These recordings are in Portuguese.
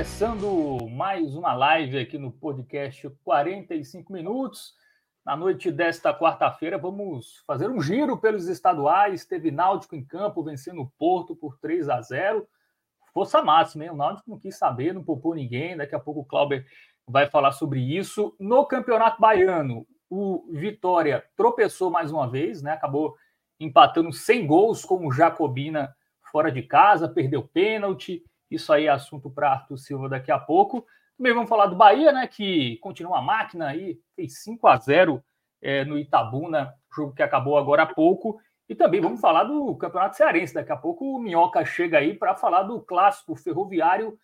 Começando mais uma live aqui no podcast 45 minutos. Na noite desta quarta-feira, vamos fazer um giro pelos estaduais. Teve Náutico em campo vencendo o Porto por 3 a 0. Força máxima, hein? O Náutico não quis saber, não poupou ninguém. Daqui a pouco o Clauber vai falar sobre isso. No Campeonato Baiano, o Vitória tropeçou mais uma vez, né? Acabou empatando sem gols com o Jacobina fora de casa, perdeu pênalti. Isso aí é assunto para Arthur Silva daqui a pouco. Também vamos falar do Bahia, né? Que continua a máquina aí, fez 5 a 0 é, no Itabuna, jogo que acabou agora há pouco. E também vamos falar do Campeonato Cearense. Daqui a pouco o Minhoca chega aí para falar do clássico ferroviário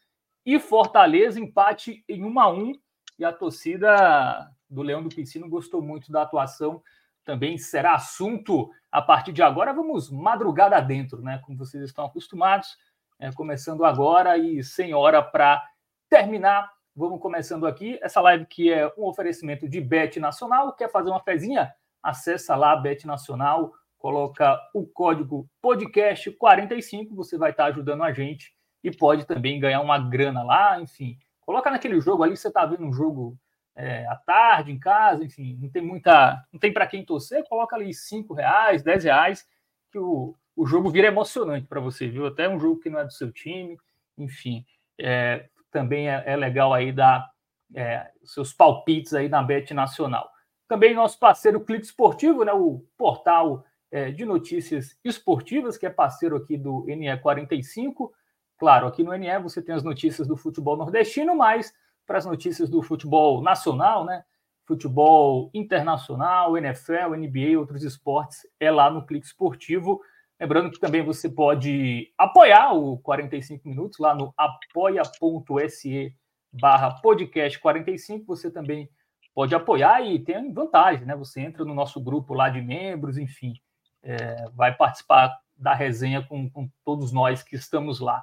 e Fortaleza, empate em 1 a 1 E a torcida do Leão do Piscino gostou muito da atuação. Também será assunto a partir de agora. Vamos madrugada dentro, né? Como vocês estão acostumados é, começando agora e sem hora para terminar. Vamos começando aqui. Essa live que é um oferecimento de Bet Nacional. Quer fazer uma fezinha? Acessa lá Bet Nacional, coloca o código podcast45, você vai estar ajudando a gente e pode também ganhar uma grana lá, enfim. Coloca naquele jogo ali, você está vendo um jogo é, à tarde, em casa, enfim, não tem muita. não tem para quem torcer, coloca ali 5 reais, 10 reais, que o, o jogo vira emocionante para você, viu? Até um jogo que não é do seu time, enfim. É, também é, é, legal aí dar é, seus palpites aí na Bet Nacional. Também nosso parceiro Clique Esportivo, né, o portal é, de notícias esportivas, que é parceiro aqui do NE45. Claro, aqui no NE você tem as notícias do futebol nordestino, mas para as notícias do futebol nacional, né? Futebol internacional, NFL, NBA, outros esportes, é lá no Clique Esportivo. Lembrando que também você pode apoiar o 45 Minutos lá no apoia.se barra podcast 45. Você também pode apoiar e tem vantagem, né? Você entra no nosso grupo lá de membros, enfim, é, vai participar da resenha com, com, todos nós que estamos lá.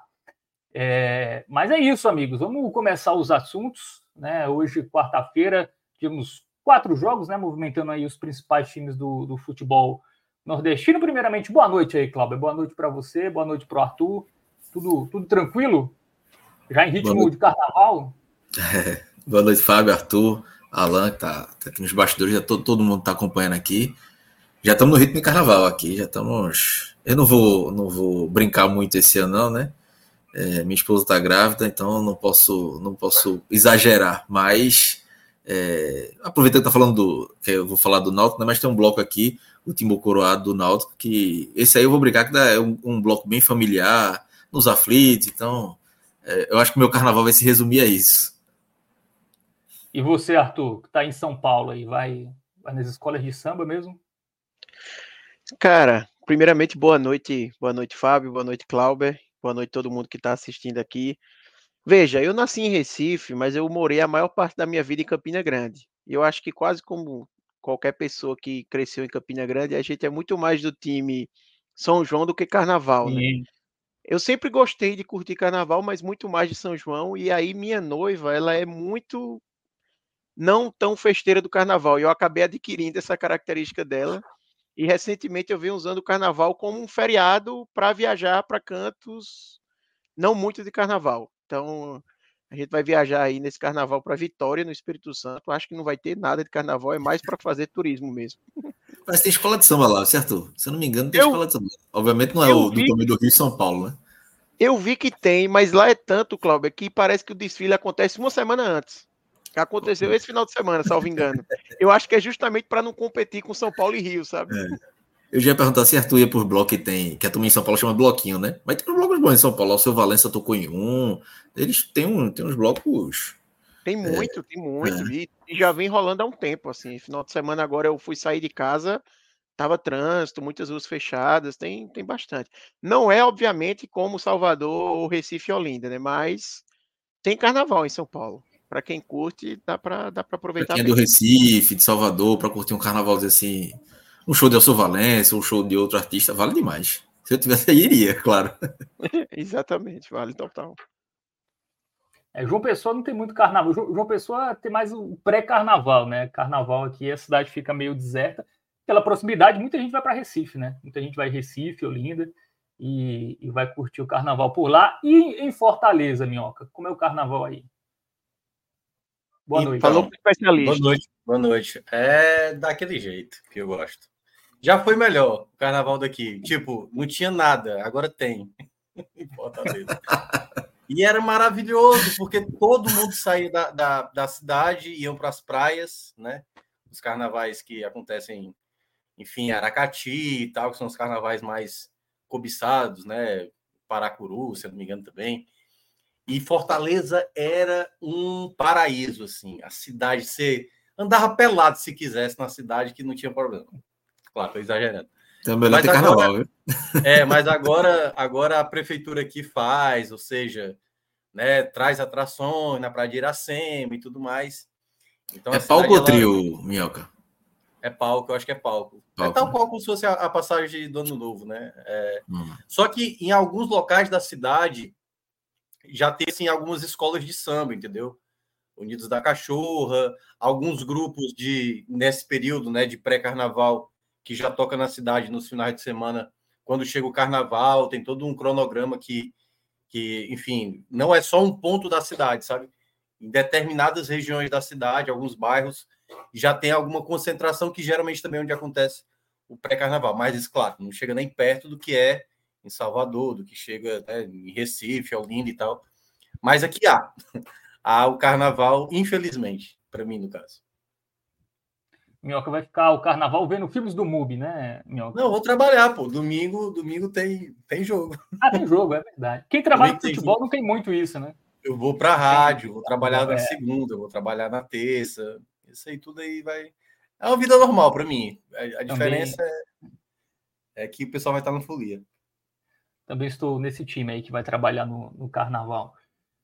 É, mas é isso, amigos. Vamos começar os assuntos. Né? Hoje, quarta-feira, tivemos quatro jogos, né? Movimentando aí os principais times do, do futebol nordestino. Primeiramente, boa noite aí, Cláudio. Boa noite para você, boa noite para o Arthur. Tudo, tudo tranquilo? Já em ritmo de carnaval? É. Boa noite, Fábio, Arthur, Alan, que tá, tá aqui nos bastidores, já todo, todo mundo está acompanhando aqui. Já estamos no ritmo de carnaval aqui, já estamos. Eu não vou, não vou brincar muito esse ano, não, né? É, minha esposa está grávida, então não posso, não posso exagerar, mas é, aproveitando que tá falando do. que eu vou falar do Náutico, né, mas tem um bloco aqui o Timbu Coroado do Náutico, que esse aí eu vou brincar que é um, um bloco bem familiar, nos aflitos, então é, eu acho que o meu carnaval vai se resumir a isso. E você, Arthur, que está em São Paulo aí, vai, vai nas escolas de samba mesmo? Cara, primeiramente, boa noite, boa noite, Fábio, boa noite, Clauber, boa noite todo mundo que está assistindo aqui. Veja, eu nasci em Recife, mas eu morei a maior parte da minha vida em Campina Grande. E eu acho que quase como qualquer pessoa que cresceu em Campina Grande, a gente é muito mais do time São João do que Carnaval, né? Eu sempre gostei de curtir Carnaval, mas muito mais de São João. E aí minha noiva, ela é muito não tão festeira do Carnaval. E eu acabei adquirindo essa característica dela. E recentemente eu venho usando o Carnaval como um feriado para viajar para cantos não muito de Carnaval. Então a gente vai viajar aí nesse carnaval para Vitória, no Espírito Santo. Acho que não vai ter nada de carnaval, é mais para fazer turismo mesmo. Mas tem escola de samba lá, certo? Se eu não me engano, tem eu, escola de samba. Obviamente não é o do Tomé do Rio e São Paulo, né? Eu vi que tem, mas lá é tanto, Cláudio, que parece que o desfile acontece uma semana antes. Que aconteceu esse final de semana, salvo engano. Eu acho que é justamente para não competir com São Paulo e Rio, sabe? É. Eu já ia perguntar se Arthur ia por bloco que tem, que a turma em São Paulo chama bloquinho, né? Mas tem uns blocos bons em São Paulo. O seu Valença tocou em um. Eles têm, um, têm uns blocos. Tem muito, é, tem muito. É. E, já vem rolando há um tempo, assim. Final de semana agora eu fui sair de casa, tava trânsito, muitas ruas fechadas, tem, tem bastante. Não é, obviamente, como Salvador ou Recife e Olinda, né? Mas tem carnaval em São Paulo para quem curte, dá para dá aproveitar. Pra quem é do Recife, de Salvador, para curtir um carnaval assim, um show de Elcio Valença, um show de outro artista, vale demais. Se eu tivesse aí, iria, claro. Exatamente, vale total. É, João Pessoa não tem muito carnaval. João Pessoa tem mais o pré-carnaval, né? Carnaval aqui, a cidade fica meio deserta. Pela proximidade, muita gente vai para Recife, né? Muita gente vai Recife, Olinda, e, e vai curtir o carnaval por lá. E em Fortaleza, Minhoca, como é o carnaval aí? Boa noite. Falou com especialista. Boa noite. Boa noite. É daquele jeito que eu gosto. Já foi melhor o carnaval daqui. Tipo, não tinha nada, agora tem. e era maravilhoso, porque todo mundo saía da, da, da cidade, iam para as praias, né? Os carnavais que acontecem, enfim, Aracati e tal, que são os carnavais mais cobiçados, né? Paracuru, se eu não me engano também. E Fortaleza era um paraíso, assim. A cidade, você andava pelado se quisesse na cidade, que não tinha problema. Claro, estou exagerando. Também não tem carnaval, viu? É, mas agora, agora a prefeitura aqui faz, ou seja, né, traz atrações na Praia de Iracema e tudo mais. Então, é palco ou trio, Minhoca? É palco, eu acho que é palco. É palco. É tal qual como se fosse a, a passagem do Ano Novo, né? É... Hum. Só que em alguns locais da cidade já tem assim, algumas escolas de samba, entendeu? Unidos da Cachorra, alguns grupos de nesse período, né, de pré-carnaval que já toca na cidade nos finais de semana, quando chega o carnaval, tem todo um cronograma que que, enfim, não é só um ponto da cidade, sabe? Em determinadas regiões da cidade, alguns bairros, já tem alguma concentração que geralmente também é onde acontece o pré-carnaval, mas claro, não chega nem perto do que é em Salvador, do que chega né, em Recife, Olinda e tal. Mas aqui há. Há o carnaval, infelizmente, para mim, no caso. Minhoca vai ficar o carnaval vendo filmes do MUBI, né, Minhoca? Não, vou trabalhar, pô. Domingo, domingo tem, tem jogo. Ah, tem jogo, é verdade. Quem trabalha com futebol não tem muito isso, né? Eu vou para rádio, vou trabalhar na é. segunda, vou trabalhar na terça. Isso aí tudo aí vai. É uma vida normal para mim. A, a diferença é, é, que o pessoal vai estar no folia. Também estou nesse time aí que vai trabalhar no, no carnaval.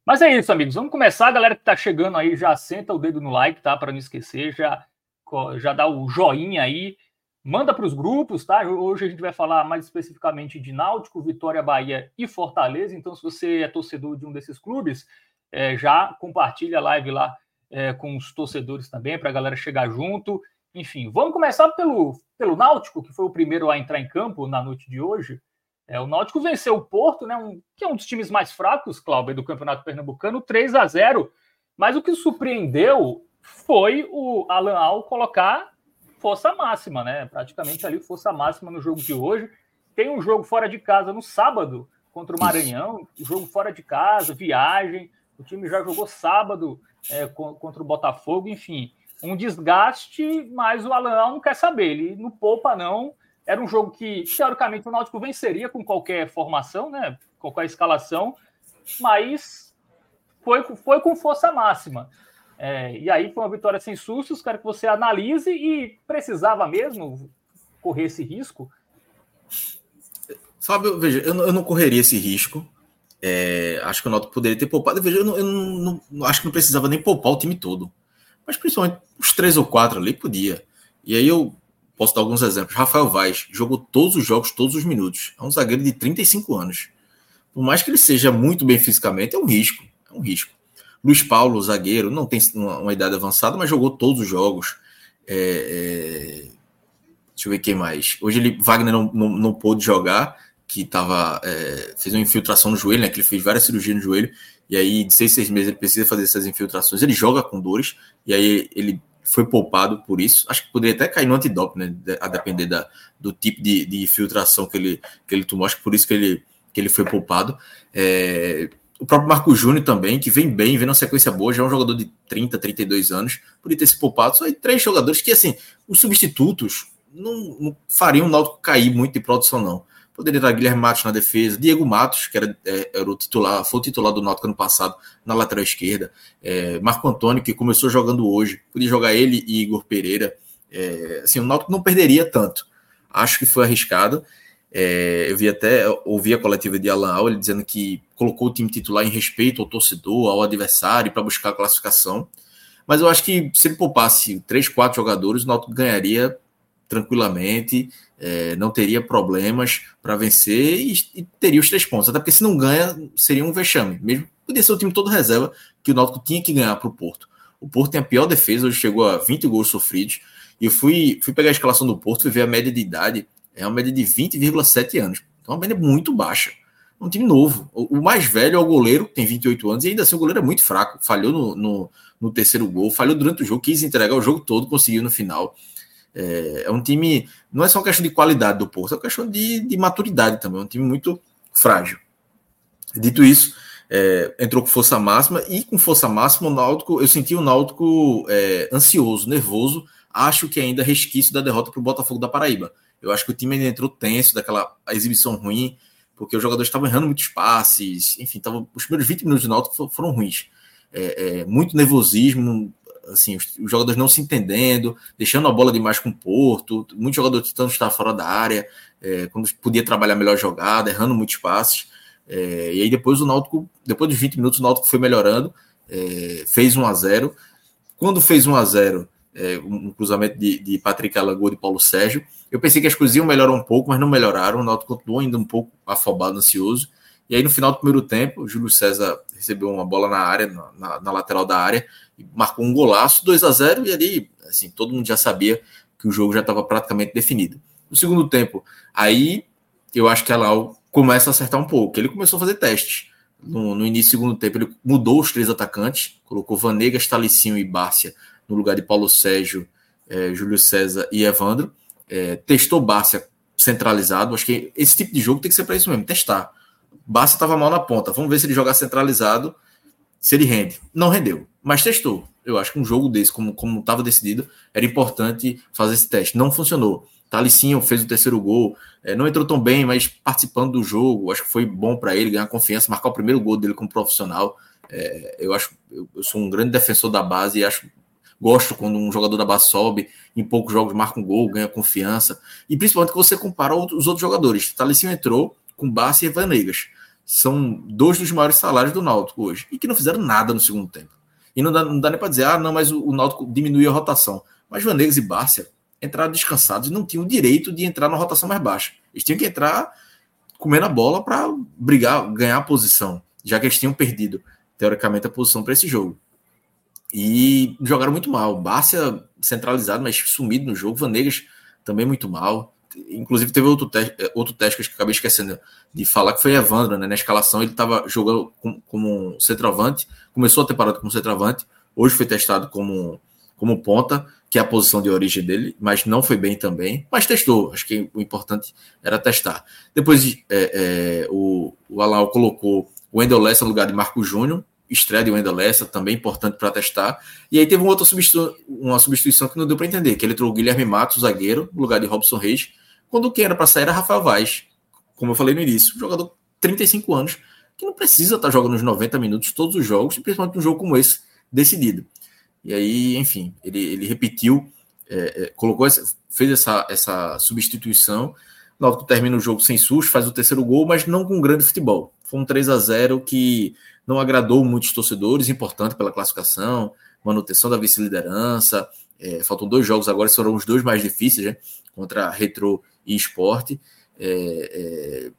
Mas é isso, amigos. Vamos começar. A galera que está chegando aí já senta o dedo no like, tá? Para não esquecer, já, já dá o joinha aí. Manda para os grupos, tá? Hoje a gente vai falar mais especificamente de Náutico, Vitória, Bahia e Fortaleza. Então, se você é torcedor de um desses clubes, é, já compartilha a live lá é, com os torcedores também, para a galera chegar junto. Enfim, vamos começar pelo, pelo Náutico, que foi o primeiro a entrar em campo na noite de hoje. É, o Náutico venceu o Porto, né, um, que é um dos times mais fracos, Cláudio, do Campeonato Pernambucano, 3 a 0 Mas o que surpreendeu foi o Alan Al colocar força máxima, né? Praticamente ali força máxima no jogo de hoje. Tem um jogo fora de casa no sábado contra o Maranhão, jogo fora de casa, viagem. O time já jogou sábado é, contra o Botafogo, enfim, um desgaste, mas o Alan Al não quer saber. Ele não poupa, não. Era um jogo que, teoricamente, o Náutico venceria com qualquer formação, né? Qualquer escalação, mas foi, foi com força máxima. É, e aí foi uma vitória sem sustos, quero que você analise e precisava mesmo correr esse risco? Fábio, veja, eu não, eu não correria esse risco. É, acho que o Náutico poderia ter poupado. Veja, eu, não, eu não, não, acho que não precisava nem poupar o time todo. Mas principalmente os três ou quatro ali podia. E aí eu Posso dar alguns exemplos. Rafael Vaz jogou todos os jogos, todos os minutos. É um zagueiro de 35 anos. Por mais que ele seja muito bem fisicamente, é um risco. É um risco. Luiz Paulo, zagueiro, não tem uma, idade avançada, mas jogou todos os jogos. É, é... Deixa eu ver quem mais. Hoje ele, Wagner não, não, não pôde jogar, que tava, é, fez uma infiltração no joelho, né? Que ele fez várias cirurgias no joelho, e aí de seis, seis meses ele precisa fazer essas infiltrações. Ele joga com dores, e aí ele foi poupado por isso. Acho que poderia até cair no antidoping, né? A depender da, do tipo de, de filtração que ele, que ele tomou. Acho que por isso que ele, que ele foi poupado. É, o próprio Marco Júnior também, que vem bem, vem numa sequência boa, já é um jogador de 30, 32 anos, podia ter se poupado. Só aí três jogadores que, assim, os substitutos não, não fariam o Náutico cair muito de produção, não. Poderia estar Guilherme Matos na defesa, Diego Matos, que era, é, era o titular, foi o titular do Náutico ano passado, na lateral esquerda, é, Marco Antônio, que começou jogando hoje, podia jogar ele e Igor Pereira. É, assim, o Náutico não perderia tanto. Acho que foi arriscado. É, eu vi até, ouvi a coletiva de Alan Al, ele dizendo que colocou o time titular em respeito ao torcedor, ao adversário, para buscar a classificação. Mas eu acho que se ele poupasse três, quatro jogadores, o Náutico ganharia tranquilamente, é, não teria problemas para vencer e, e, teria os três pontos. Até porque se não ganha, seria um vexame. Mesmo podia ser o time todo reserva que o Náutico tinha que ganhar para o Porto. O Porto tem a pior defesa, hoje chegou a 20 gols sofridos. E eu fui, fui pegar a escalação do Porto e ver a média de idade é uma média de 20,7 anos. Então, é uma média muito baixa. É um time novo. O, mais velho é o goleiro, tem 28 anos, e ainda assim o goleiro é muito fraco. Falhou no, no, no terceiro gol, falhou durante o jogo, quis entregar o jogo todo, conseguiu no final. É, é, um time, não é só uma questão de qualidade do Porto, é uma questão de, de maturidade também. É um time muito frágil. Dito isso, é, entrou com força máxima e com força máxima o Náutico, eu senti o Náutico é, ansioso, nervoso. Acho que ainda resquício da derrota para o Botafogo da Paraíba. Eu acho que o time entrou tenso daquela exibição ruim, porque os jogadores estavam errando muitos passes, enfim, tava, os primeiros 20 minutos de Náutico foram ruins. É, é, muito nervosismo, assim, os, os, jogadores não se entendendo, deixando a bola demais com o Porto, muitos jogadores tentando estar fora da área, é, quando podia trabalhar melhor jogada, errando muitos passes. É, e aí depois o Náutico, depois dos 20 minutos, o Náutico foi melhorando, é, fez 1 a 0 Quando fez 1 a 0 é, um cruzamento de, de Patrick Alagoa e Paulo Sérgio. Eu pensei que as coisas iam melhorar um pouco, mas não melhoraram. O Náutico continuou ainda um pouco afobado, ansioso. E aí, no final do primeiro tempo, o Júlio César recebeu uma bola na área, na, na lateral da área, e marcou um golaço, 2 a 0 e ali, assim, todo mundo já sabia que o jogo já estava praticamente definido. No segundo tempo, aí eu acho que a Lau começa a acertar um pouco. Ele começou a fazer testes. No, no início do segundo tempo, ele mudou os três atacantes, colocou Vanegas, Talicinho e Bárcia no lugar de Paulo Sérgio, é, Júlio César e Evandro. É, testou Bárcia centralizado. Acho que esse tipo de jogo tem que ser para isso mesmo, testar. Bárcia estava mal na ponta. Vamos ver se ele jogar centralizado, se ele rende. Não rendeu, mas testou. Eu acho que um jogo desse, como estava decidido, era importante fazer esse teste. Não funcionou. Talicinho fez o terceiro gol, é, não entrou tão bem, mas participando do jogo, acho que foi bom para ele ganhar confiança, marcar o primeiro gol dele como profissional. É, eu acho, eu, eu, sou um grande defensor da base e acho Gosto quando um jogador da base sobe, em poucos jogos marca um gol, ganha confiança. E principalmente que você compara os outros jogadores. Talicinho entrou com Bassi e Vanegas. São dois dos maiores salários do Náutico hoje. E que não fizeram nada no segundo tempo. E não dá, não dá nem para dizer, ah, não, mas o, o Náutico diminuiu a rotação. Mas Vanegas e Bárcia entraram descansados e não tinham o direito de entrar na rotação mais baixa. Eles tinham que entrar comendo a bola para brigar, ganhar a posição, já que eles tinham perdido, teoricamente, a posição para esse jogo. E jogaram muito mal. Bárcia centralizado, mas sumido no jogo. Vanegas também muito mal. Inclusive, teve outro, te outro teste que eu acabei esquecendo de falar, que foi Evandro, né? Na escalação, ele estava jogando como, centroavante. Começou a temporada como centroavante. Hoje foi testado como, como ponta, que é a posição de origem dele, mas não foi bem também. Mas testou. Acho que o importante era testar. Depois, é, é, o, o Alan colocou o Wendel Lessa no lugar de Marco Júnior estreia de Wendell Lessa, também importante para testar. E aí teve uma outra substitu uma substituição que não deu para entender, que ele entrou o Guilherme Matos, zagueiro, no lugar de Robson Reis, quando quem era para sair era Rafael Vaz, como eu falei no início, jogador 35 anos, que não precisa estar tá jogando os 90 minutos todos os jogos, principalmente um jogo como esse, decidido. E aí, enfim, ele, ele repetiu, é, é, colocou essa, fez essa, essa substituição. O termina o jogo sem susto, faz o terceiro gol, mas não com grande futebol. Foi um 3 a 0 que não agradou muitos torcedores, importante pela classificação, manutenção da vice-liderança. É, faltam dois jogos agora, serão os dois mais difíceis, né? Contra Retro e Esporte. É, é,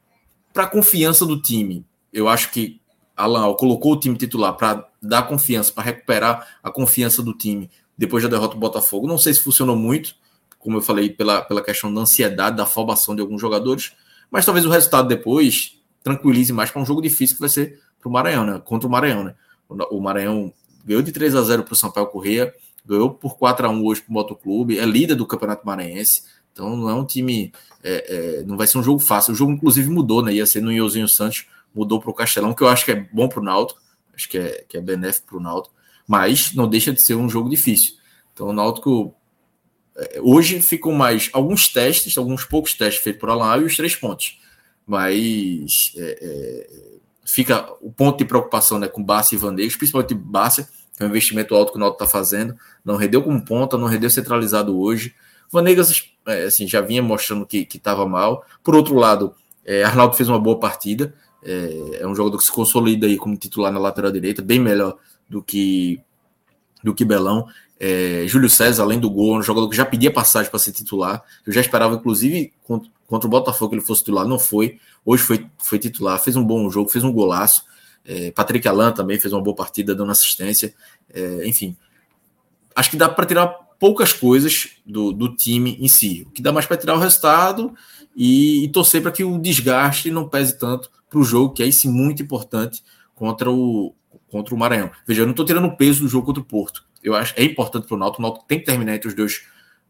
para a confiança do time, eu acho que Alan colocou o time titular para dar confiança, para recuperar a confiança do time depois da derrota do Botafogo. Não sei se funcionou muito, como eu falei, pela, pela questão da ansiedade, da afobação de alguns jogadores, mas talvez o resultado depois tranquilize mais para um jogo difícil que vai ser para o Maranhão, né? Contra o Maranhão, né? O Maranhão ganhou de 3 a 0 para o Sampaio Correia, ganhou por 4 a 1 hoje para o Motoclube, é líder do Campeonato Maranhense, então não é um time, é, é, não vai ser um jogo fácil. O jogo inclusive mudou, né? Ia ser no Iozinho Santos mudou para o Castelão, que eu acho que é bom para o Náutico, acho que é, que é benéfico para o Náutico, mas não deixa de ser um jogo difícil. Então o Náutico é, hoje ficam mais alguns testes, alguns poucos testes feitos por Alan e os três pontos. Mas é, é, fica o ponto de preocupação né, com Bárcia e Vandeiros, principalmente Bárcia, que é um investimento alto que o Náutico está fazendo. Não rendeu como ponta, não rendeu centralizado hoje. Vanegas é, assim, já vinha mostrando que estava mal. Por outro lado, é, Arnaldo fez uma boa partida. É, é, um jogador que se consolida aí como titular na lateral direita, bem melhor do que do que Belão. É, Júlio César, além do gol, é um jogador que já pedia passagem para ser titular. Eu já esperava, inclusive, contra, contra, o Botafogo que ele fosse titular, não foi. Hoje foi, foi titular, fez um bom jogo, fez um golaço. É, Patrick Alan também fez uma boa partida, dando assistência. É, enfim, acho que dá para tirar poucas coisas do, do time em si. O que dá mais para tirar o resultado e, e torcer para que o desgaste não pese tanto para o jogo, que é isso muito importante contra o, contra o Maranhão. Veja, eu não estou tirando o peso do jogo contra o Porto. Eu acho é importante para o Náutico. O Náutico tem que terminar entre os dois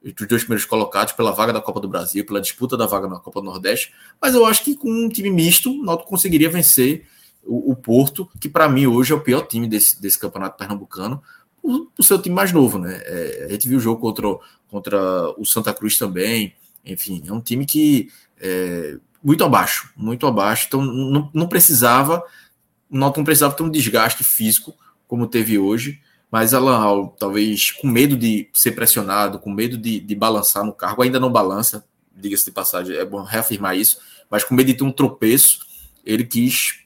entre os dois primeiros colocados pela vaga da Copa do Brasil, pela disputa da vaga na Copa do Nordeste. Mas eu acho que com um time misto, o Náutico conseguiria vencer o, o Porto, que para mim hoje é o pior time desse, desse campeonato pernambucano, o, o seu time mais novo, né? É, a gente viu o jogo contra, contra o Santa Cruz também. Enfim, é um time que é muito abaixo, muito abaixo. Então não, não precisava, não precisava ter um desgaste físico como teve hoje. Mas ela, talvez com medo de ser pressionado, com medo de, de balançar no cargo, ainda não balança, diga-se de passagem, é bom reafirmar isso, mas com medo de ter um tropeço, ele quis,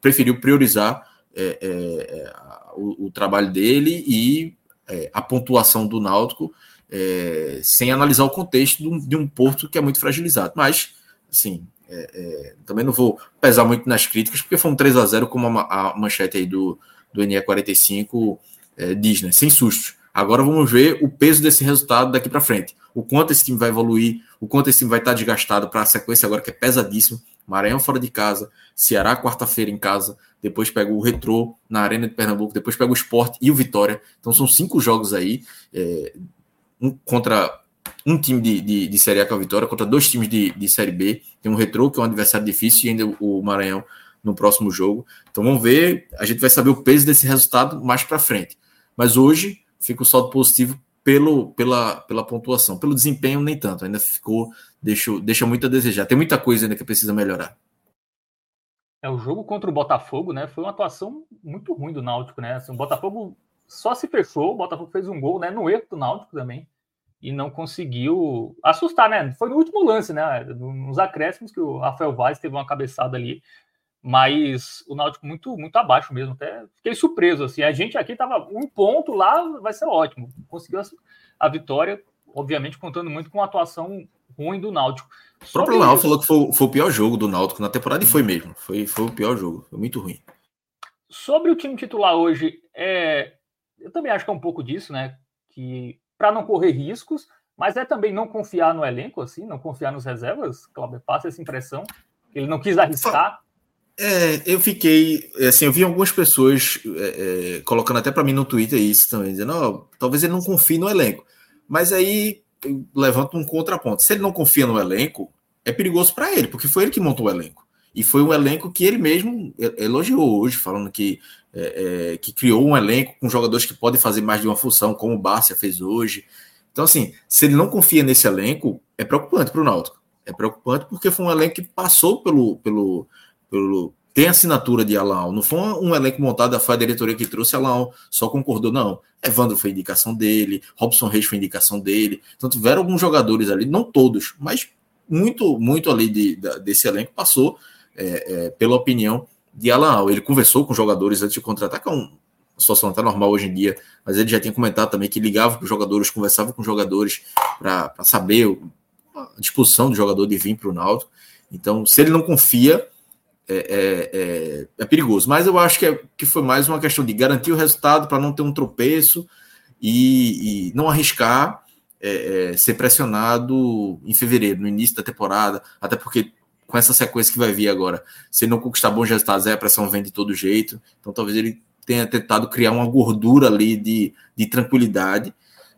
preferiu priorizar é, é, é, o, o, trabalho dele e é, a pontuação do Náutico, é, sem analisar o contexto de um, de um, porto que é muito fragilizado. Mas, assim, é, também não vou pesar muito nas críticas, porque foi um 3 a 0 como a, a manchete aí do, do NE45 é, diz, né? Sem sustos. Agora vamos ver o peso desse resultado daqui para frente. O quanto esse time vai evoluir, o quanto esse time vai estar desgastado para a sequência agora que é pesadíssimo. Maranhão fora de casa, Ceará quarta-feira em casa, depois pega o Retrô na Arena de Pernambuco, depois pega o Sport e o Vitória. Então são cinco jogos aí, é, um contra um time de, de, de Série A é o Vitória, contra dois times de, de Série B. Tem um Retrô, que é um adversário difícil, e ainda o Maranhão no próximo jogo. Então vamos ver, a gente vai saber o peso desse resultado mais para frente. Mas hoje fica o saldo positivo pelo, pela, pela pontuação. Pelo desempenho, nem tanto. Ainda ficou, deixa, deixa muito a desejar. Tem muita coisa ainda que precisa melhorar. É, o jogo contra o Botafogo, né? Foi uma atuação muito ruim do Náutico, né? Assim, o Botafogo só se fechou, o Botafogo fez um gol, né? No erro do Náutico também. E não conseguiu assustar, né? Foi no último lance, né? Nos acréscimos que o Rafael Vaz teve uma cabeçada ali mas o Náutico muito muito abaixo mesmo. Até fiquei surpreso assim. A gente aqui tava um ponto lá, vai ser ótimo. Conseguiu a, vitória, obviamente contando muito com a atuação ruim do Náutico. O próprio Náutico falou que foi, foi, o pior jogo do Náutico na temporada e foi mesmo. Foi, foi o pior jogo, foi muito ruim. Sobre o time titular hoje, é, eu também acho que é um pouco disso, né? Que para não correr riscos, mas é também não confiar no elenco, assim, não confiar nos reservas. Cláudio passa essa impressão. Ele não quis arriscar. É, eu fiquei. Assim, eu vi algumas pessoas é, é, colocando até para mim no Twitter isso também, dizendo: oh, talvez ele não confie no elenco. Mas aí levanta um contraponto. Se ele não confia no elenco, é perigoso para ele, porque foi ele que montou o elenco. E foi um elenco que ele mesmo elogiou hoje, falando que, é, é, que criou um elenco com jogadores que podem fazer mais de uma função, como o Bárcia fez hoje. Então, assim, se ele não confia nesse elenco, é preocupante para o Náutico. É preocupante porque foi um elenco que passou pelo, pelo, pelo tem assinatura de Alan. Não foi um elenco montado, foi a diretoria que trouxe Alan, só concordou, não. Evandro foi indicação dele, Robson Reis foi indicação dele. Então tiveram alguns jogadores ali, não todos, mas muito, muito ali de, de desse elenco passou é, é, pela opinião de Alan. Ele conversou com jogadores antes de contratar, que é uma situação até normal hoje em dia, mas ele já tinha comentado também que ligava com os jogadores, conversava com os jogadores para saber a disposição do jogador de vir para o Náutico. Então, se ele não confia, é, é, é, é, perigoso. Mas eu acho que, é, que foi mais uma questão de garantir o resultado para não ter um tropeço e, e não arriscar é, é, ser pressionado em fevereiro, no início da temporada, até porque com essa sequência que vai vir agora, se não conquistar bons resultados, a pressão vem de todo jeito. Então talvez ele tenha tentado criar uma gordura ali de, de tranquilidade.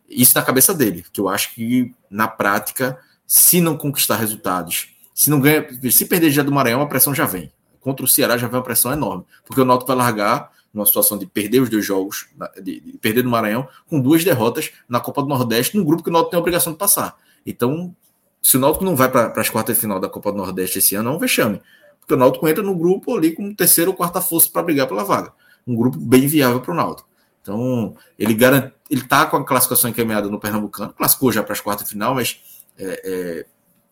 Isso na cabeça dele, que eu acho que na prática, se não conquistar resultados, se não ganha, se perder já do Maranhão, a pressão já vem contra o Ceará já vem uma pressão enorme, porque o Náutico vai largar numa situação de perder os dois jogos, de, de perder no Maranhão, com duas derrotas na Copa do Nordeste, num grupo que o Náutico tem a obrigação de passar. Então, se o Náutico não vai para as quartas de final da Copa do Nordeste esse ano, é um vexame. Porque o Náutico entra no grupo ali como terceira ou quarta força para brigar pela vaga. Um grupo bem viável para o Náutico. Então, ele garante, ele está com a classificação encaminhada no Pernambucano, classificou já para as quartas de final, mas é, é,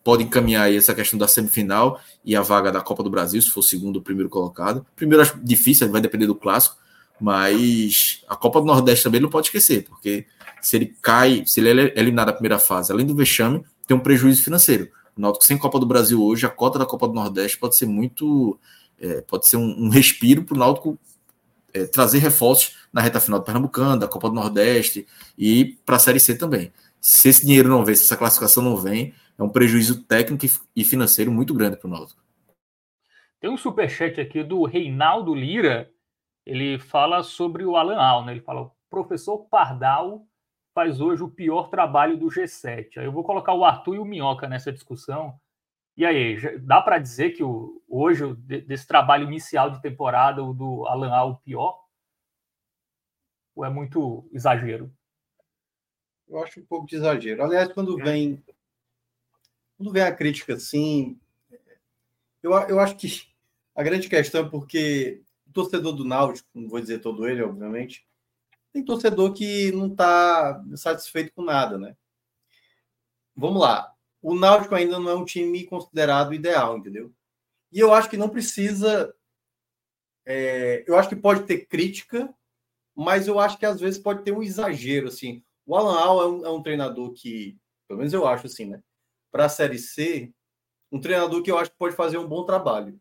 pode encaminhar aí essa questão da semifinal e a vaga da Copa do Brasil, se for segundo ou primeiro colocado. Primeiro acho difícil, vai depender do clássico, mas a Copa do Nordeste também não pode esquecer, porque se ele cai, se ele é eliminado na primeira fase, além do vexame, tem um prejuízo financeiro. O Náutico sem Copa do Brasil hoje, a cota da Copa do Nordeste pode ser muito, é, pode ser um, um respiro para o Náutico é, trazer reforços na reta final do Pernambucano, da Copa do Nordeste e para a Série C também. Se esse dinheiro não vem, se essa classificação não vem, é um prejuízo técnico e financeiro muito grande para o Náutico. Tem um superchat aqui do Reinaldo Lira. Ele fala sobre o Alan Al, né? Ele fala: o professor Pardal faz hoje o pior trabalho do G7. Aí eu vou colocar o Arthur e o Minhoca nessa discussão. E aí, dá para dizer que o, hoje, desse trabalho inicial de temporada, o do Alan Al, o pior? Ou é muito exagero? Eu acho um pouco de exagero. Aliás, quando vem quando vem a crítica assim, eu, eu acho que a grande questão é porque o torcedor do Náutico, não vou dizer todo ele, obviamente, tem torcedor que não está satisfeito com nada, né? Vamos lá. O Náutico ainda não é um time considerado ideal, entendeu? E eu acho que não precisa. É, eu acho que pode ter crítica, mas eu acho que às vezes pode ter um exagero. Assim, o Alan Al é um, é um treinador que, pelo menos eu acho assim, né? para a Série C, um treinador que eu acho que pode fazer um bom trabalho.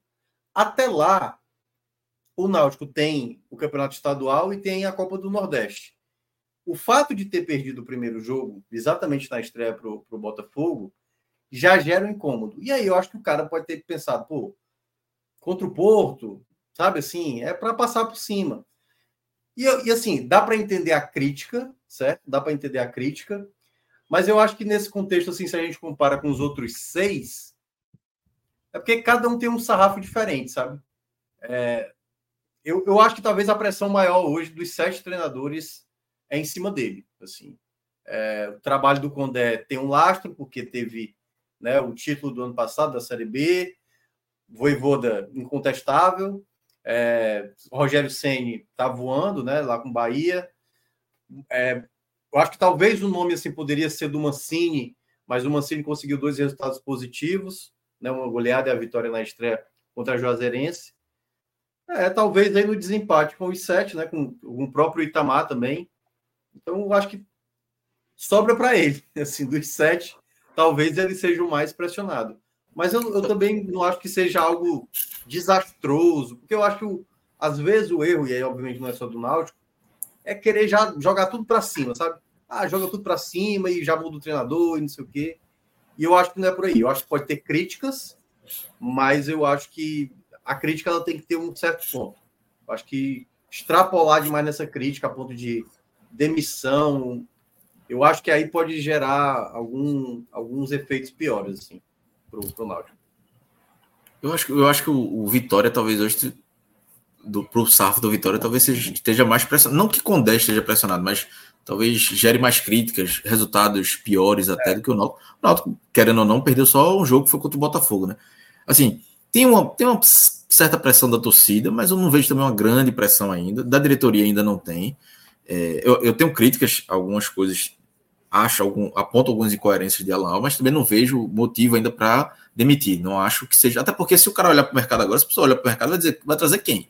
Até lá, o Náutico tem o Campeonato Estadual e tem a Copa do Nordeste. O fato de ter perdido o primeiro jogo, exatamente na estreia para o Botafogo, já gera um incômodo. E aí eu acho que o cara pode ter pensado, pô, contra o Porto, sabe assim, é para passar por cima. E, e assim, dá para entender a crítica, certo? Dá para entender a crítica. Mas eu acho que nesse contexto, assim, se a gente compara com os outros seis, é porque cada um tem um sarrafo diferente, sabe? É, eu, eu acho que talvez a pressão maior hoje dos sete treinadores é em cima dele. Assim, é, o trabalho do Condé tem um lastro, porque teve né, o título do ano passado da Série B, Voivoda incontestável, é, Rogério Ceni tá voando, né, lá com Bahia. É, eu acho que talvez o nome assim poderia ser do Mancini, mas o Mancini conseguiu dois resultados positivos, né? Uma goleada e a vitória na estreia contra a Juazeirense. É, talvez aí no desempate com os sete, né? Com, com o próprio Itamar também. Então, eu acho que sobra para ele. Assim, dos sete, talvez ele seja o mais pressionado. Mas eu, eu, também não acho que seja algo desastroso, porque eu acho às vezes o erro, e aí obviamente não é só do Náutico, é querer já jogar tudo para cima, sabe? Ah, joga tudo para cima e já muda o treinador e não sei o quê. E eu acho que não é por aí. Eu acho que pode ter críticas, mas eu acho que a crítica ela tem que ter um certo ponto. Eu acho que extrapolar demais nessa crítica a ponto de demissão, eu acho que aí pode gerar algum, alguns efeitos piores assim para o Náutico. Eu acho, eu acho que o, o Vitória talvez hoje do pro Safo do Vitória talvez esteja mais pressionado. Não que Condé esteja pressionado, mas talvez gere mais críticas, resultados piores até é. do que o Náutico. O Náutico, querendo ou não, perdeu só um jogo que foi contra o Botafogo, né? Assim, tem uma, tem uma certa pressão da torcida, mas eu não vejo também uma grande pressão ainda. Da diretoria ainda não tem. É, eu, eu, tenho críticas, algumas coisas, acho, algum, aponto algumas incoerências de Alan, mas também não vejo motivo ainda para demitir. Não acho que seja. Até porque se o cara olhar para o mercado agora, se a pessoa olhar para o mercado, vai dizer vai trazer quem?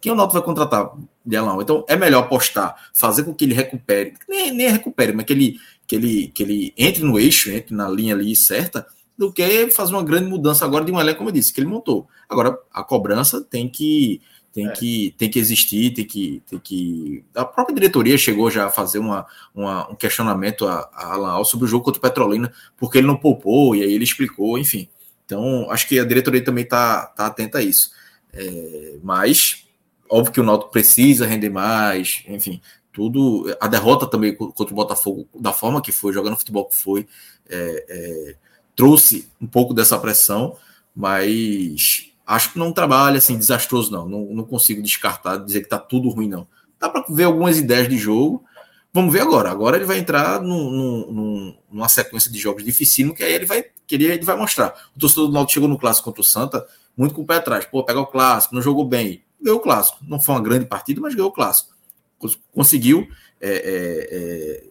Quem o Náutico vai contratar de Alão? Então é melhor apostar, fazer com que ele recupere, nem, nem recupere, mas que ele, que, ele, que ele entre no eixo, entre na linha ali certa, do que fazer uma grande mudança agora de um elenco, como eu disse, que ele montou. Agora, a cobrança tem que tem, é. que, tem que existir, tem que, tem que. A própria diretoria chegou já a fazer uma, uma um questionamento a, a Alan Al sobre o jogo contra o Petrolina, porque ele não poupou, e aí ele explicou, enfim. Então, acho que a diretoria também está tá atenta a isso. É, mas Óbvio que o Náutico precisa render mais, enfim, tudo. A derrota também contra o Botafogo, da forma que foi, jogando futebol que foi, é, é, trouxe um pouco dessa pressão, mas Acho que não trabalha assim desastroso, não. Não, não consigo descartar, dizer que está tudo ruim, não. Dá para ver algumas ideias de jogo. Vamos ver agora. Agora ele vai entrar num, num, numa sequência de jogos dificílimo que aí ele vai querer, ele vai mostrar. O torcedor do Náutico chegou no clássico contra o Santa muito com o pé atrás. Pô, pega o clássico, não jogou bem. Ganhou o clássico. Não foi uma grande partida, mas ganhou o clássico. Conseguiu é, é, é,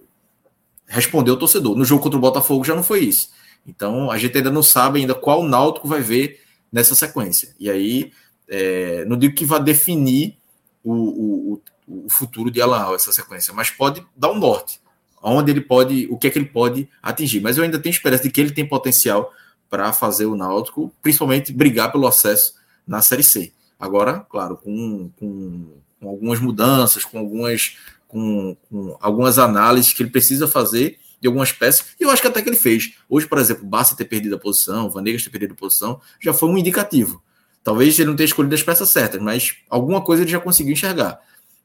responder o torcedor. No jogo contra o Botafogo já não foi isso. Então a gente ainda não sabe ainda qual Náutico vai ver nessa sequência. E aí, é, não digo que vai definir o, o, o futuro de Alan essa sequência, mas pode dar um norte, onde ele pode, o que é que ele pode atingir. Mas eu ainda tenho esperança de que ele tem potencial para fazer o Náutico, principalmente brigar pelo acesso na Série C. Agora, claro, com, com, com algumas mudanças, com algumas, com, com algumas análises que ele precisa fazer de algumas peças, e eu acho que até que ele fez. Hoje, por exemplo, basta ter perdido a posição, Vanegas ter perdido a posição, já foi um indicativo. Talvez ele não tenha escolhido as peças certas, mas alguma coisa ele já conseguiu enxergar.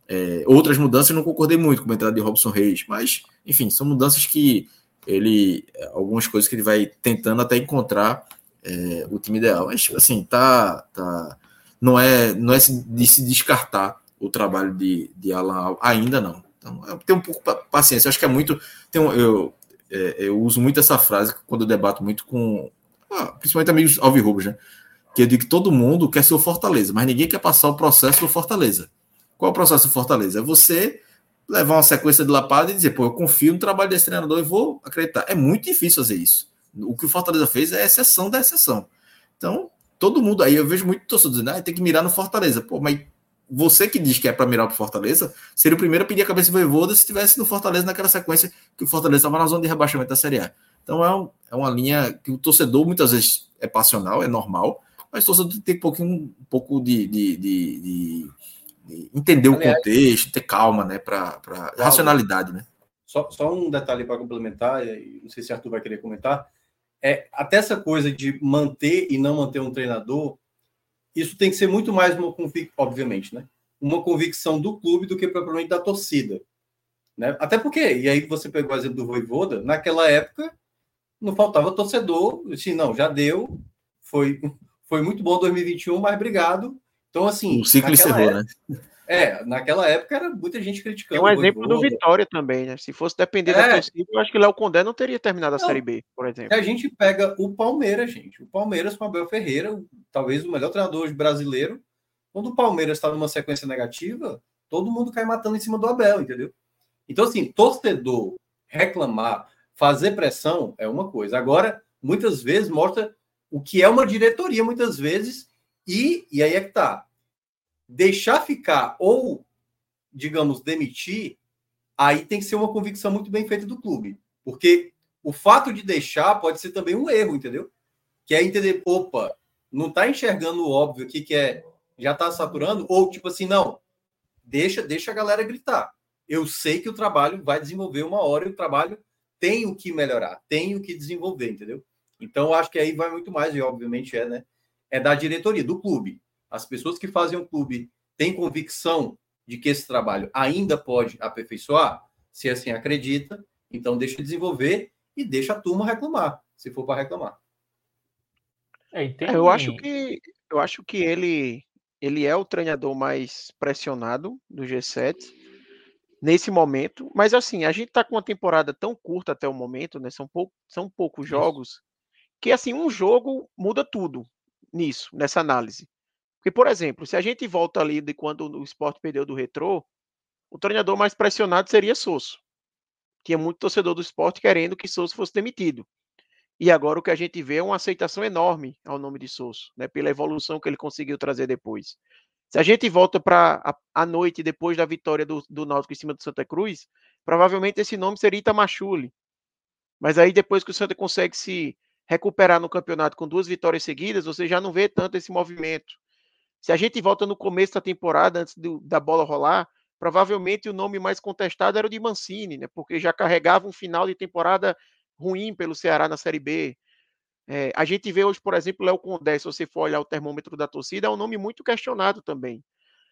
É, outras mudanças não concordei muito com a entrada de Robson Reis, mas, enfim, são mudanças que ele. Algumas coisas que ele vai tentando até encontrar é, o time ideal. Mas, assim, tá. tá não é, não é de se descartar o trabalho de, de Alan ainda não. Então, tem um pouco de paciência. Eu acho que é muito. Tem um, eu, é, eu uso muito essa frase quando eu debato muito com. Ah, principalmente amigos alvirrubos, né? Que eu digo que todo mundo quer ser o Fortaleza, mas ninguém quer passar o processo do Fortaleza. Qual é o processo do Fortaleza? É você levar uma sequência de lapada e dizer, pô, eu confio no trabalho desse treinador e vou acreditar. É muito difícil fazer isso. O que o Fortaleza fez é exceção da exceção. Então, todo mundo aí, eu vejo muito torcedor dizendo, ah, tem que mirar no Fortaleza. Pô, mas você que diz que é para mirar para Fortaleza, seria o primeiro a pedir a cabeça do Voivoda se estivesse no Fortaleza naquela sequência que o Fortaleza estava na zona de rebaixamento da Série A. Então é, um, é, uma linha que o torcedor muitas vezes é passional, é normal, mas o torcedor tem um, pouquinho, um pouco de, de, de, de, de entender Aliás, o contexto, ter calma, né, para racionalidade, né? Só, só um detalhe para complementar, não sei se Arthur vai querer comentar, é até essa coisa de manter e não manter um treinador, isso tem que ser muito mais uma convicção, obviamente, né? Uma convicção do clube do que propriamente da torcida. Né? Até porque, e aí você pegou o exemplo do Voivoda, naquela época não faltava torcedor, assim, não, já deu, foi, foi muito bom 2021, mas obrigado. Então, assim. O ciclo encerrou, época, né? É, naquela época era muita gente criticando. Tem um exemplo do Vitória também, né? Se fosse depender é. da torcida, eu acho que o Léo Condé não teria terminado a não. Série B, por exemplo. A gente pega o Palmeiras, gente. O Palmeiras com Abel Ferreira, talvez o melhor treinador brasileiro. Quando o Palmeiras está numa sequência negativa, todo mundo cai matando em cima do Abel, entendeu? Então, assim, torcedor reclamar, fazer pressão é uma coisa. Agora, muitas vezes mostra o que é uma diretoria, muitas vezes, e, e aí é que tá deixar ficar ou, digamos, demitir, aí tem que ser uma convicção muito bem feita do clube. Porque o fato de deixar pode ser também um erro, entendeu? Que é entender, opa, não está enxergando o óbvio aqui que é já está saturando, ou tipo assim, não, deixa, deixa a galera gritar. Eu sei que o trabalho vai desenvolver uma hora e o trabalho tem o que melhorar, tem o que desenvolver, entendeu? Então, acho que aí vai muito mais, e obviamente é, né? É da diretoria, do clube. As pessoas que fazem o clube têm convicção de que esse trabalho ainda pode aperfeiçoar? Se assim acredita, então deixa desenvolver e deixa a turma reclamar, se for para reclamar. É, é, eu acho que eu acho que ele ele é o treinador mais pressionado do G7 nesse momento, mas assim, a gente está com uma temporada tão curta até o momento, né? São, pou, são poucos jogos, que assim, um jogo muda tudo nisso, nessa análise. Porque, por exemplo, se a gente volta ali de quando o esporte perdeu do retrô, o treinador mais pressionado seria Sosso. Tinha muito torcedor do esporte querendo que Sosso fosse demitido. E agora o que a gente vê é uma aceitação enorme ao nome de Sosso, né, pela evolução que ele conseguiu trazer depois. Se a gente volta para a, a, noite depois da vitória do, do Náutico em cima do Santa Cruz, provavelmente esse nome seria Itamachule. Mas aí depois que o Santa consegue se recuperar no campeonato com duas vitórias seguidas, você já não vê tanto esse movimento. Se a gente volta no começo da temporada, antes do, da bola rolar, provavelmente o nome mais contestado era o de Mancini, né? Porque já carregava um final de temporada ruim pelo Ceará na Série B. É, a gente vê hoje, por exemplo, Léo Condé, se você for olhar o termômetro da torcida, é um nome muito questionado também.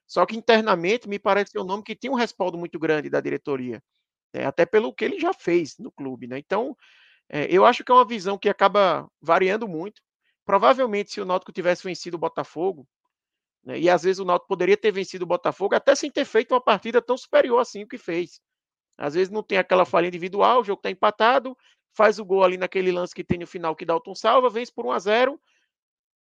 Só que internamente me parece ser um nome que tem um respaldo muito grande da diretoria, né? até pelo que ele já fez no clube, né? Então, é, eu acho que é uma visão que acaba variando muito provavelmente se o Náutico tivesse vencido o Botafogo, né, e às vezes o Náutico poderia ter vencido o Botafogo até sem ter feito uma partida tão superior assim o que fez. Às vezes não tem aquela falha individual, o jogo está empatado, faz o gol ali naquele lance que tem no final que Dalton salva, vence por 1 a 0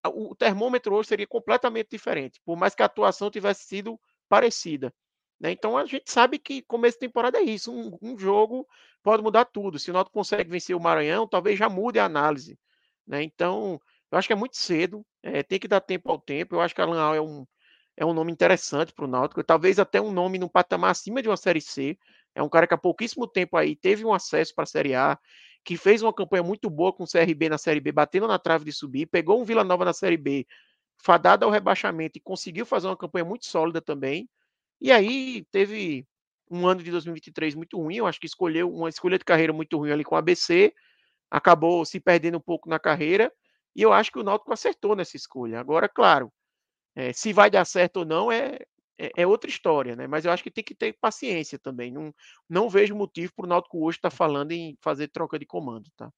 o termômetro hoje seria completamente diferente, por mais que a atuação tivesse sido parecida. Né? Então a gente sabe que começo de temporada é isso, um, um, jogo pode mudar tudo. Se o Náutico consegue vencer o Maranhão, talvez já mude a análise. Né? Então eu acho que é muito cedo, é, tem que dar tempo ao tempo. Eu acho que Alan Al é um, é um nome interessante para o Náutico, talvez até um nome no patamar acima de uma Série C. É um cara que há pouquíssimo tempo aí teve um acesso para a Série A, que fez uma campanha muito boa com o CRB na Série B, batendo na trave de subir, pegou um Vila Nova na Série B, fadado ao rebaixamento e conseguiu fazer uma campanha muito sólida também. E aí teve um ano de 2023 muito ruim, eu acho que escolheu uma escolha de carreira muito ruim ali com o ABC, acabou se perdendo um pouco na carreira e eu acho que o Náutico acertou nessa escolha. Agora, claro, é, se vai dar certo ou não é, é, é, outra história, né? Mas eu acho que tem que ter paciência também. Não, não vejo motivo para o Náutico hoje estar tá falando em fazer troca de comando, tá?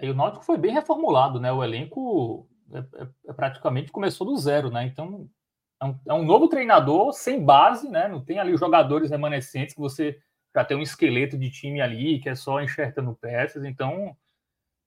É, e o Náutico foi bem reformulado, né? O elenco é, é, é praticamente começou do zero, né? Então é um, é um, novo treinador sem base, né? Não tem ali os jogadores remanescentes que você já tem um esqueleto de time ali que é só enxertando peças. Então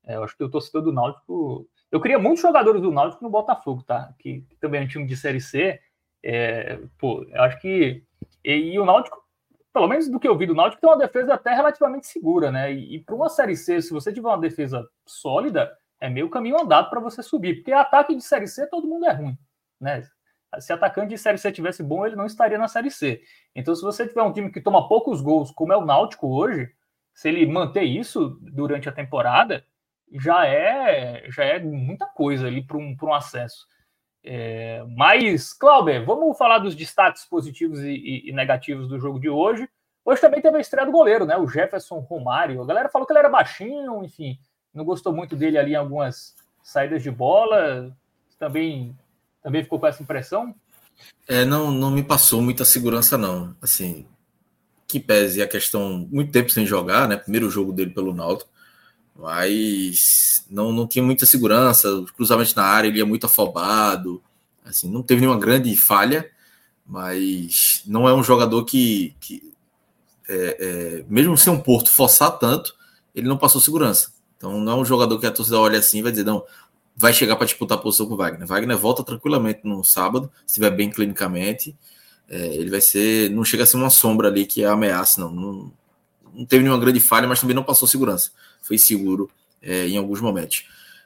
é, eu acho que o torcedor do Náutico. Eu queria muitos jogadores do Náutico no Botafogo, tá? Que, que também é um time de Série C. É, pô, eu acho que. E, e, o Náutico, pelo menos do que eu vi do Náutico, tem uma defesa até relativamente segura, né? E, e para uma Série C, se você tiver uma defesa sólida, é meio caminho andado para você subir. Porque ataque de Série C, todo mundo é ruim, né? Se atacante de Série C tivesse bom, ele não estaria na Série C. Então, se você tiver um time que toma poucos gols, como é o Náutico hoje, se ele manter isso durante a temporada, já é já é muita coisa ali para um, um acesso. É, mas, Clauber, vamos falar dos destaques positivos e, e, negativos do jogo de hoje. Hoje também teve a estreia do goleiro, né? O Jefferson Romário. A galera falou que ele era baixinho, enfim, não gostou muito dele ali em algumas saídas de bola. Também, também ficou com essa impressão? É, não, não me passou muita segurança, não. Assim, que pese a questão muito tempo sem jogar, né? Primeiro jogo dele pelo Náutico mas não, não tinha muita segurança, os cruzamentos na área ele é muito afobado, assim, não teve nenhuma grande falha, mas não é um jogador que, que é, é, mesmo sem um Porto forçar tanto, ele não passou segurança. Então não é um jogador que a torcida olha assim e vai dizer, não, vai chegar para disputar a posição com o Wagner. Wagner volta tranquilamente no sábado, se estiver bem clinicamente. É, ele vai ser, não chega a ser uma sombra ali que é ameaça, não, não, não teve nenhuma grande falha, mas também não passou segurança foi seguro é, em alguns momentos.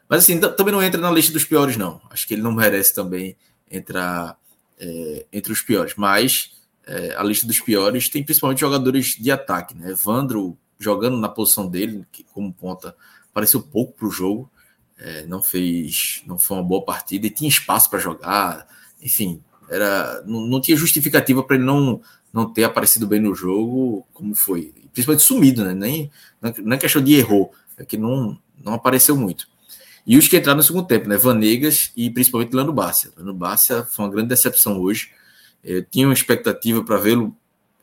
Mas assim, também não entra na lista dos piores, não. Acho que ele não merece também entrar é, entre os piores. Mas é, a lista dos piores tem principalmente jogadores de ataque, né? Evandro jogando na posição dele, que como ponta, apareceu pouco para o jogo. É, não fez, não foi uma boa partida e tinha espaço para jogar. Enfim, era, não, não tinha justificativa para ele não, não ter aparecido bem no jogo, como foi principalmente sumido, né? Nem, não é questão de errou, é que não, não apareceu muito. E os que entraram no segundo tempo, né? Vanegas e principalmente Lando Bárcia. Lando Bárcia foi uma grande decepção hoje. Eu tinha uma expectativa para vê-lo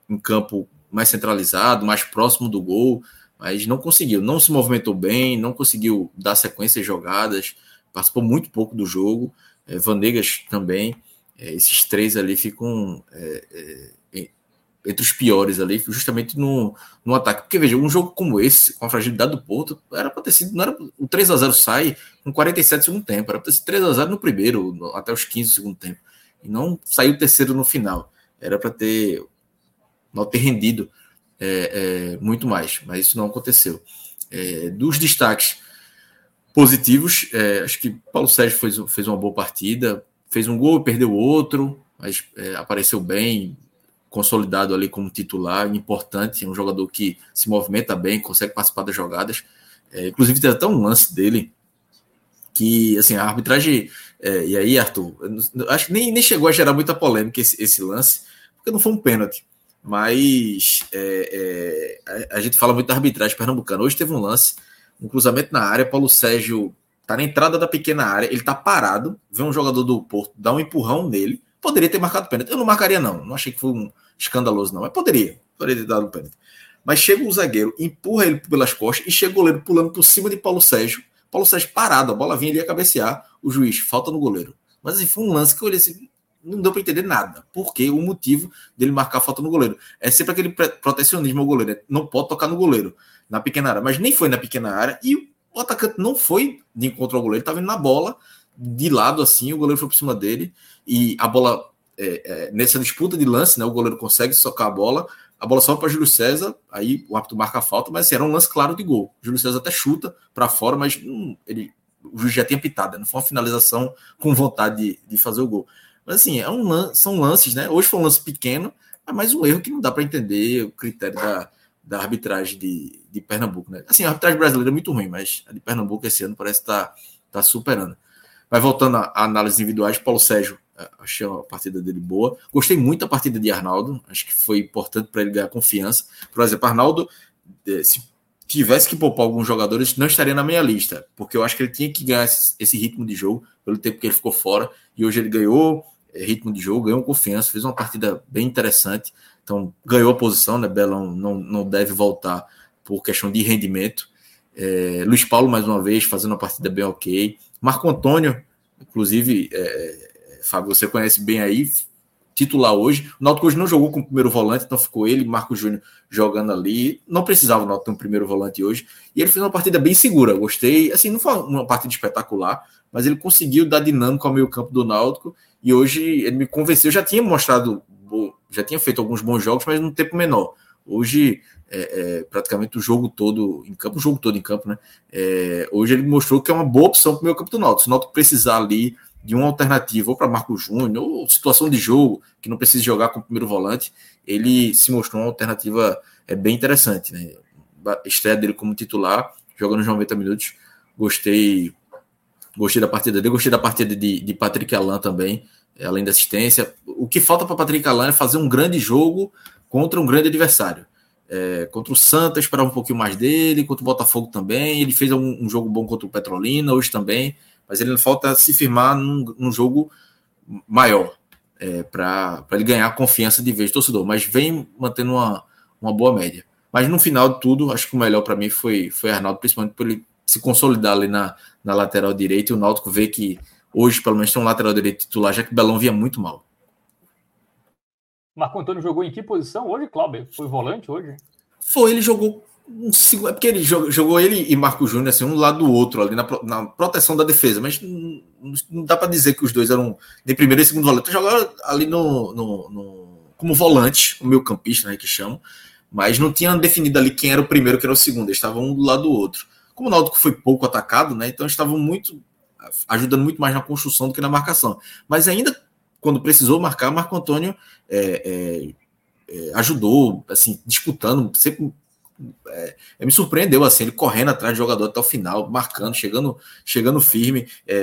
em campo mais centralizado, mais próximo do gol, mas não conseguiu. Não se movimentou bem, não conseguiu dar sequência jogadas, participou muito pouco do jogo. É, Vanegas também. É, esses três ali ficam é, é entre os piores ali, justamente no, no ataque. Porque veja, um jogo como esse, com a fragilidade do Porto, era para ter sido. Não era, o 3 a 0 sai com 47 segundo tempo, era para ter sido 3 a 0 no primeiro, no, até os 15 do segundo tempo. E não saiu o terceiro no final. Era para ter. Não ter rendido é, é, muito mais, mas isso não aconteceu. É, dos destaques positivos, é, acho que Paulo Sérgio fez, fez uma boa partida, fez um gol perdeu outro, mas é, apareceu bem, consolidado ali como titular, importante, é um jogador que se movimenta bem, consegue participar das jogadas. É, inclusive, tem até um lance dele que, assim, a arbitragem. É, e aí, Arthur, acho que nem, nem chegou a gerar muita polêmica esse, esse lance, porque não foi um pênalti. Mas é, é, a, a, gente fala muito da arbitragem pernambucana. Hoje teve um lance, um cruzamento na área, Paulo Sérgio tá na entrada da pequena área, ele tá parado, vê um jogador do Porto, dá um empurrão nele, Poderia ter marcado pênalti. Eu não marcaria, não. Não achei que foi um escandaloso, não. Mas poderia. Poderia ter dado um pênalti. Mas chega um zagueiro, empurra ele pelas costas e chega o goleiro pulando por cima de Paulo Sérgio Paulo Sérgio parado, a bola vinha, ele ia cabecear, o juiz, falta no goleiro. Mas assim, foi um lance que eu olhei assim, não deu para entender nada. Porque o motivo dele marcar falta no goleiro. É sempre aquele protecionismo ao goleiro. Né? Não pode tocar no goleiro, na pequena área. Mas nem foi na pequena área. E o atacante não foi de encontro ao goleiro, estava indo na bola, de lado assim, o goleiro foi por cima dele. E a bola, é, é, nessa disputa de lance, né, o goleiro consegue socar a bola. A bola sobe para Júlio César, aí o árbitro marca a falta, mas assim, era um lance claro de gol. Júlio César até chuta para fora, mas hum, ele, o juiz já tinha pitado, né? não foi uma finalização com vontade de, de fazer o gol. Mas assim, é um, são lances, né? Hoje foi um lance pequeno, é mais um erro que não dá para entender o critério da, da arbitragem de, de Pernambuco, né? Assim, a arbitragem brasileira é muito ruim, mas a de Pernambuco esse ano parece estar tá, tá superando. Mas voltando a análises individuais, Paulo Sérgio, achei a partida dele boa. Gostei muito da partida de Arnaldo, acho que foi importante para ele ganhar confiança. Por exemplo, Arnaldo, é, se tivesse que poupar alguns jogadores, não estaria na minha lista, porque eu acho que ele tinha que ganhar esse ritmo de jogo, pelo tempo que ele ficou fora, e hoje ele ganhou é, ritmo de jogo, ganhou confiança, fez uma partida bem interessante. Então, ganhou a posição, né? Belão não, não deve voltar por questão de rendimento. É, Luiz Paulo, mais uma vez, fazendo uma partida bem ok. Marco Antônio, inclusive, é, Fábio, você conhece bem aí, titular hoje. O Náutico hoje não jogou com o primeiro volante, então ficou ele, Marco Júnior jogando ali. Não precisava o Náutico ter um primeiro volante hoje. E ele fez uma partida bem segura, gostei. Assim, não foi uma partida espetacular, mas ele conseguiu dar dinâmica ao meio campo do Náutico e hoje ele me convenceu. Eu já tinha mostrado, já tinha feito alguns bons jogos, mas num tempo menor. Hoje, é, é, praticamente o jogo todo em campo, o jogo todo em campo, né? É, hoje ele mostrou que é uma boa opção para o meu campo do Náutico. Se o Náutico precisar ali de uma alternativa, ou para Marco Júnior, ou situação de jogo, que não precisa jogar com o primeiro volante, ele se mostrou uma alternativa é, bem interessante, né? estreia dele como titular, jogando os 90 minutos, gostei Gostei da partida dele, gostei da partida de, de Patrick Alain também, além da assistência. O que falta para Patrick Alain é fazer um grande jogo contra um grande adversário. É, contra o Santa, esperava um pouquinho mais dele, contra o Botafogo também. Ele fez um, um jogo bom contra o Petrolina hoje também, mas ele falta se firmar num, num jogo maior é, para ele ganhar a confiança de vez do torcedor. Mas vem mantendo uma, uma boa média. Mas no final de tudo, acho que o melhor para mim foi, foi Arnaldo, principalmente por ele se consolidar ali na, na lateral direita e o Náutico vê que hoje, pelo menos, tem um lateral direito titular, já que o Belão via muito mal. Marco Antônio jogou em que posição hoje, Cláudio? Foi volante hoje? Foi, ele jogou um segundo. É porque ele jogou, jogou, ele e Marco Júnior assim, um lado do outro, ali na, na proteção da defesa, mas não, não dá para dizer que os dois eram de primeiro e segundo volante. Jogaram ali no, no, no, como volante, o meio campista, né, que chamam, mas não tinham definido ali quem era o primeiro quem era o segundo, eles estavam um do lado do outro. Como o Náutico foi pouco atacado, né? Então estavam muito ajudando muito mais na construção do que na marcação. Mas ainda quando precisou marcar, Marco Antônio é, é, é, ajudou, assim, disputando, sempre é, me surpreendeu assim, ele correndo atrás do jogador até o final, marcando, chegando, chegando firme. É,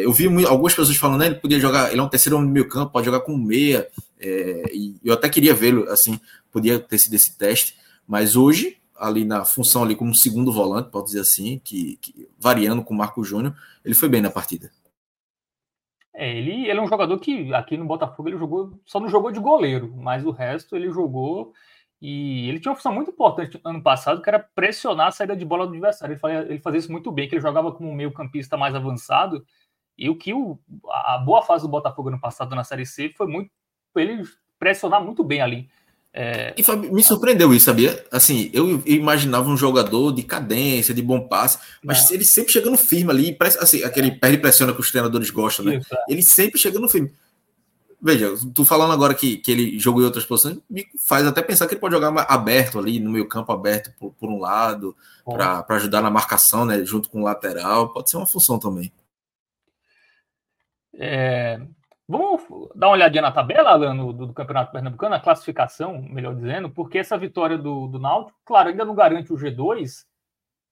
é, eu vi algumas pessoas falando, né, ele podia jogar, ele é um terceiro homem do meio campo, pode jogar com meia, e eu até queria vê-lo, assim, podia ter sido esse teste, mas hoje ali na função ali como segundo volante, pode dizer assim, que, que variando com o Marco Júnior, ele foi bem na partida. É, ele, ele é um jogador que aqui no Botafogo ele jogou, só não jogou de goleiro, mas o resto ele jogou e ele tinha uma função muito importante ano passado, que era pressionar a saída de bola do adversário. Ele fazia, ele fazia isso muito bem, que ele jogava como meio campista mais avançado, e o que o, a boa fase do Botafogo ano passado na Série C foi muito ele pressionar muito bem ali. É... E Fábio, me surpreendeu isso, sabia? Assim, eu imaginava um jogador de cadência, de bom passe, mas ele sempre chegando firme ali, assim, aquele perde pressiona que os treinadores gostam, né? Isso, é. Ele sempre chegando firme. Veja, tu falando agora que, que ele jogou em outras posições, me faz até pensar que ele pode jogar aberto ali, no meio campo aberto por, por um lado, para ajudar na marcação, né? Junto com o lateral, pode ser uma função também. É, Vamos dar uma olhadinha na tabela, Alan, do, do, Campeonato Pernambucano, a classificação, melhor dizendo, porque essa vitória do, do Náutico, claro, ainda não garante o G2,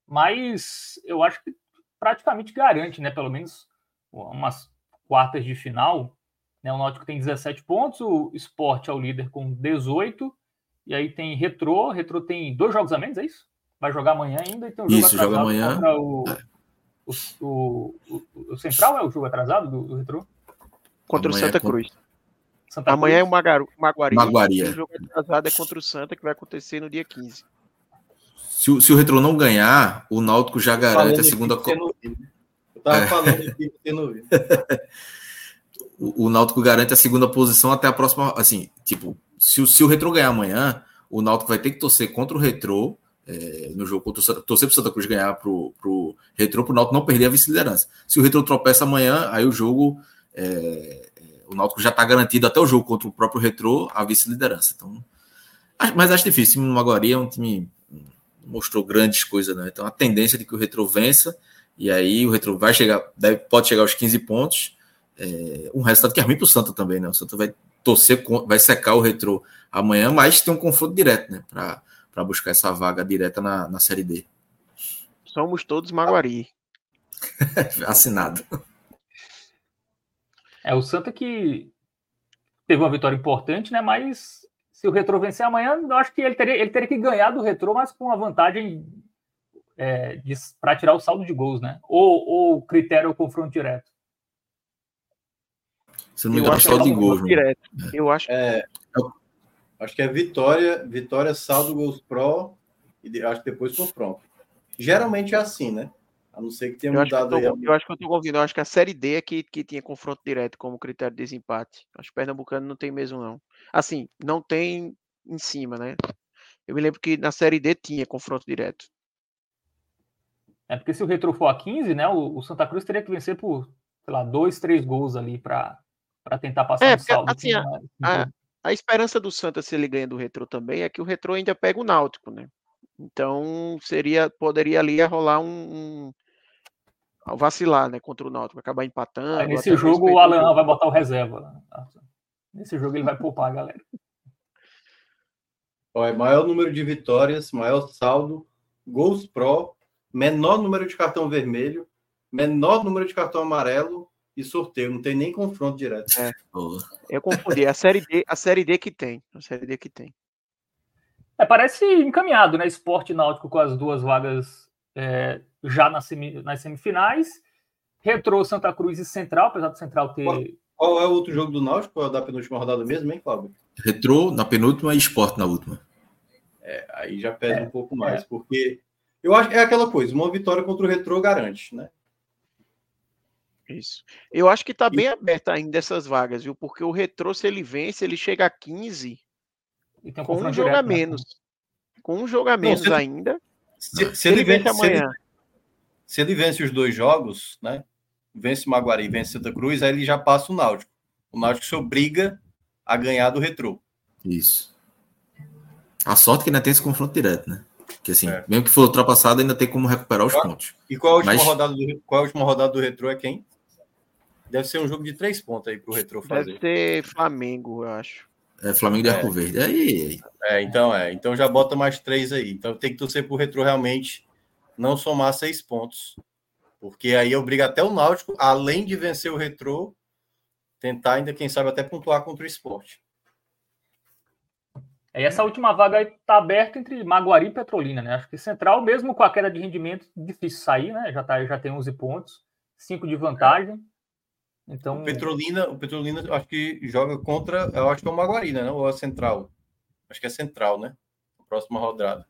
mas eu acho que praticamente garante, né? Pelo menos umas quartas de final. Né? O Náutico tem 17 pontos, o Sport é o líder com 18, e aí tem Retro, Retro tem dois jogos a menos, é isso? Vai jogar amanhã ainda, então o jogo isso, joga amanhã. O, o, o, o, o, Central é o jogo atrasado do, do Retro? Contra Amanhã o Santa é Cruz. Santa Amanhã Cruz. é o Maguari. Maguaria. O jogo atrasado é contra o Santa, que vai acontecer no dia 15. Se, o, se o Retro não ganhar, o Náutico já garante a segunda. Eu tava é. falando aqui você não viu. o, o Náutico garante a segunda posição até a próxima. Assim, tipo, se, se o Retro ganhar amanhã, o Náutico vai ter que torcer contra o Retro é, no jogo contra o torcer para o Santa Cruz ganhar para o Retro, para o Náutico não perder a vice-liderança. Se o Retro tropeça amanhã, aí o jogo. É, o Náutico já está garantido até o jogo contra o próprio Retro a vice-liderança. Então, mas acho difícil. O Maguari é um time mostrou grandes coisas, né? Então a tendência de que o Retro vença e aí o Retro vai chegar, deve, pode chegar aos 15 pontos. É, um resultado que é ruim para o Santa também, né? O Santa vai torcer, vai secar o Retro amanhã, mas tem um confronto direto, né? Para buscar essa vaga direta na, na Série D. Somos todos Maguari. Assinado. É, o Santa que teve uma vitória importante, né? Mas se o Retro vencer amanhã, eu acho que ele teria, ele teria que ganhar do Retro, mas com uma vantagem é, para tirar o saldo de gols, né? Ou, ou critério o confronto direto. Se não me engano, saldo de gols. Né? Direto. Eu acho. É, acho que é vitória, vitória, saldo, gols pro e acho que depois confronto. Geralmente é assim, né? A não ser que tenha eu mudado acho que eu, tô, eu acho que eu tô convindo. Eu acho que a Série D é que, que tinha confronto direto como critério de desempate. Acho que o Pernambucano não tem mesmo, não. Assim, não tem em cima, né? Eu me lembro que na Série D tinha confronto direto. É porque se o Retro for a 15, né? O, o Santa Cruz teria que vencer por, sei lá, dois, três gols ali para tentar passar é, um saldo. Assim, a, a, a, esperança do Santa, se ele ganha do Retro também, é que o Retro ainda pega o Náutico, né? Então seria, poderia ali rolar um, um ao vacilar, né, contra o Náutico, acabar empatando. Aí nesse jogo o Alan vai botar o reserva. Né? Nesse jogo ele vai poupar a galera. Olha, maior número de vitórias, maior saldo, gols pró, menor número de cartão vermelho, menor número de cartão amarelo e sorteio. Não tem nem confronto direto. É. Eu confundi. É a série D, a série D que tem. A série D que tem. É, parece encaminhado, né? Esporte náutico com as duas vagas é, já nas, semi, nas semifinais. Retrô Santa Cruz e Central, apesar do Central ter. Qual, qual é o outro jogo do Náutico? Qual é o da penúltima rodada mesmo, hein, Cláudio? Retrô na penúltima e Esporte na última. É, aí já pesa é, um pouco mais, é. porque eu acho que é aquela coisa, uma vitória contra o Retrô garante, né? Isso. Eu acho que está bem aberta ainda essas vagas, viu? Porque o Retrô, se ele vence, ele chega a 15 um com um jogo a né? menos. Né? Com um jogo a menos Não, se, ainda. Se, se, ele, vence amanhã. Se ele, se ele vence os dois jogos, né? Vence Maguari, vence Santa Cruz, aí ele já passa o Náutico. O Náutico se obriga a ganhar do Retrô. Isso. A sorte que ainda tem esse confronto direto, né? Que assim, é. mesmo que for ultrapassado, ainda tem como recuperar os pontos. E qual a, última Mas... rodada do, qual a última rodada do Retrô é quem? Deve ser um jogo de três pontos aí pro Retrô fazer. Deve ser Flamengo, eu acho. É Flamengo de é. Arco Verde. Aí, É, então é. Então já bota mais três aí. Então tem que torcer pro Retrô realmente não somar seis pontos. Porque aí obriga até o Náutico, além de vencer o Retrô, tentar ainda, quem sabe, até pontuar contra o esporte. E essa última vaga está aberta entre Maguari e Petrolina, né? Acho que Central, mesmo com a queda de rendimento, difícil sair, né? Já, tá, já tem 11 pontos, 5 de vantagem. Então... O Petrolina, o Petrolina acho que joga contra, eu acho que é o Maguari, né? Ou a Central? Acho que é Central, né? Próxima rodada.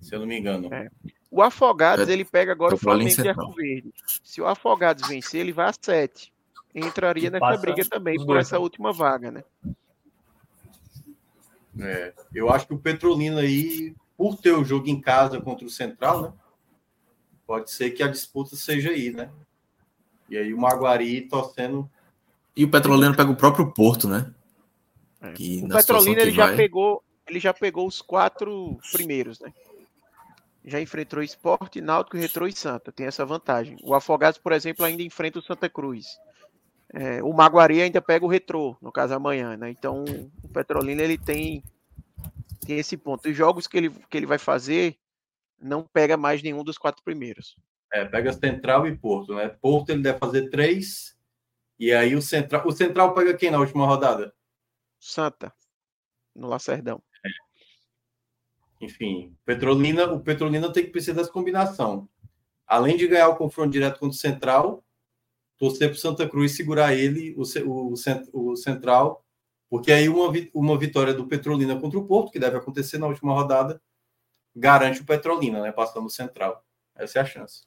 Se eu não me engano. É. O Afogados, é, ele pega agora o Flamengo de Arco Verde. Se o Afogados vencer, ele vai a 7. Entraria nessa briga também por essa última vaga, né? É, eu acho que o Petrolina aí, por ter o jogo em casa contra o Central, né? Pode ser que a disputa seja aí, né? E aí o Maguari torcendo. E o Petrolina pega o próprio Porto, né? É. Que, o Petrolina ele vai... já pegou, ele já pegou os quatro primeiros, né? Já enfrentou Esporte, Náutico, Retrô e Santa. Tem essa vantagem. O Afogados, por exemplo, ainda enfrenta o Santa Cruz. É, o Maguari ainda pega o Retrô, no caso amanhã, né? Então o Petrolina ele tem, tem esse ponto. Os jogos que ele, que ele vai fazer não pega mais nenhum dos quatro primeiros. É, pega Central e Porto, né? Porto ele deve fazer três. E aí o Central. O Central pega quem na última rodada? Santa, no Lacerdão. É. Enfim, Petrolina, o Petrolina tem que precisar dessa combinação. Além de ganhar o confronto direto contra o Central, torcer para Santa Cruz segurar ele, o, o, o Central, porque aí uma, uma vitória do Petrolina contra o Porto, que deve acontecer na última rodada, garante o Petrolina, né? Passando no Central. Essa é a chance.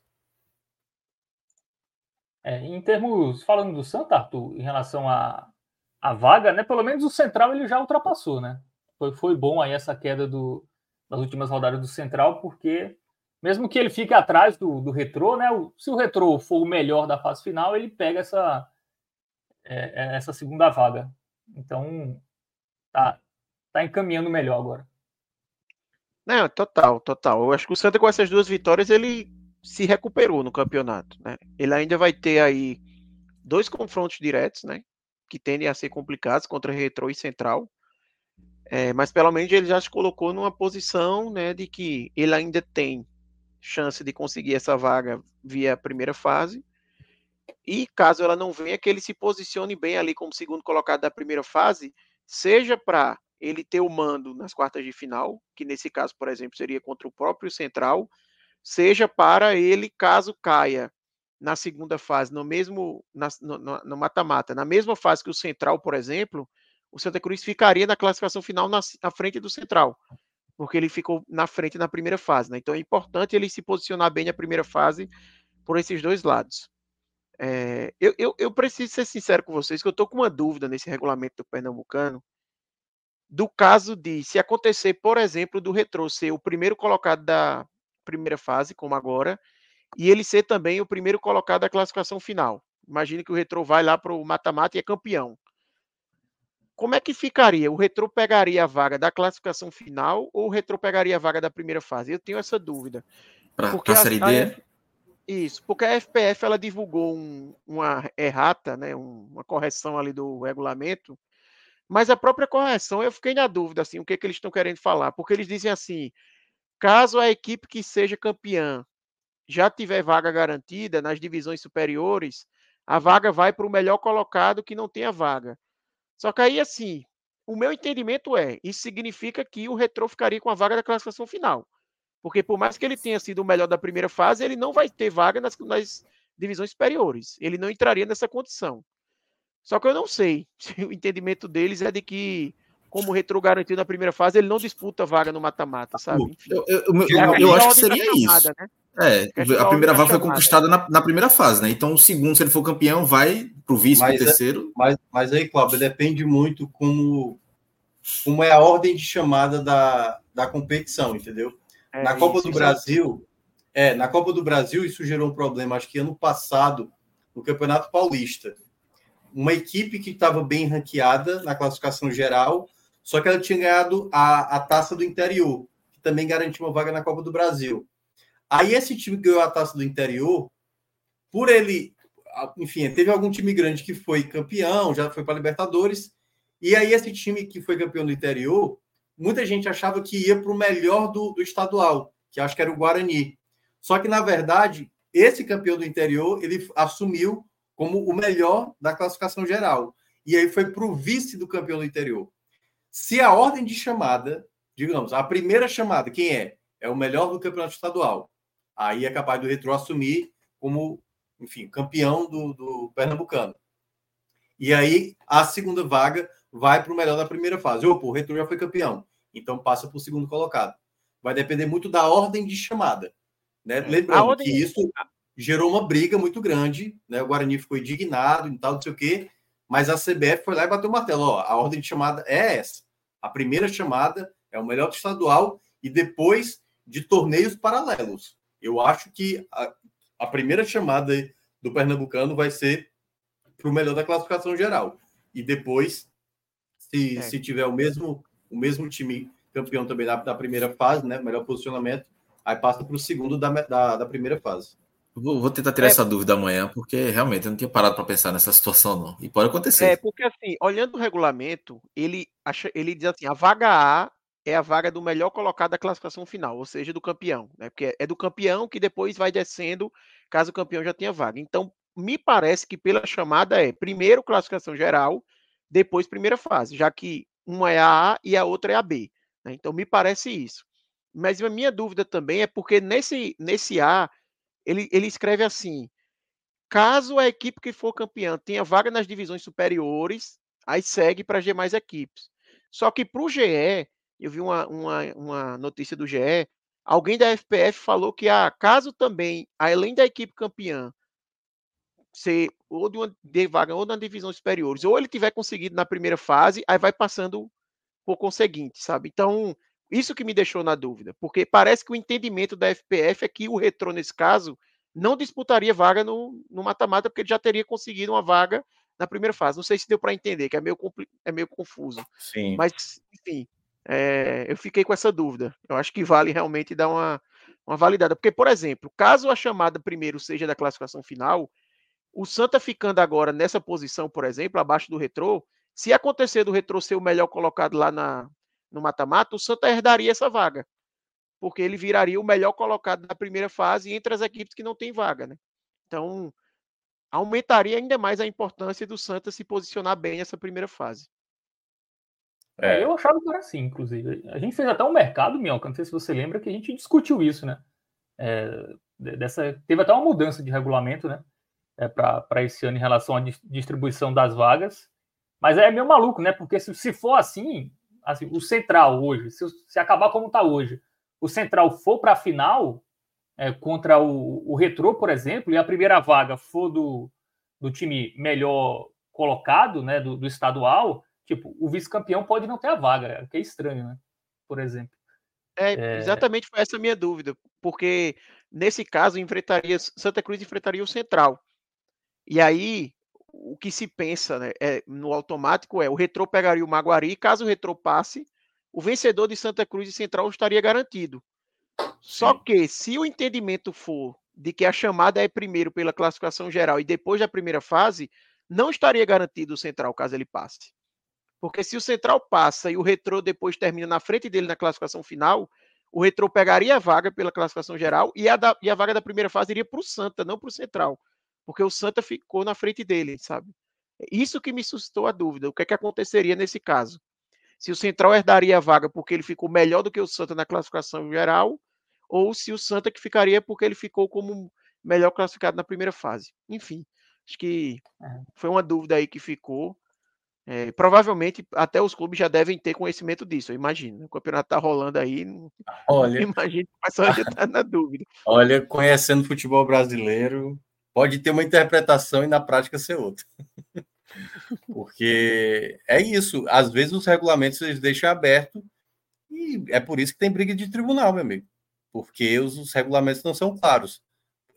É, em termos, falando do Santa, Arthur, em relação à a, a, vaga, né? Pelo menos o Central ele já ultrapassou, né? Foi, foi bom aí essa queda do, das últimas rodadas do Central, porque mesmo que ele fique atrás do, do Retrô, né? O, se o Retrô for o melhor da fase final, ele pega essa, é, é essa segunda vaga. Então, tá, tá encaminhando melhor agora. Não, total, total. Eu acho que o Santa com essas duas vitórias ele se recuperou no campeonato, né? Ele ainda vai ter aí dois confrontos diretos, né? Que tendem a ser complicados contra Retro e Central. É, mas pelo menos ele já se colocou numa posição, né, de que ele ainda tem chance de conseguir essa vaga via primeira fase. E caso ela não venha, que ele se posicione bem ali como segundo colocado da primeira fase, seja para ele ter o mando nas quartas de final, que nesse caso, por exemplo, seria contra o próprio Central, seja para ele, caso caia na segunda fase, no mesmo no mata-mata, na mesma fase que o Central, por exemplo, o Santa Cruz ficaria na classificação final na, na, frente do Central, porque ele ficou na frente na primeira fase. Né? Então é importante ele se posicionar bem na primeira fase por esses dois lados. É, eu, eu, eu, preciso ser sincero com vocês que eu estou com uma dúvida nesse regulamento do Pernambucano, do caso de se acontecer, por exemplo, do Retro ser o primeiro colocado da primeira fase, como agora, e ele ser também o primeiro colocado da classificação final. Imagine que o Retro vai lá para o mata-mata e é campeão. Como é que ficaria? O Retro pegaria a vaga da classificação final ou o Retro pegaria a vaga da primeira fase? Eu tenho essa dúvida. Para a Série D? Isso, porque a FPF ela divulgou um, uma errata, né, um, uma correção ali do regulamento, mas a própria correção, eu fiquei na dúvida, assim, o que, que eles estão querendo falar. Porque eles dizem assim, caso a equipe que seja campeã já tiver vaga garantida nas divisões superiores, a vaga vai para o melhor colocado que não tenha vaga. Só que aí, assim, o meu entendimento é, isso significa que o Retro ficaria com a vaga da classificação final. Porque por mais que ele tenha sido o melhor da primeira fase, ele não vai ter vaga nas, nas divisões superiores. Ele não entraria nessa condição. Só que eu não sei se o entendimento deles é de que, como Retro garantiu na primeira fase, ele não disputa vaga no mata-mata, sabe? Enfim, eu, eu, eu, eu acho que seria isso. Né? É, a primeira vaga foi conquistada na, na, primeira fase, né? Então, o segundo, se ele for campeão, vai para o vice, para o é, terceiro. mas, mas aí, Cláudio, depende muito como, como é a ordem de chamada da, da competição, entendeu? É, na Copa do Brasil, é, na Copa do Brasil, isso gerou um problema, acho que ano passado, no Campeonato Paulista uma equipe que estava bem ranqueada na classificação geral, só que ela tinha ganhado a, a taça do interior, que também garantiu uma vaga na Copa do Brasil. Aí esse time que ganhou a taça do interior, por ele, enfim, teve algum time grande que foi campeão, já foi para Libertadores, e aí esse time que foi campeão do interior, muita gente achava que ia para o melhor do, do estadual, que acho que era o Guarani. Só que, na verdade, esse campeão do interior, ele assumiu como o melhor da classificação geral. E aí foi para o vice do campeão do interior. Se a ordem de chamada, digamos, a primeira chamada, quem é? É o melhor do campeonato estadual. Aí é capaz do Retro assumir como, enfim, campeão do, do Pernambucano. E aí a segunda vaga vai para o melhor da primeira fase. Opa, o Retro já foi campeão. Então passa para o segundo colocado. Vai depender muito da ordem de chamada. Né? É. Lembrando ordem... que isso gerou uma briga muito grande, né? O Guarani ficou indignado e tal, não sei o quê, mas a CBF foi lá e bateu o martelo. Ó, a ordem de chamada é essa. A primeira chamada é o melhor do estadual e depois de torneios paralelos. Eu acho que a, a primeira chamada do Pernambucano vai ser para o melhor da classificação geral. E depois, se, é. se tiver o mesmo, o mesmo time campeão também da, da primeira fase, né? Melhor posicionamento, aí passa para o segundo da, da, da primeira fase. Vou, vou tentar tirar é, essa dúvida amanhã, porque realmente eu não tinha parado para pensar nessa situação, não. E pode acontecer. É, porque assim, olhando o regulamento, ele, acha, ele diz assim: a vaga A é a vaga do melhor colocado da classificação final, ou seja, do campeão, né? Porque é do campeão que depois vai descendo, caso o campeão já tenha vaga. Então, me parece que pela chamada é primeiro classificação geral, depois primeira fase, já que uma é a A e a outra é a B. Né? Então, me parece isso. Mas a minha dúvida também é porque nesse, nesse A ele, ele escreve assim: caso a equipe que for campeã tenha vaga nas divisões superiores, aí segue para as demais equipes. Só que para o GE, eu vi uma, uma, uma notícia do GE, alguém da FPF falou que ah, caso também, além da equipe campeã, ser ou de uma de vaga ou na divisão superiores, ou ele tiver conseguido na primeira fase, aí vai passando por conseguinte, sabe? Então, isso que me deixou na dúvida, porque parece que o entendimento da FPF é que o Retrô, nesse caso, não disputaria vaga no mata-mata, porque ele já teria conseguido uma vaga na primeira fase. Não sei se deu para entender, que é meio, é meio confuso. Sim. Mas, enfim, é, eu fiquei com essa dúvida. Eu acho que vale realmente dar uma, uma validada. Porque, por exemplo, caso a chamada primeiro seja da classificação final, o Santa ficando agora nessa posição, por exemplo, abaixo do Retrô, se acontecer do Retrô ser o melhor colocado lá na, no mata-mata, o Santa herdaria essa vaga. Porque ele viraria o melhor colocado da primeira fase entre as equipes que não têm vaga, né? Então, aumentaria ainda mais a importância do Santa se posicionar bem nessa primeira fase. É. Eu achava que era assim, inclusive. A gente fez até um mercado, Minhoca, não sei se você lembra, que a gente discutiu isso, né? É, dessa, teve até uma mudança de regulamento, né? É, para esse ano em relação à distribuição das vagas. Mas é meio maluco, né? Porque se, se for assim, assim, o Central hoje, se, se acabar como está hoje, o Central for para a final é, contra o, o Retrô, por exemplo, e a primeira vaga for do, do time melhor colocado, né? Do, do estadual, tipo, o vice-campeão pode não ter a vaga, que é estranho, né? Por exemplo. É, é... exatamente foi essa a minha dúvida, porque nesse caso enfrentaria Santa Cruz enfrentaria o Central. E aí, o que se pensa né, é, no automático é o Retrô pegaria o Maguari, caso o Retrô passe, o vencedor de Santa Cruz e Central estaria garantido. Só Sim. que, se o entendimento for de que a chamada é primeiro pela classificação geral e depois da primeira fase, não estaria garantido o Central caso ele passe. Porque se o Central passa e o Retrô depois termina na frente dele na classificação final, o Retrô pegaria a vaga pela classificação geral e a, da, e a vaga da primeira fase iria para o Santa, não para o Central porque o Santa ficou na frente dele, sabe? Isso que me suscitou a dúvida. O que é que aconteceria nesse caso? Se o Central herdaria a vaga porque ele ficou melhor do que o Santa na classificação geral, ou se o Santa que ficaria porque ele ficou como melhor classificado na primeira fase. Enfim, acho que é. foi uma dúvida aí que ficou. É, provavelmente até os clubes já devem ter conhecimento disso, eu imagino. O campeonato está rolando aí. Olha, imagino que o pessoal já está na dúvida. Olha, conhecendo o futebol brasileiro, pode ter uma interpretação e na prática ser outra. Porque é isso, às vezes os regulamentos eles deixam aberto e é por isso que tem briga de tribunal, meu amigo. Porque os, os regulamentos não são claros.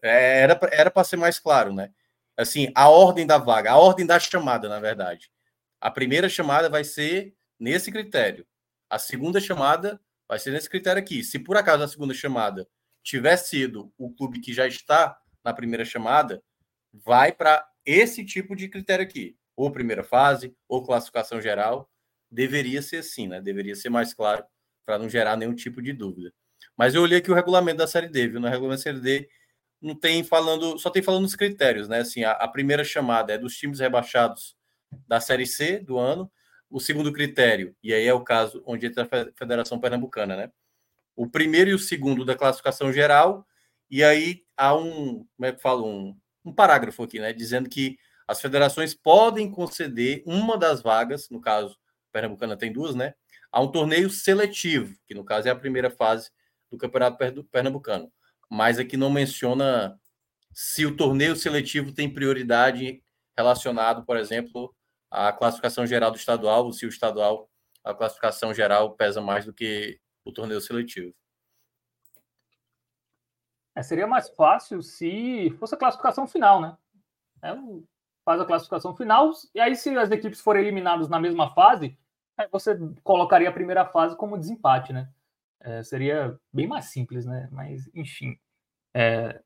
É, era para ser mais claro, né? Assim, a ordem da vaga, a ordem da chamada, na verdade. A primeira chamada vai ser nesse critério. A segunda chamada vai ser nesse critério aqui. Se por acaso a segunda chamada tiver sido o clube que já está na primeira chamada, vai para esse tipo de critério aqui, ou primeira fase, ou classificação geral. Deveria ser assim, né? Deveria ser mais claro para não gerar nenhum tipo de dúvida. Mas eu olhei aqui o regulamento da Série D, viu? No regulamento da Série D não tem falando, só tem falando os critérios, né? Assim, a, a primeira chamada é dos times rebaixados da Série C do ano. O segundo critério, e aí é o caso onde entra a Federação Pernambucana, né? O primeiro e o segundo da classificação geral e aí há um, como é que falo, um, um parágrafo aqui, né, dizendo que as federações podem conceder uma das vagas, no caso, Pernambucana tem duas, né, a um torneio seletivo, que no caso é a primeira fase do Campeonato Pernambucano. Mas aqui não menciona se o torneio seletivo tem prioridade relacionado, por exemplo, à classificação geral do estadual, ou se o estadual, a classificação geral pesa mais do que o torneio seletivo. É, seria mais fácil se fosse a classificação final, né? É, faz a classificação final, e aí, se as equipes forem eliminadas na mesma fase, você colocaria a primeira fase como desempate, né? É, seria bem mais simples, né? Mas, enfim. É,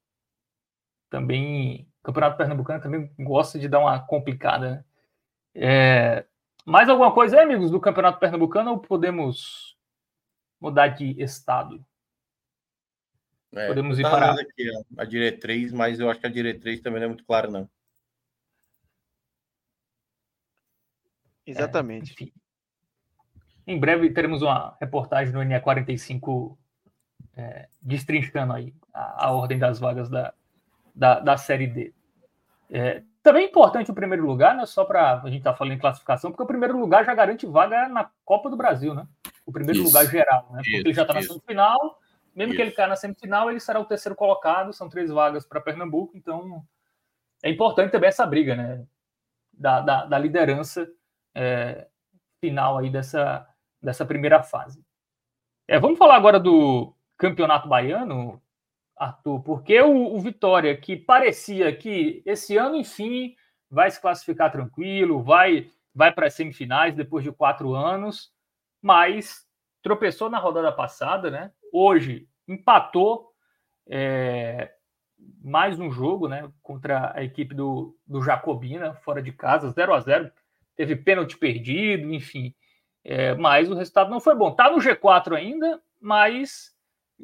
também, o Campeonato Pernambucano também gosta de dar uma complicada, né? É, mais alguma coisa aí, amigos, do Campeonato Pernambucano ou podemos mudar de estado? É, Podemos ir para aqui, a diretriz, mas eu acho que a diretriz também não é muito clara, não. Exatamente. É, em breve teremos uma reportagem no NE45 é, destrinchando aí a, a, ordem das vagas da, da, da Série D. É, também é importante o primeiro lugar, né? Só para a gente estar tá falando em classificação, porque o primeiro lugar já garante vaga na Copa do Brasil, né? O primeiro isso, lugar geral, né? Porque isso, ele já está na semifinal mesmo Isso. que ele caia na semifinal, ele será o terceiro colocado, são três vagas para Pernambuco, então é importante também essa briga, né? Da, da, da liderança é, final aí dessa, dessa primeira fase. É, vamos falar agora do Campeonato Baiano, Arthur, porque o, o Vitória, que parecia que esse ano, enfim, vai se classificar tranquilo, vai, vai para as semifinais depois de quatro anos, mas tropeçou na rodada passada, né? Hoje empatou é, mais um jogo, né? Contra a equipe do, do Jacobina, fora de casa, 0 a 0 Teve pênalti perdido, enfim. É, mas o resultado não foi bom. Tá no G4 ainda, mas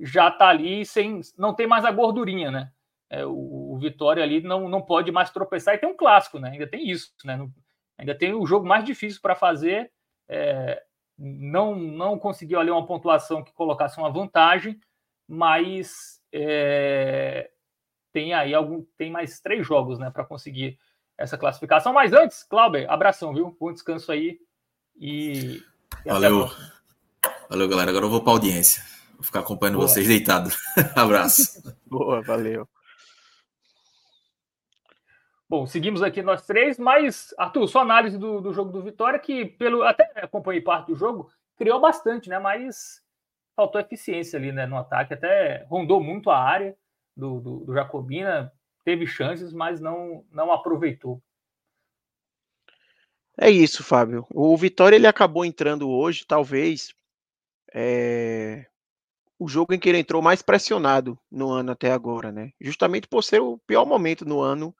já tá ali sem. Não tem mais a gordurinha, né? É, o, o, Vitória ali não, não pode mais tropeçar e tem um clássico, né? Ainda tem isso, né? ainda tem o jogo mais difícil para fazer. É, não, não conseguiu ali uma pontuação que colocasse uma vantagem, mas é, tem aí algum, tem mais três jogos, né, para conseguir essa classificação. Mas antes, Clauber, abração, viu? Bom descanso aí e, e valeu, valeu, galera. Agora eu vou para audiência, vou ficar acompanhando Boa. vocês deitado. Abraço. Boa, valeu. Bom, seguimos aqui nós três, mas, Arthur, sua análise do, do jogo do Vitória, que pelo até acompanhei parte do jogo, criou bastante, né? Mas faltou eficiência ali né, no ataque, até rondou muito a área do, do, do Jacobina, teve chances, mas não, não aproveitou. É isso, Fábio. O Vitória ele acabou entrando hoje, talvez, é... o jogo em que ele entrou mais pressionado no ano até agora, né? Justamente por ser o pior momento no ano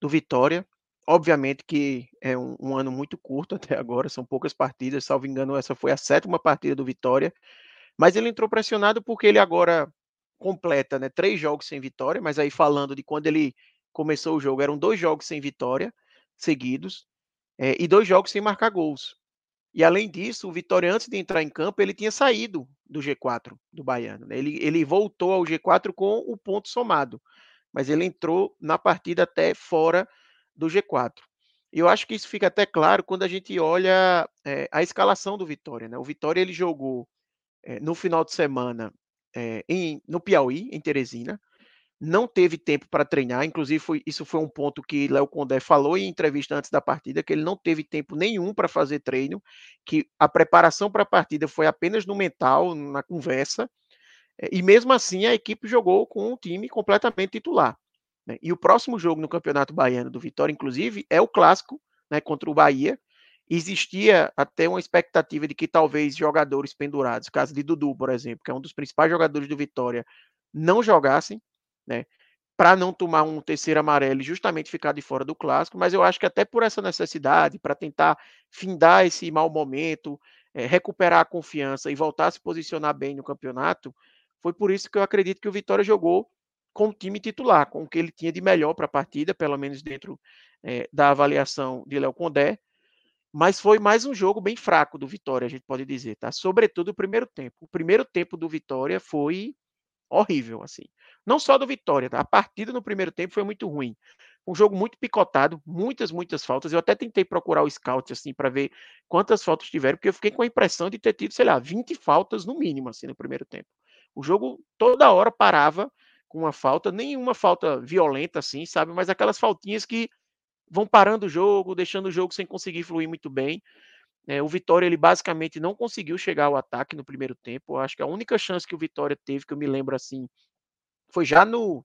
do Vitória. Obviamente que é um, um, ano muito curto até agora, são poucas partidas, salvo engano, essa foi a sétima partida do Vitória. Mas ele entrou pressionado porque ele agora completa né, três jogos sem vitória, mas aí falando de quando ele começou o jogo, eram dois jogos sem vitória seguidos é, e dois jogos sem marcar gols. E além disso, o Vitória, antes de entrar em campo, ele tinha saído do G4 do Baiano. Né? Ele, ele voltou ao G4 com o ponto somado mas ele entrou na partida até fora do G4. E eu acho que isso fica até claro quando a gente olha é, a escalação do Vitória. Né? O Vitória ele jogou é, no final de semana é, em, no Piauí, em Teresina. Não teve tempo para treinar, inclusive foi, isso foi um ponto que Léo Condé falou em entrevista antes da partida, que ele não teve tempo nenhum para fazer treino, que a preparação para a partida foi apenas no mental, na conversa, e mesmo assim a equipe jogou com um time completamente titular. Né? E o próximo jogo no Campeonato Baiano do Vitória, inclusive, é o clássico né, contra o Bahia. Existia até uma expectativa de que talvez jogadores pendurados, caso de Dudu, por exemplo, que é um dos principais jogadores do Vitória, não jogassem, né? Para não tomar um terceiro amarelo e justamente ficar de fora do clássico, mas eu acho que até por essa necessidade, para tentar findar esse mau momento, é, recuperar a confiança e voltar a se posicionar bem no campeonato, foi por isso que eu acredito que o Vitória jogou com o time titular, com o que ele tinha de melhor para a partida, pelo menos dentro é, da avaliação de Léo Condé. Mas foi mais um jogo bem fraco do Vitória, a gente pode dizer, tá? Sobretudo o primeiro tempo. O primeiro tempo do Vitória foi horrível, assim. Não só do Vitória, tá? A partida no primeiro tempo foi muito ruim. Um jogo muito picotado, muitas, muitas faltas. Eu até tentei procurar o scout, assim, para ver quantas faltas tiveram, porque eu fiquei com a impressão de ter tido, sei lá, 20 faltas no mínimo, assim, no primeiro tempo. O jogo toda hora parava com uma falta, nenhuma falta violenta assim, sabe? Mas aquelas faltinhas que vão parando o jogo, deixando o jogo sem conseguir fluir muito bem. É, o Vitória ele basicamente não conseguiu chegar ao ataque no primeiro tempo. Eu acho que a única chance que o Vitória teve, que eu me lembro assim, foi já no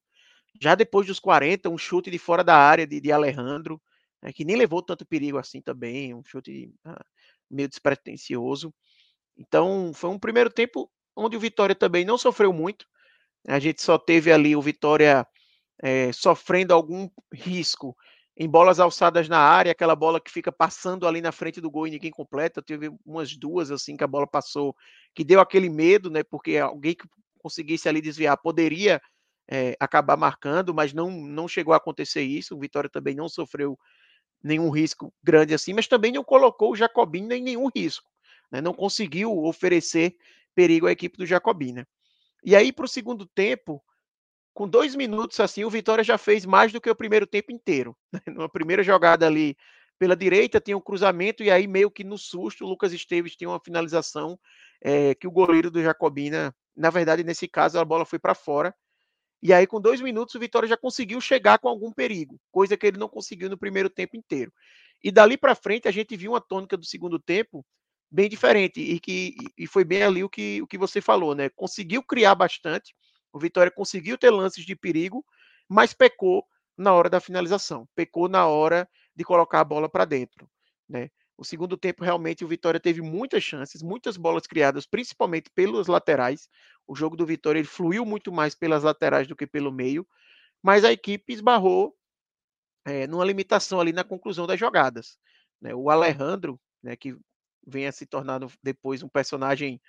já depois dos 40, um chute de fora da área de, de Alejandro, né, que nem levou tanto perigo assim também, um chute ah, meio despretensioso. Então, foi um primeiro tempo onde o Vitória também não sofreu muito. A gente só teve ali o Vitória é, sofrendo algum risco em bolas alçadas na área, aquela bola que fica passando ali na frente do gol e ninguém completa. Teve umas duas assim que a bola passou, que deu aquele medo, né? Porque alguém que conseguisse ali desviar poderia é, acabar marcando, mas não, não chegou a acontecer isso. O Vitória também não sofreu nenhum risco grande assim, mas também não colocou o Jacobino em nenhum risco. Né? Não conseguiu oferecer perigo à equipe do Jacobina. E aí, para o segundo tempo, com dois minutos assim, o Vitória já fez mais do que o primeiro tempo inteiro. Né? Numa primeira jogada ali pela direita, tinha um cruzamento, e aí, meio que no susto, o Lucas Esteves tinha uma finalização é, que o goleiro do Jacobina Na verdade, nesse caso, a bola foi para fora. E aí, com dois minutos, o Vitória já conseguiu chegar com algum perigo, coisa que ele não conseguiu no primeiro tempo inteiro. E dali para frente, a gente viu uma tônica do segundo tempo bem diferente e que e foi bem ali o que, o que você falou, né? Conseguiu criar bastante, o Vitória conseguiu ter lances de perigo, mas pecou na hora da finalização, pecou na hora de colocar a bola para dentro, né? O segundo tempo, realmente, o Vitória teve muitas chances, muitas bolas criadas, principalmente pelos laterais. O jogo do Vitória ele fluiu muito mais pelas laterais do que pelo meio, mas a equipe esbarrou é, numa limitação ali na conclusão das jogadas. Né? O Alejandro, né, que vem a se tornar depois um personagem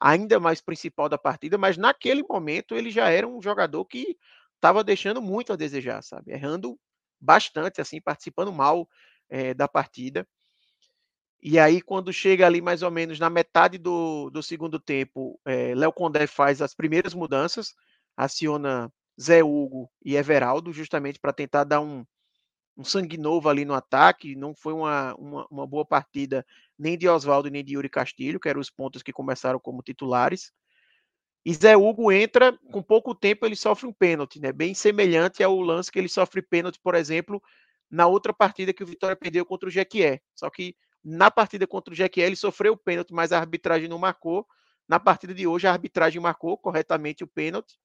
ainda mais principal da partida, mas naquele momento ele já era um jogador que estava deixando muito a desejar, sabe? Errando bastante, assim, participando mal é, da partida. E aí, quando chega ali mais ou menos na metade do, do segundo tempo, é, Léo Condé faz as primeiras mudanças, aciona Zé Hugo e Everaldo, justamente para tentar dar um, um sangue novo ali no ataque. Não foi uma, uma, uma boa partida nem de Oswaldo nem de Yuri Castilho, que eram os pontos que começaram como titulares. E Zé Hugo entra, com pouco tempo ele sofre um pênalti, né? Bem semelhante ao lance que ele sofre pênalti, por exemplo, na outra partida que o Vitória perdeu contra o Jequié. Só que na partida contra o Jequié, ele sofreu o pênalti, mas a arbitragem não marcou. Na partida de hoje, a arbitragem marcou corretamente o pênalti.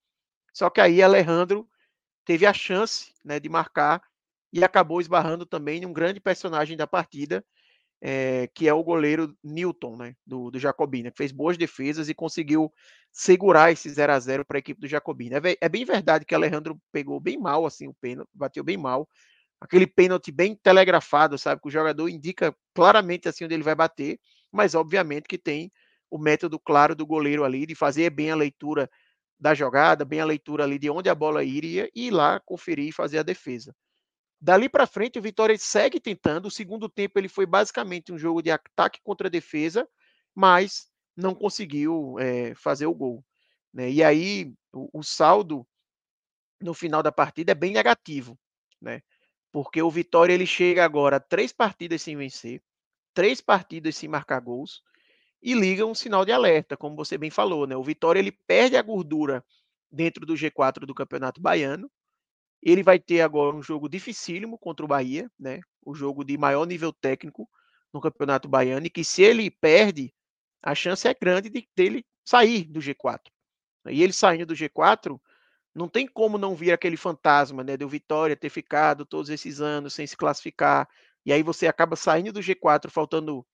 Só que aí Alejandro teve a chance né, de marcar e acabou esbarrando também em um grande personagem da partida, é, que é o goleiro Newton, né, do, do Jacobina, que fez boas defesas e conseguiu segurar esse 0 a 0 para a equipe do Jacobina. É, é, bem verdade que Alejandro pegou bem mal assim o pênalti, bateu bem mal, aquele pênalti bem telegrafado, sabe? Que o jogador indica claramente assim onde ele vai bater, mas obviamente que tem o método claro do goleiro ali de fazer bem a leitura da jogada, bem a leitura ali de onde a bola iria e ir lá conferir e fazer a defesa. Dali para frente, o Vitória segue tentando. O segundo tempo ele foi basicamente um jogo de ataque contra defesa, mas não conseguiu é, fazer o gol. Né? E aí o, o saldo no final da partida é bem negativo, né? porque o Vitória ele chega agora a três partidas sem vencer, três partidas sem marcar gols e liga um sinal de alerta, como você bem falou, né? O Vitória ele perde a gordura dentro do G4 do Campeonato Baiano. Ele vai ter agora um jogo dificílimo contra o Bahia, né? O jogo de maior nível técnico no Campeonato Baiano e que se ele perde, a chance é grande de dele sair do G4. E ele saindo do G4, não tem como não vir aquele fantasma, né, do Vitória ter ficado todos esses anos sem se classificar, e aí você acaba saindo do G4 faltando,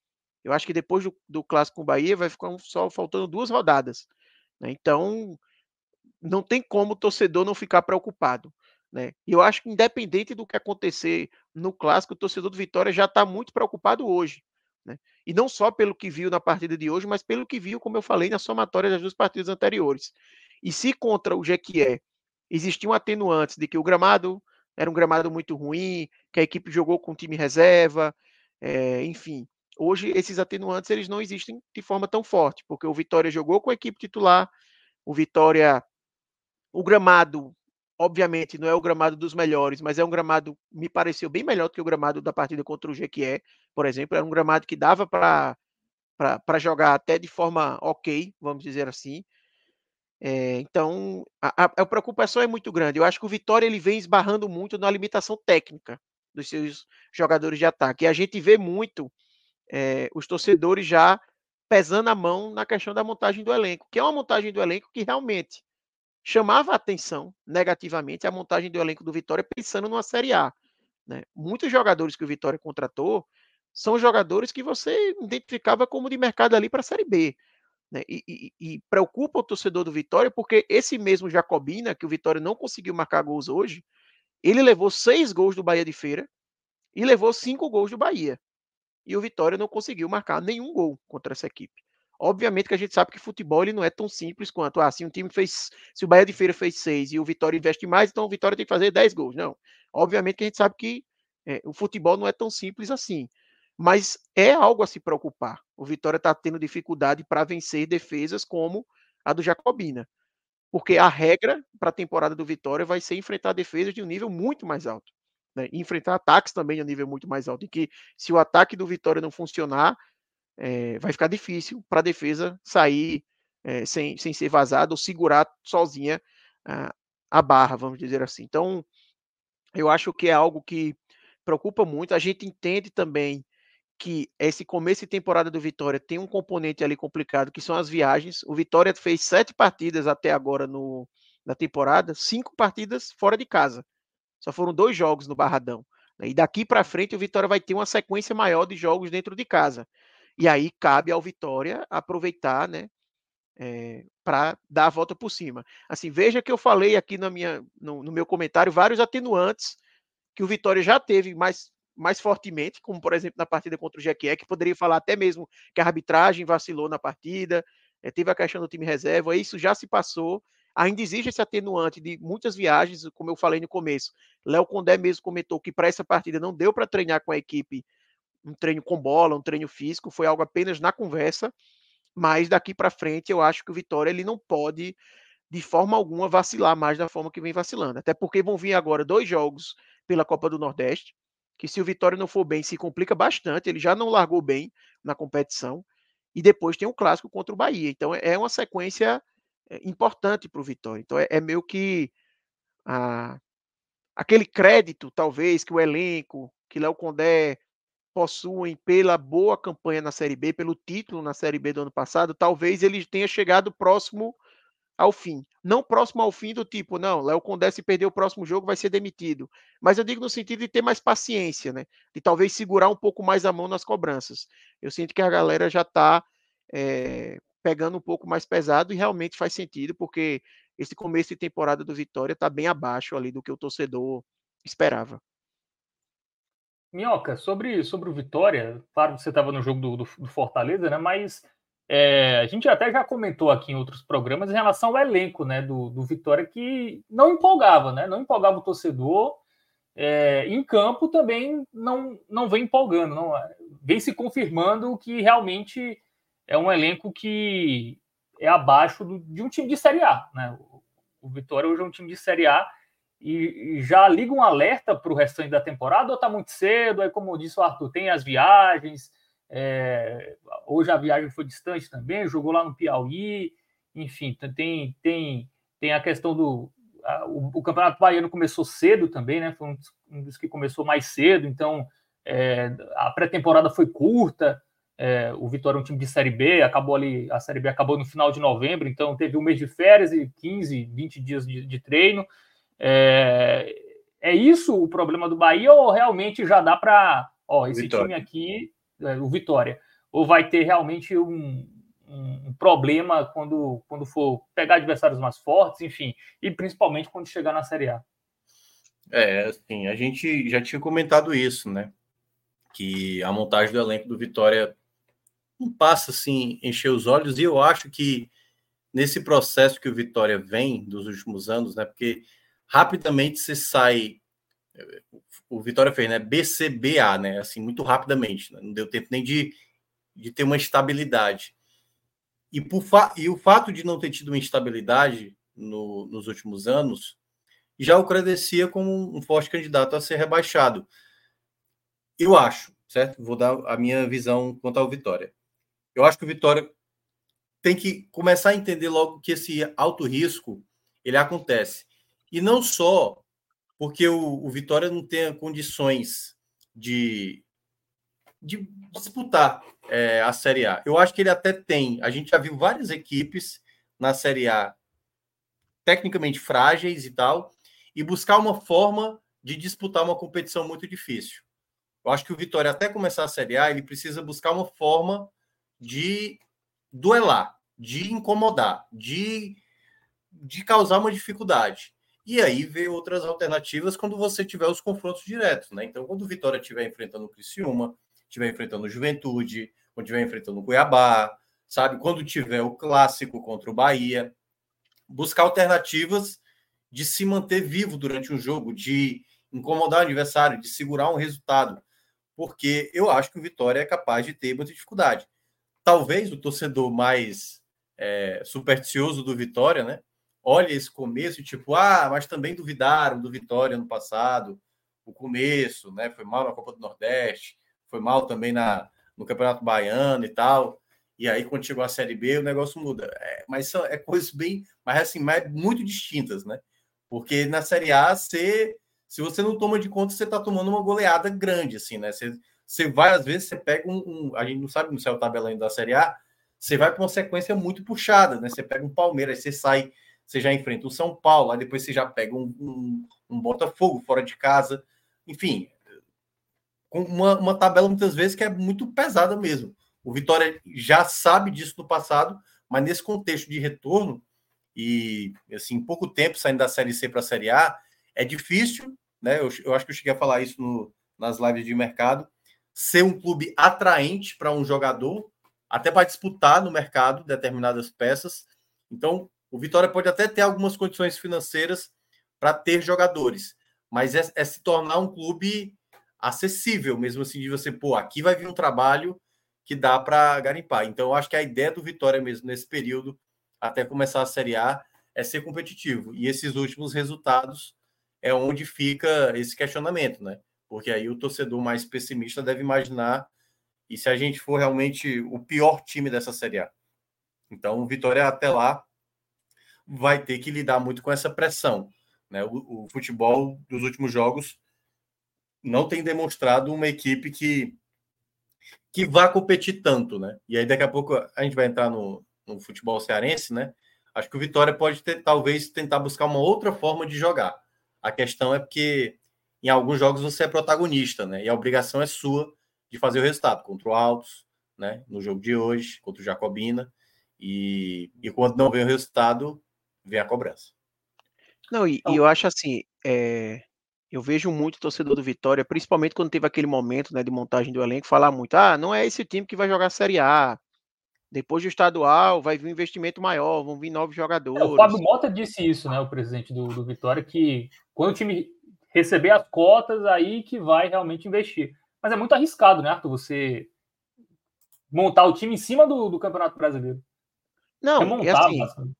eu acho que depois do, do clássico com o Bahia vai ficar só faltando duas rodadas, né? Então, não tem como o torcedor não ficar preocupado, né? E eu acho que independente do que acontecer no clássico, o torcedor do Vitória já está muito preocupado hoje, né? E não só pelo que viu na partida de hoje, mas pelo que viu, como eu falei, na somatória das duas partidas anteriores. E se contra o Jequié existiam atenuantes de que o gramado era um gramado muito ruim, que a equipe jogou com time reserva, é, enfim. Hoje esses atenuantes eles não existem de forma tão forte, porque o Vitória jogou com a equipe titular, o Vitória, o gramado, obviamente não é o gramado dos melhores, mas é um gramado me pareceu bem melhor do que o gramado da partida contra o Jequié, por exemplo, era um gramado que dava para para jogar até de forma ok, vamos dizer assim. É, então, a, a, preocupação é muito grande. Eu acho que o Vitória ele vem esbarrando muito na limitação técnica dos seus jogadores de ataque. E a gente vê muito é, os torcedores já pesando a mão na questão da montagem do elenco, que é uma montagem do elenco que realmente chamava a atenção negativamente a montagem do elenco do Vitória pensando numa Série A. Né? Muitos jogadores que o Vitória contratou são jogadores que você identificava como de mercado ali para a Série B. Né? E, e, e, preocupa o torcedor do Vitória, porque esse mesmo Jacobina, que o Vitória não conseguiu marcar gols hoje, ele levou seis gols do Bahia de Feira e levou cinco gols do Bahia. E o Vitória não conseguiu marcar nenhum gol contra essa equipe. Obviamente que a gente sabe que futebol ele não é tão simples quanto, ah, se um time fez, se o Bahia de Feira fez seis e o Vitória investe mais, então o Vitória tem que fazer dez gols. Não. Obviamente que a gente sabe que é, o futebol não é tão simples assim. Mas é algo a se preocupar. O Vitória está tendo dificuldade para vencer defesas como a do Jacobina. Porque a regra para a temporada do Vitória vai ser enfrentar defesas de um nível muito mais alto. Né? Enfrentar ataques também de um nível muito mais alto. E que se o ataque do Vitória não funcionar, é, vai ficar difícil para a defesa sair é, sem, sem ser vazada ou segurar sozinha a, a barra, vamos dizer assim. Então, eu acho que é algo que preocupa muito. A gente entende também que esse começo de temporada do Vitória tem um componente ali complicado, que são as viagens. O Vitória fez sete partidas até agora no, na temporada, cinco partidas fora de casa. Só foram dois jogos no Barradão. Né? E daqui para frente o Vitória vai ter uma sequência maior de jogos dentro de casa. E aí cabe ao Vitória aproveitar, né, é, eh, para dar a volta por cima. Assim, veja que eu falei aqui na minha, no, no, meu comentário vários atenuantes que o Vitória já teve mais, mais fortemente, como por exemplo na partida contra o Jequié, que poderia falar até mesmo que a arbitragem vacilou na partida, é, teve a questão do time reserva, isso já se passou. Ainda existe esse atenuante de muitas viagens, como eu falei no começo. Léo Condé mesmo comentou que para essa partida não deu para treinar com a equipe um treino com bola, um treino físico, foi algo apenas na conversa. Mas daqui para frente eu acho que o Vitória ele não pode de forma alguma vacilar mais da forma que vem vacilando. Até porque vão vir agora dois jogos pela Copa do Nordeste, que se o Vitória não for bem se complica bastante, ele já não largou bem na competição. E depois tem um clássico contra o Bahia. Então é uma sequência é, importante para o Vitória. Então é, é meio que aquele crédito, talvez, que o elenco, que Léo Condé possuem pela boa campanha na Série B, pelo título na Série B do ano passado, talvez ele tenha chegado próximo ao fim. Não próximo ao fim do tipo, não, Léo Condé se perder o próximo jogo vai ser demitido. Mas eu digo no sentido de ter mais paciência, né? De talvez segurar um pouco mais a mão nas cobranças. Eu sinto que a galera já está é, pegando um pouco mais pesado e realmente faz sentido, porque esse começo de temporada do Vitória está bem abaixo ali do que o torcedor esperava. Minhoca, sobre, sobre o Vitória, claro que você estava no jogo do, do, do, Fortaleza, né? Mas é, a gente até já comentou aqui em outros programas em relação ao elenco né, do, do Vitória, que não empolgava, né? Não empolgava o torcedor. É, em campo também não, não vem empolgando, não, vem se confirmando que realmente é um elenco que é abaixo do, de um time de Série A. Né? O, o Vitória hoje é um time de Série A e, já liga um alerta para o restante da temporada ou está muito cedo? Aí, como disse o Arthur, tem as viagens. É, hoje a viagem foi distante também, jogou lá no Piauí. Enfim, tem, tem, tem a questão do. A, o, o, Campeonato Baiano começou cedo também, né? Foi um, um dos que começou mais cedo, então é, a pré-temporada foi curta. É, o Vitória é um time de Série B, acabou ali, a Série B acabou no final de novembro, então teve um mês de férias e 15, 20 dias de, de treino. É, é isso o problema do Bahia ou realmente já dá para. Ó, esse Vitória. time aqui, é, o Vitória, ou vai ter realmente um, um, um, problema quando, quando for pegar adversários mais fortes, enfim, e principalmente quando chegar na Série A? É, assim, a gente já tinha comentado isso, né? Que a montagem do elenco do Vitória não passa assim, encher os olhos, e eu acho que nesse processo que o Vitória vem dos últimos anos, né? Porque rapidamente você sai. O Vitória fez, né? BCBA, né? Assim, muito rapidamente. Né? Não deu tempo nem de, de ter uma estabilidade. E, por fa... e o fato de não ter tido uma estabilidade no, nos últimos anos já o credencia como um forte candidato a ser rebaixado. Eu acho, certo? Vou dar a minha visão quanto ao Vitória. Eu acho que o Vitória tem que começar a entender logo que esse alto risco ele acontece. E não só porque o, o Vitória não tem condições de, de disputar é, a Série A. Eu acho que ele até tem. A gente já viu várias equipes na Série A tecnicamente frágeis e tal, e buscar uma forma de disputar uma competição muito difícil. Eu acho que o Vitória, até começar a Série A, ele precisa buscar uma forma de duelar, de incomodar, de, de causar uma dificuldade. E aí vê outras alternativas quando você tiver os confrontos diretos, né? Então, quando o Vitória estiver enfrentando o Criciúma, estiver enfrentando o Juventude, quando estiver enfrentando o Cuiabá, sabe? Quando tiver o clássico contra o Bahia, buscar alternativas de se manter vivo durante um jogo, de incomodar o adversário, de segurar um resultado, porque eu acho que o Vitória é capaz de ter muita dificuldade. Talvez o torcedor mais é, supersticioso do Vitória, né? Olha esse começo, tipo, ah, mas também duvidaram do Vitória no passado, o começo, né? Foi mal na Copa do Nordeste, foi mal também na, no Campeonato Baiano e tal. e aí quando chegou a Série B o negócio muda. É, mas são é coisas bem, mas assim, mas muito distintas, né? Porque na Série A, você, se você não toma de conta, você está tomando uma goleada grande, assim, né? Você, você vai, às vezes, você pega um, um A gente não sabe no céu tabela ainda da Série A, você vai para uma sequência muito puxada, né? Você pega um Palmeiras, você sai, você já enfrenta o São Paulo, aí depois você já pega um, um, um Botafogo fora de casa, enfim, com uma, uma tabela muitas vezes que é muito pesada mesmo. O Vitória já sabe disso no passado, mas nesse contexto de retorno, e assim, pouco tempo saindo da Série C para a Série A, é difícil, né? Eu, eu, acho que eu cheguei a falar isso no, nas lives de mercado, ser um clube atraente para um jogador, até para disputar no mercado determinadas peças. Então, o Vitória pode até ter algumas condições financeiras para ter jogadores, mas é, é, se tornar um clube acessível, mesmo assim, de você, pô, aqui vai vir um trabalho que dá para garimpar. Então, eu acho que a ideia do Vitória mesmo nesse período até começar a Série A é ser competitivo. E esses últimos resultados é onde fica esse questionamento, né? Porque aí o torcedor mais pessimista deve imaginar e se a gente for realmente o pior time dessa Série A. Então, o Vitória até lá vai ter que lidar muito com essa pressão. Né? O, o futebol dos últimos jogos não tem demonstrado uma equipe que que vá competir tanto, né? E aí daqui a pouco a gente vai entrar no, no futebol cearense, né? Acho que o Vitória pode ter, talvez tentar buscar uma outra forma de jogar. A questão é porque em alguns jogos você é protagonista, né? E a obrigação é sua de fazer o resultado contra o Altos, né? No jogo de hoje, contra o Jacobina. E, e quando não vem o resultado, vem a cobrança. Não, e, então, eu acho assim, é, eu vejo muito torcedor do Vitória, principalmente quando teve aquele momento né, de montagem do elenco, falar muito: ah, não é esse time que vai jogar a Série A, depois do estadual, vai vir um investimento maior, vão vir novos jogadores. É, o Fábio Mota disse isso, né? O presidente do, do Vitória, que quando o time receber as cotas, aí que vai realmente investir. Mas é muito arriscado, né, Arthur? Você montar o time em cima do, do Campeonato Brasileiro. Não, Remontar, e, assim,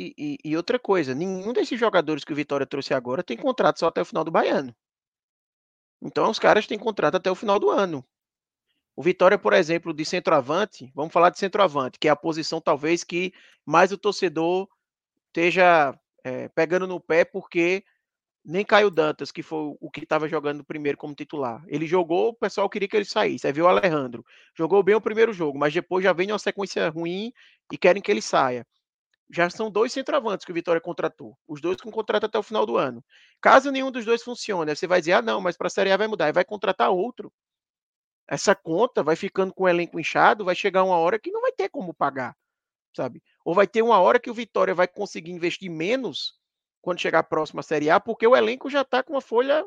e, e, e, outra coisa, nenhum desses jogadores que o Vitória trouxe agora tem contrato só até o final do Baiano. Então os caras têm contrato até o final do ano. O Vitória, por exemplo, de centroavante, vamos falar de centroavante, que é a posição talvez que mais o torcedor esteja é, pegando no pé, porque nem Caio Dantas, que foi o que estava jogando primeiro como titular. Ele jogou, o pessoal queria que ele saísse. Aí viu o Alejandro. Jogou bem o primeiro jogo, mas depois já vem uma sequência ruim e querem que ele saia. Já são dois centroavantes que o Vitória contratou. Os dois com contrato até o final do ano. Caso nenhum dos dois funcione, você vai dizer: ah, não, mas para a Série A vai mudar. E vai contratar outro essa conta vai ficando com o elenco inchado, vai chegar uma hora que não vai ter como pagar, sabe? Ou vai ter uma hora que o Vitória vai conseguir investir menos quando chegar a próxima Série A, porque o elenco já está com uma folha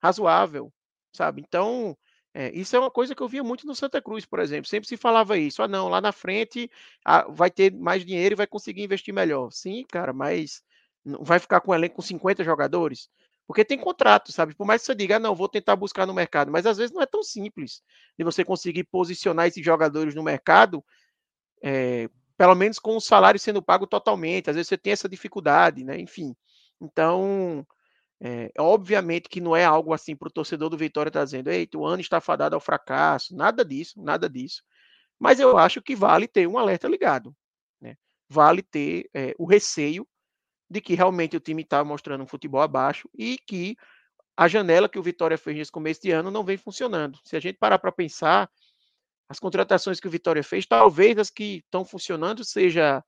razoável, sabe? Então, é, isso é uma coisa que eu via muito no Santa Cruz, por exemplo. Sempre se falava isso. Ah, não, lá na frente ah, vai ter mais dinheiro e vai conseguir investir melhor. Sim, cara, mas não vai ficar com um elenco com 50 jogadores? Porque tem contrato, sabe? Por mais que você diga, ah, não, vou tentar buscar no mercado, mas às vezes não é tão simples de você conseguir posicionar esses jogadores no mercado, é, pelo menos com o salário sendo pago totalmente. Às vezes você tem essa dificuldade, né? Enfim. Então, é, obviamente que não é algo assim para o torcedor do Vitória tá dizendo, eita, o ano está fadado ao fracasso, nada disso, nada disso. Mas eu acho que vale ter um alerta ligado. Né? Vale ter é, o receio de que realmente o time está mostrando um futebol abaixo e que a janela que o Vitória fez nesse começo de ano não vem funcionando. Se a gente parar para pensar, as contratações que o Vitória fez, talvez as que estão funcionando seja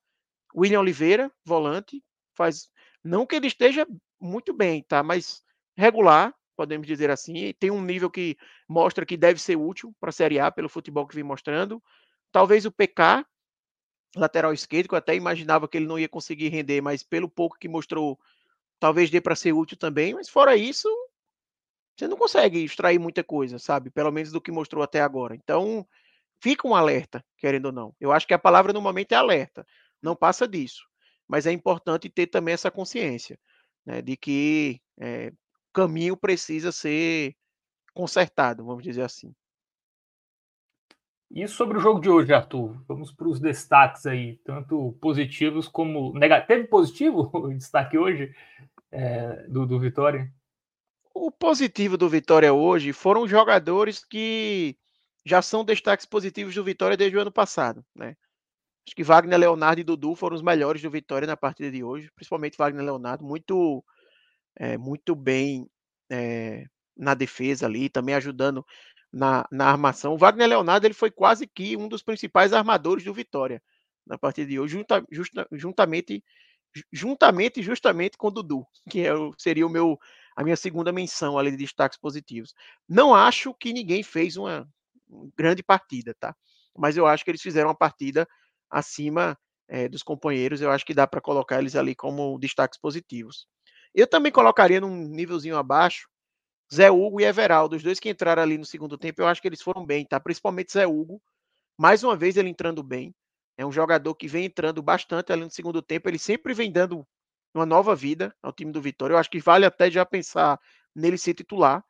William Oliveira, volante, faz não que ele esteja muito bem, tá, mas regular, podemos dizer assim, tem um nível que mostra que deve ser útil para a Série A pelo futebol que vem mostrando. Talvez o PK, lateral esquerdo, que eu até imaginava que ele não ia conseguir render, mas pelo pouco que mostrou, talvez dê para ser útil também. Mas fora isso, você não consegue extrair muita coisa, sabe? Pelo menos do que mostrou até agora. Então, fica um alerta, querendo ou não. Eu acho que a palavra no momento é alerta, não passa disso. Mas é importante ter também essa consciência né, de que é, o caminho precisa ser consertado, vamos dizer assim. E sobre o jogo de hoje, Arthur? Vamos para os destaques aí, tanto positivos como negativos. Teve positivo o destaque hoje é, do, do Vitória? O positivo do Vitória hoje foram jogadores que já são destaques positivos do Vitória desde o ano passado, né? Acho que Wagner, Leonardo e Dudu foram os melhores do Vitória na partida de hoje, principalmente Wagner Leonardo, muito, é, muito bem é, na defesa ali, também ajudando na, na armação. O Wagner Leonardo ele foi quase que um dos principais armadores do Vitória na partida de hoje, junta, justa, juntamente juntamente justamente com o Dudu, que é, seria o meu a minha segunda menção ali de destaques positivos. Não acho que ninguém fez uma grande partida, tá? Mas eu acho que eles fizeram uma partida acima é, dos companheiros. Eu acho que dá para colocar eles ali como destaques positivos. Eu também colocaria num nívelzinho abaixo Zé Hugo e Everaldo, os dois que entraram ali no segundo tempo. Eu acho que eles foram bem, tá? Principalmente Zé Hugo. Mais uma vez ele entrando bem. É um jogador que vem entrando bastante ali no segundo tempo. Ele sempre vem dando uma nova vida ao time do Vitória. Eu acho que vale até já pensar nele ser titular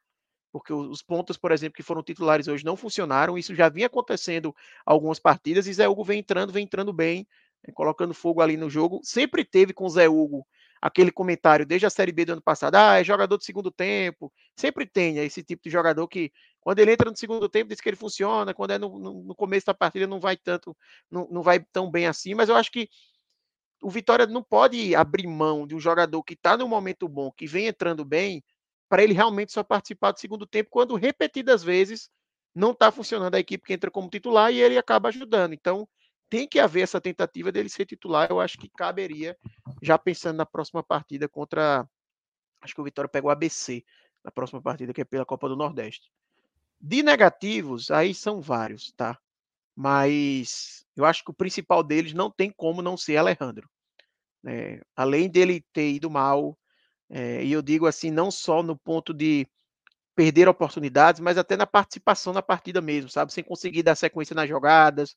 porque os pontos, por exemplo, que foram titulares hoje não funcionaram. Isso já vinha acontecendo algumas partidas e Zé Hugo vem entrando, vem entrando bem, né, colocando fogo ali no jogo. Sempre teve com o Zé Hugo aquele comentário desde a Série B do ano passado: ah, é jogador de segundo tempo. Sempre tem né, esse tipo de jogador que, quando ele entra no segundo tempo, diz que ele funciona, quando é no, no, no começo da partida, não vai tanto, não, não vai tão bem assim. Mas eu acho que o Vitória não pode abrir mão de um jogador que está no momento bom, que vem entrando bem, para ele realmente só participar do segundo tempo, quando repetidas vezes não está funcionando a equipe que entra como titular e ele acaba ajudando. Então, tem que haver essa tentativa dele ser titular. Eu acho que caberia, já pensando na próxima partida contra. Acho que o Vitória pega o ABC na próxima partida, que é pela Copa do Nordeste. De negativos, aí são vários, tá? Mas eu acho que o principal deles não tem como não ser Alejandro. É, além dele ter ido mal, é, e eu digo assim, não só no ponto de perder oportunidades, mas até na participação na partida mesmo, sabe? Sem conseguir dar sequência nas jogadas,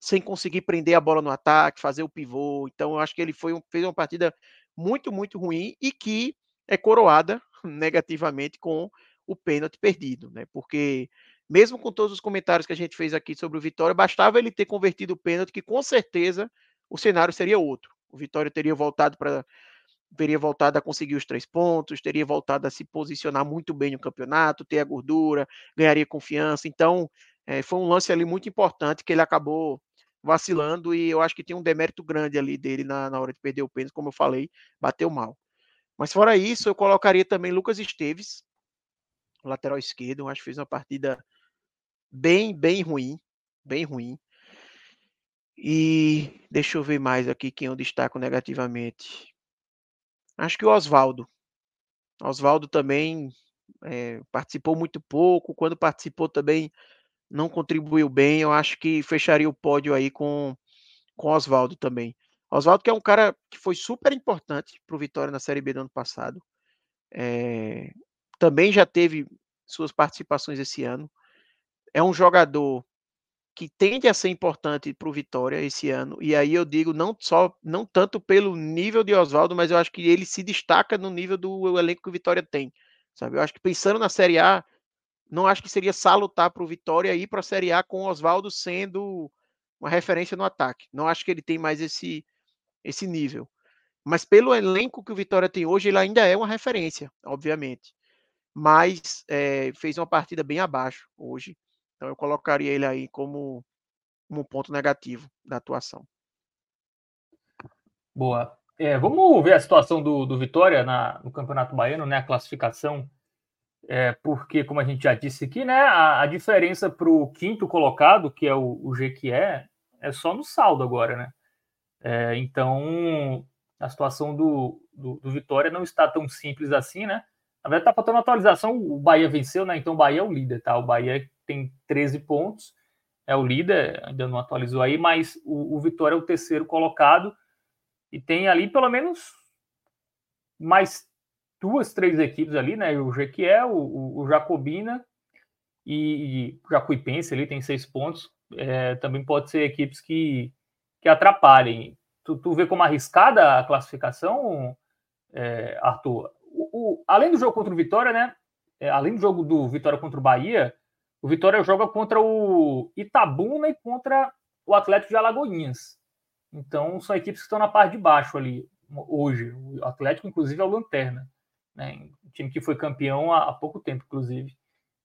sem conseguir prender a bola no ataque, fazer o pivô. Então, eu acho que ele foi um, fez uma partida muito, muito ruim e que é coroada negativamente com o pênalti perdido, né? Porque mesmo com todos os comentários que a gente fez aqui sobre o Vitória, bastava ele ter convertido o pênalti, que com certeza o cenário seria outro. O Vitória teria voltado para teria voltado a conseguir os três pontos, teria voltado a se posicionar muito bem no campeonato, ter a gordura, ganharia confiança. Então, é, foi um lance ali muito importante que ele acabou vacilando e eu acho que tem um demérito grande ali dele na, na hora de perder o pênalti, como eu falei, bateu mal. Mas fora isso, eu colocaria também Lucas Esteves, lateral esquerdo, acho que fez uma partida bem, bem ruim, bem ruim. E deixa eu ver mais aqui quem eu destaco negativamente. Acho que o Oswaldo. Oswaldo também é, participou muito pouco. Quando participou também não contribuiu bem. Eu acho que fecharia o pódio aí com com Oswaldo também. Oswaldo que é um cara que foi super importante para o Vitória na Série B do ano passado. É, também já teve suas participações esse ano. É um jogador que tende a ser importante para o Vitória esse ano. E aí eu digo não só não tanto pelo nível de Oswaldo, mas eu acho que ele se destaca no nível do elenco que o Vitória tem. Sabe? Eu acho que pensando na Série A, não acho que seria salutar para o Vitória ir para a Série A com o Oswaldo sendo uma referência no ataque. Não acho que ele tem mais esse esse nível. Mas pelo elenco que o Vitória tem hoje, ele ainda é uma referência, obviamente. Mas é, fez uma partida bem abaixo hoje. Então eu colocaria ele aí como um ponto negativo da atuação. Boa. É, vamos ver a situação do, do Vitória na, no Campeonato Baiano, né? A classificação. É, porque, como a gente já disse aqui, né? A, a diferença para o quinto colocado, que é o, o Jequié, é só no saldo agora, né? É, então, a situação do, do, do, Vitória não está tão simples assim, né? Na verdade, está faltando atualização. O Bahia venceu, né? Então, o Bahia é o líder, tá? O Bahia tem 13 pontos, é o líder, ainda não atualizou aí, mas o, o Vitória é o terceiro colocado e tem ali pelo menos mais duas, três equipes ali, né? O Jequiel, o, o Jacobina e, o Jacuipense ali tem seis pontos. É, também pode ser equipes que, que atrapalhem. Tu, tu vê como arriscada a classificação, é, Arthur? O, o, além do jogo contra o Vitória, né? É, além do jogo do Vitória contra o Bahia, o Vitória joga contra o Itabuna e contra o Atlético de Alagoinhas. Então, são equipes que estão na parte de baixo ali hoje. O Atlético, inclusive, é o Lanterna. Né? Um time que foi campeão há, há pouco tempo, inclusive.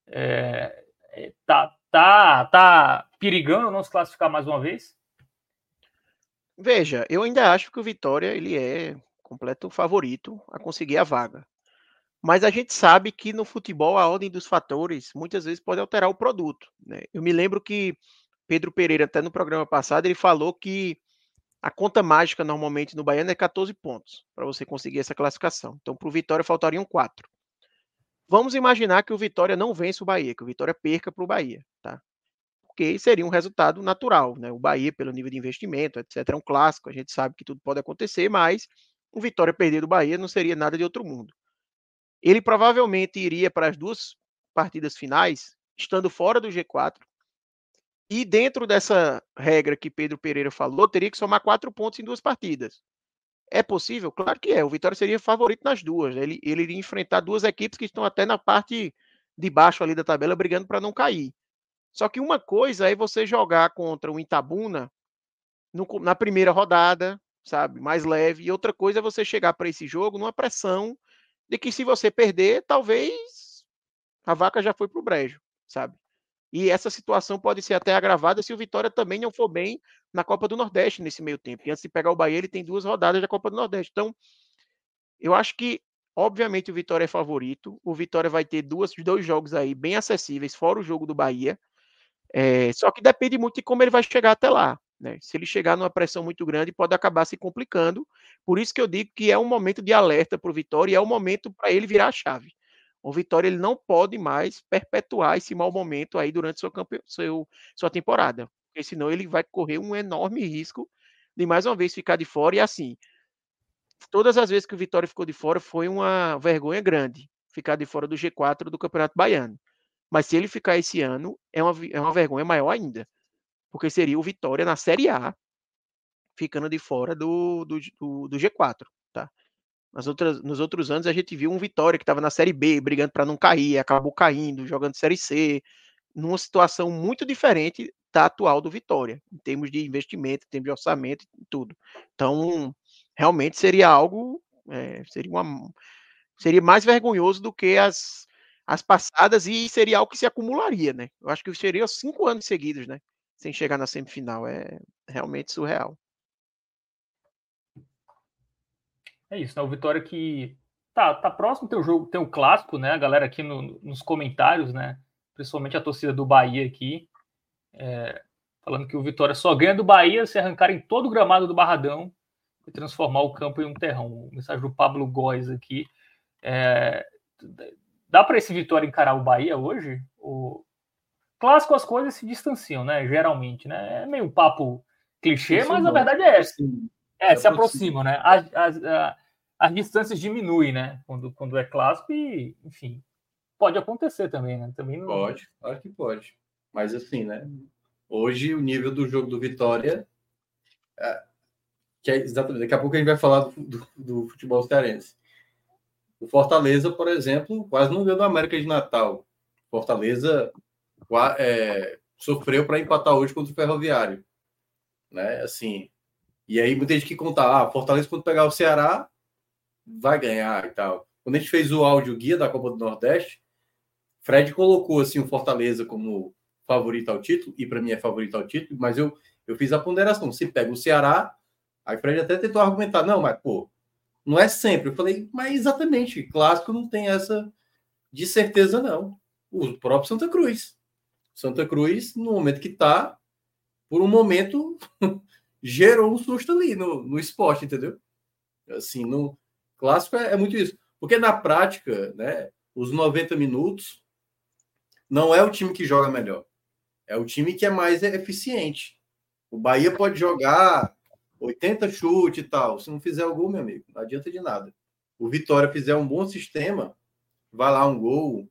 É, é, tá, tá, tá perigando não se classificar mais uma vez? Veja, eu ainda acho que o Vitória ele é completo favorito a conseguir a vaga. Mas a gente sabe que no futebol a ordem dos fatores muitas vezes pode alterar o produto. Né? Eu me lembro que Pedro Pereira, até no programa passado, ele falou que a conta mágica normalmente no Baiano é 14 pontos para você conseguir essa classificação. Então, para o Vitória faltariam 4. Vamos imaginar que o Vitória não vence o Bahia, que o Vitória perca para o Bahia, tá? Porque seria um resultado natural, né? O Bahia, pelo nível de investimento, etc., é um clássico, a gente sabe que tudo pode acontecer, mas o Vitória perder do Bahia não seria nada de outro mundo. Ele provavelmente iria para as duas partidas finais, estando fora do G4, e dentro dessa regra que Pedro Pereira falou, teria que somar quatro pontos em duas partidas. É possível? Claro que é. O Vitória seria favorito nas duas. Né? Ele, ele iria enfrentar duas equipes que estão até na parte de baixo ali da tabela, brigando para não cair. Só que uma coisa é você jogar contra o Itabuna no, na primeira rodada, sabe, mais leve, e outra coisa é você chegar para esse jogo numa pressão de que se você perder, talvez a vaca já foi para o brejo, sabe? E essa situação pode ser até agravada se o Vitória também não for bem na Copa do Nordeste nesse meio tempo. E antes de pegar o Bahia, ele tem duas rodadas da Copa do Nordeste. Então, eu acho que, obviamente, o Vitória é favorito. O Vitória vai ter duas, dois jogos aí bem acessíveis, fora o jogo do Bahia. É, só que depende muito de como ele vai chegar até lá. Né? Se ele chegar numa pressão muito grande, pode acabar se complicando. Por isso que eu digo que é um momento de alerta para o Vitória e é um momento para ele virar a chave. O Vitória ele não pode mais perpetuar esse mau momento aí durante seu, seu, sua temporada porque senão ele vai correr um enorme risco de mais uma vez ficar de fora. E assim, todas as vezes que o Vitória ficou de fora foi uma vergonha grande ficar de fora do G4 do Campeonato Baiano. Mas se ele ficar esse ano, é uma, é uma vergonha maior ainda, porque seria o Vitória na Série A ficando de fora do, do, do, do G4. Tá? Nas outras, nos outros anos a gente viu um Vitória que estava na Série B, brigando para não cair, acabou caindo, jogando Série C, numa situação muito diferente da atual do Vitória, em termos de investimento, em termos de orçamento e tudo. Então, realmente seria algo, é, seria, uma, seria mais vergonhoso do que as, as passadas e seria algo que se acumularia, né? Eu acho que seria cinco anos seguidos, né? Sem chegar na semifinal. É realmente surreal. É isso, né? O Vitória que tá, tá próximo tem o jogo, tem o clássico, né? A galera aqui no, nos comentários, né? Principalmente a torcida do Bahia aqui, é, falando que o Vitória só ganha do Bahia se arrancarem todo o gramado do Barradão e transformar o campo em um terrão. Mensagem do Pablo Góes aqui. É, dá para esse Vitória encarar o Bahia hoje? O clássico as coisas se distanciam, né? Geralmente, né? É meio papo clichê, mas a verdade é essa. É, se aproximam, né? As, as, as, as distâncias diminuem, né? Quando, quando é clássico e, enfim, pode acontecer também, né? Também não... Pode, claro que pode. Mas assim, né? Hoje o nível do jogo do Vitória. É, que é exatamente, daqui a pouco a gente vai falar do, do, do futebol cearense. O Fortaleza, por exemplo, quase não deu do América de Natal. Fortaleza é, sofreu para empatar hoje contra o Ferroviário. Né? Assim, e aí muita gente que contar, ah, Fortaleza quando pegar o Ceará vai ganhar e tal. Quando a gente fez o áudio guia da Copa do Nordeste, Fred colocou assim o Fortaleza como favorito ao título, e para mim é favorito ao título, mas eu, eu fiz a ponderação. Se pega o Ceará, aí Fred até tentou argumentar, não, mas pô, não é sempre. Eu falei, mas exatamente, clássico não tem essa de certeza, não. O próprio Santa Cruz. Santa Cruz, no momento que tá, por um momento, gerou um susto ali no, no esporte, entendeu? Assim, no clássico é, é muito isso. Porque na prática, né, os 90 minutos não é o time que joga melhor. É o time que é mais eficiente. O Bahia pode jogar 80 chute e tal. Se não fizer o gol, meu amigo, não adianta de nada. O Vitória fizer um bom sistema, vai lá um gol,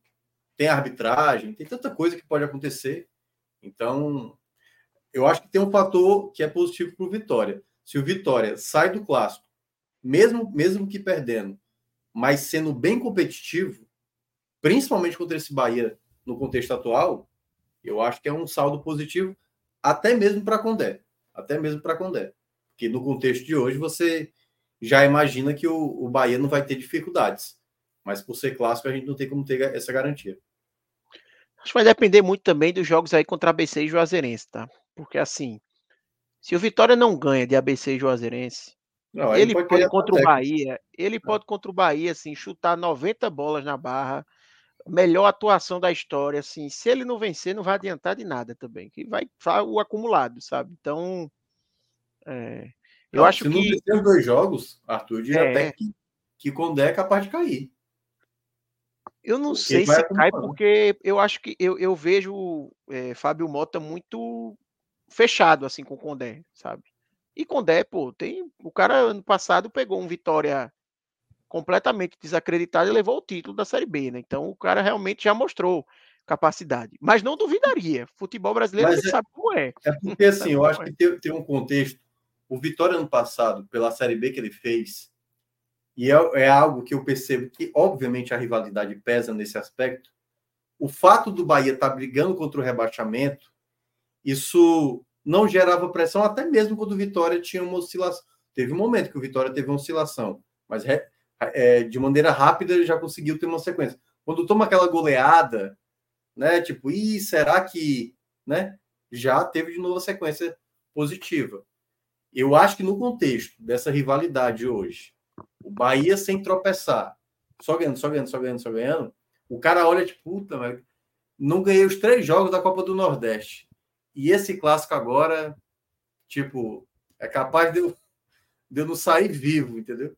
tem arbitragem, tem tanta coisa que pode acontecer. Então, eu acho que tem um fator que é positivo para o Vitória. Se o Vitória sai do clássico, mesmo, mesmo que perdendo, mas sendo bem competitivo, principalmente contra esse Bahia no contexto atual, eu acho que é um saldo positivo, até mesmo para Condé. Até mesmo para Condé. Porque no contexto de hoje você já imagina que o, o Bahia não vai ter dificuldades. Mas por ser clássico, a gente não tem como ter essa garantia. Acho que vai depender muito também dos jogos aí contra ABC e Juazeirense, tá? Porque assim, se o Vitória não ganha de ABC e Juazeirense, não, ele pode, pode contra o Bahia, ele pode contra o Bahia, assim, chutar 90 bolas na barra, melhor atuação da história, assim, se ele não vencer, não vai adiantar de nada também, que vai o acumulado, sabe? Então, é, eu não, acho se que... Se não vencer os dois jogos, Arthur, diria é... até que, que quando é capaz de cair. Eu não porque sei se cai, porque eu acho que eu, eu vejo é, Fábio Mota muito fechado, assim, com o Condé, sabe? E Condé, pô, tem. O cara ano passado pegou um Vitória completamente desacreditado e levou o título da Série B, né? Então o cara realmente já mostrou capacidade. Mas não duvidaria. Futebol brasileiro você é, sabe como é. É porque assim, eu acho é. que tem, tem, um contexto. O Vitória ano passado, pela Série B que ele fez, e é, é algo que eu percebo que, obviamente, a rivalidade pesa nesse aspecto. O fato do Bahia estar tá brigando contra o rebaixamento, isso não gerava pressão, até mesmo quando o Vitória tinha uma oscilação. Teve um momento que o Vitória teve uma oscilação, mas é, de maneira rápida ele já conseguiu ter uma sequência. Quando toma aquela goleada, né? Tipo, e será que, né? Já teve de novo a sequência positiva. Eu acho que no contexto dessa rivalidade hoje, o Bahia sem tropeçar, só ganhando, só ganhando, só ganhando, só ganhando, o cara olha tipo, puta, mas não ganhei os três jogos da Copa do Nordeste. E esse clássico agora, tipo, é capaz de eu, de eu não sair vivo, entendeu?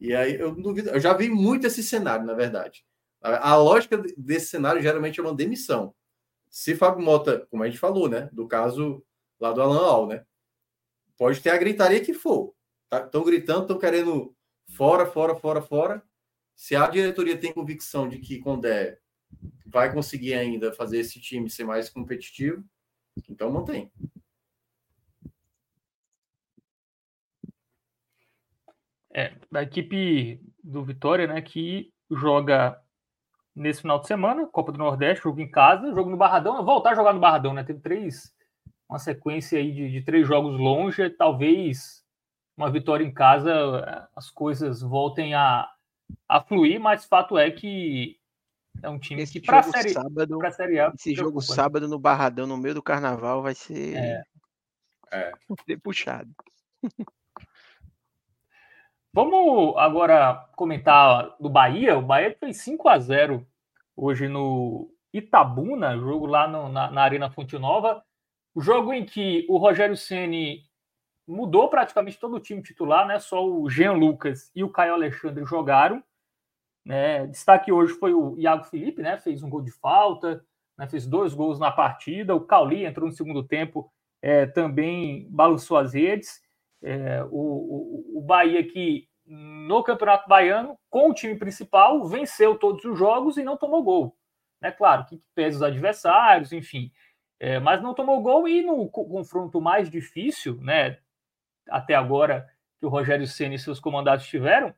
E aí eu duvido, eu já vi muito esse cenário, na verdade. A, a lógica desse cenário geralmente é uma demissão. Se Fábio Mota, como a gente falou, né, do caso lá do Alan Al, né, pode ter a gritaria que for. Estão tá, gritando, estão querendo fora, fora, fora, fora. Se a diretoria tem convicção de que Condé vai conseguir ainda fazer esse time ser mais competitivo, então mantém. É, da equipe do Vitória, né, que joga nesse final de semana, Copa do Nordeste, jogo em casa, jogo no Barradão, voltar a jogar no Barradão, né? Teve três, uma sequência aí de, de três jogos longe, talvez uma vitória em casa as coisas voltem a, a fluir, mas fato é que é um time esse que para a série, sábado, pra série A. Esse jogo sábado no Barradão, no meio do carnaval, vai ser, é. É. ser puxado. Vamos agora comentar do Bahia. O Bahia fez 5 a 0 hoje no Itabuna, jogo lá no, na, na, Arena Fonte Nova. O jogo em que o Rogério Ceni mudou praticamente todo o time titular, né? Só o Jean Lucas e o Caio Alexandre jogaram. Né? Destaque hoje foi o Iago Felipe, né? Fez um gol de falta, né? fez dois gols na partida. O Cauli entrou no segundo tempo, é, também balançou as redes. É, o, o, o Bahia que no Campeonato Baiano, com o time principal, venceu todos os jogos e não tomou gol. Né? Claro, que pesa os adversários, enfim. É, mas não tomou gol e no confronto mais difícil, né? Até agora que o Rogério Senna e seus comandados tiveram,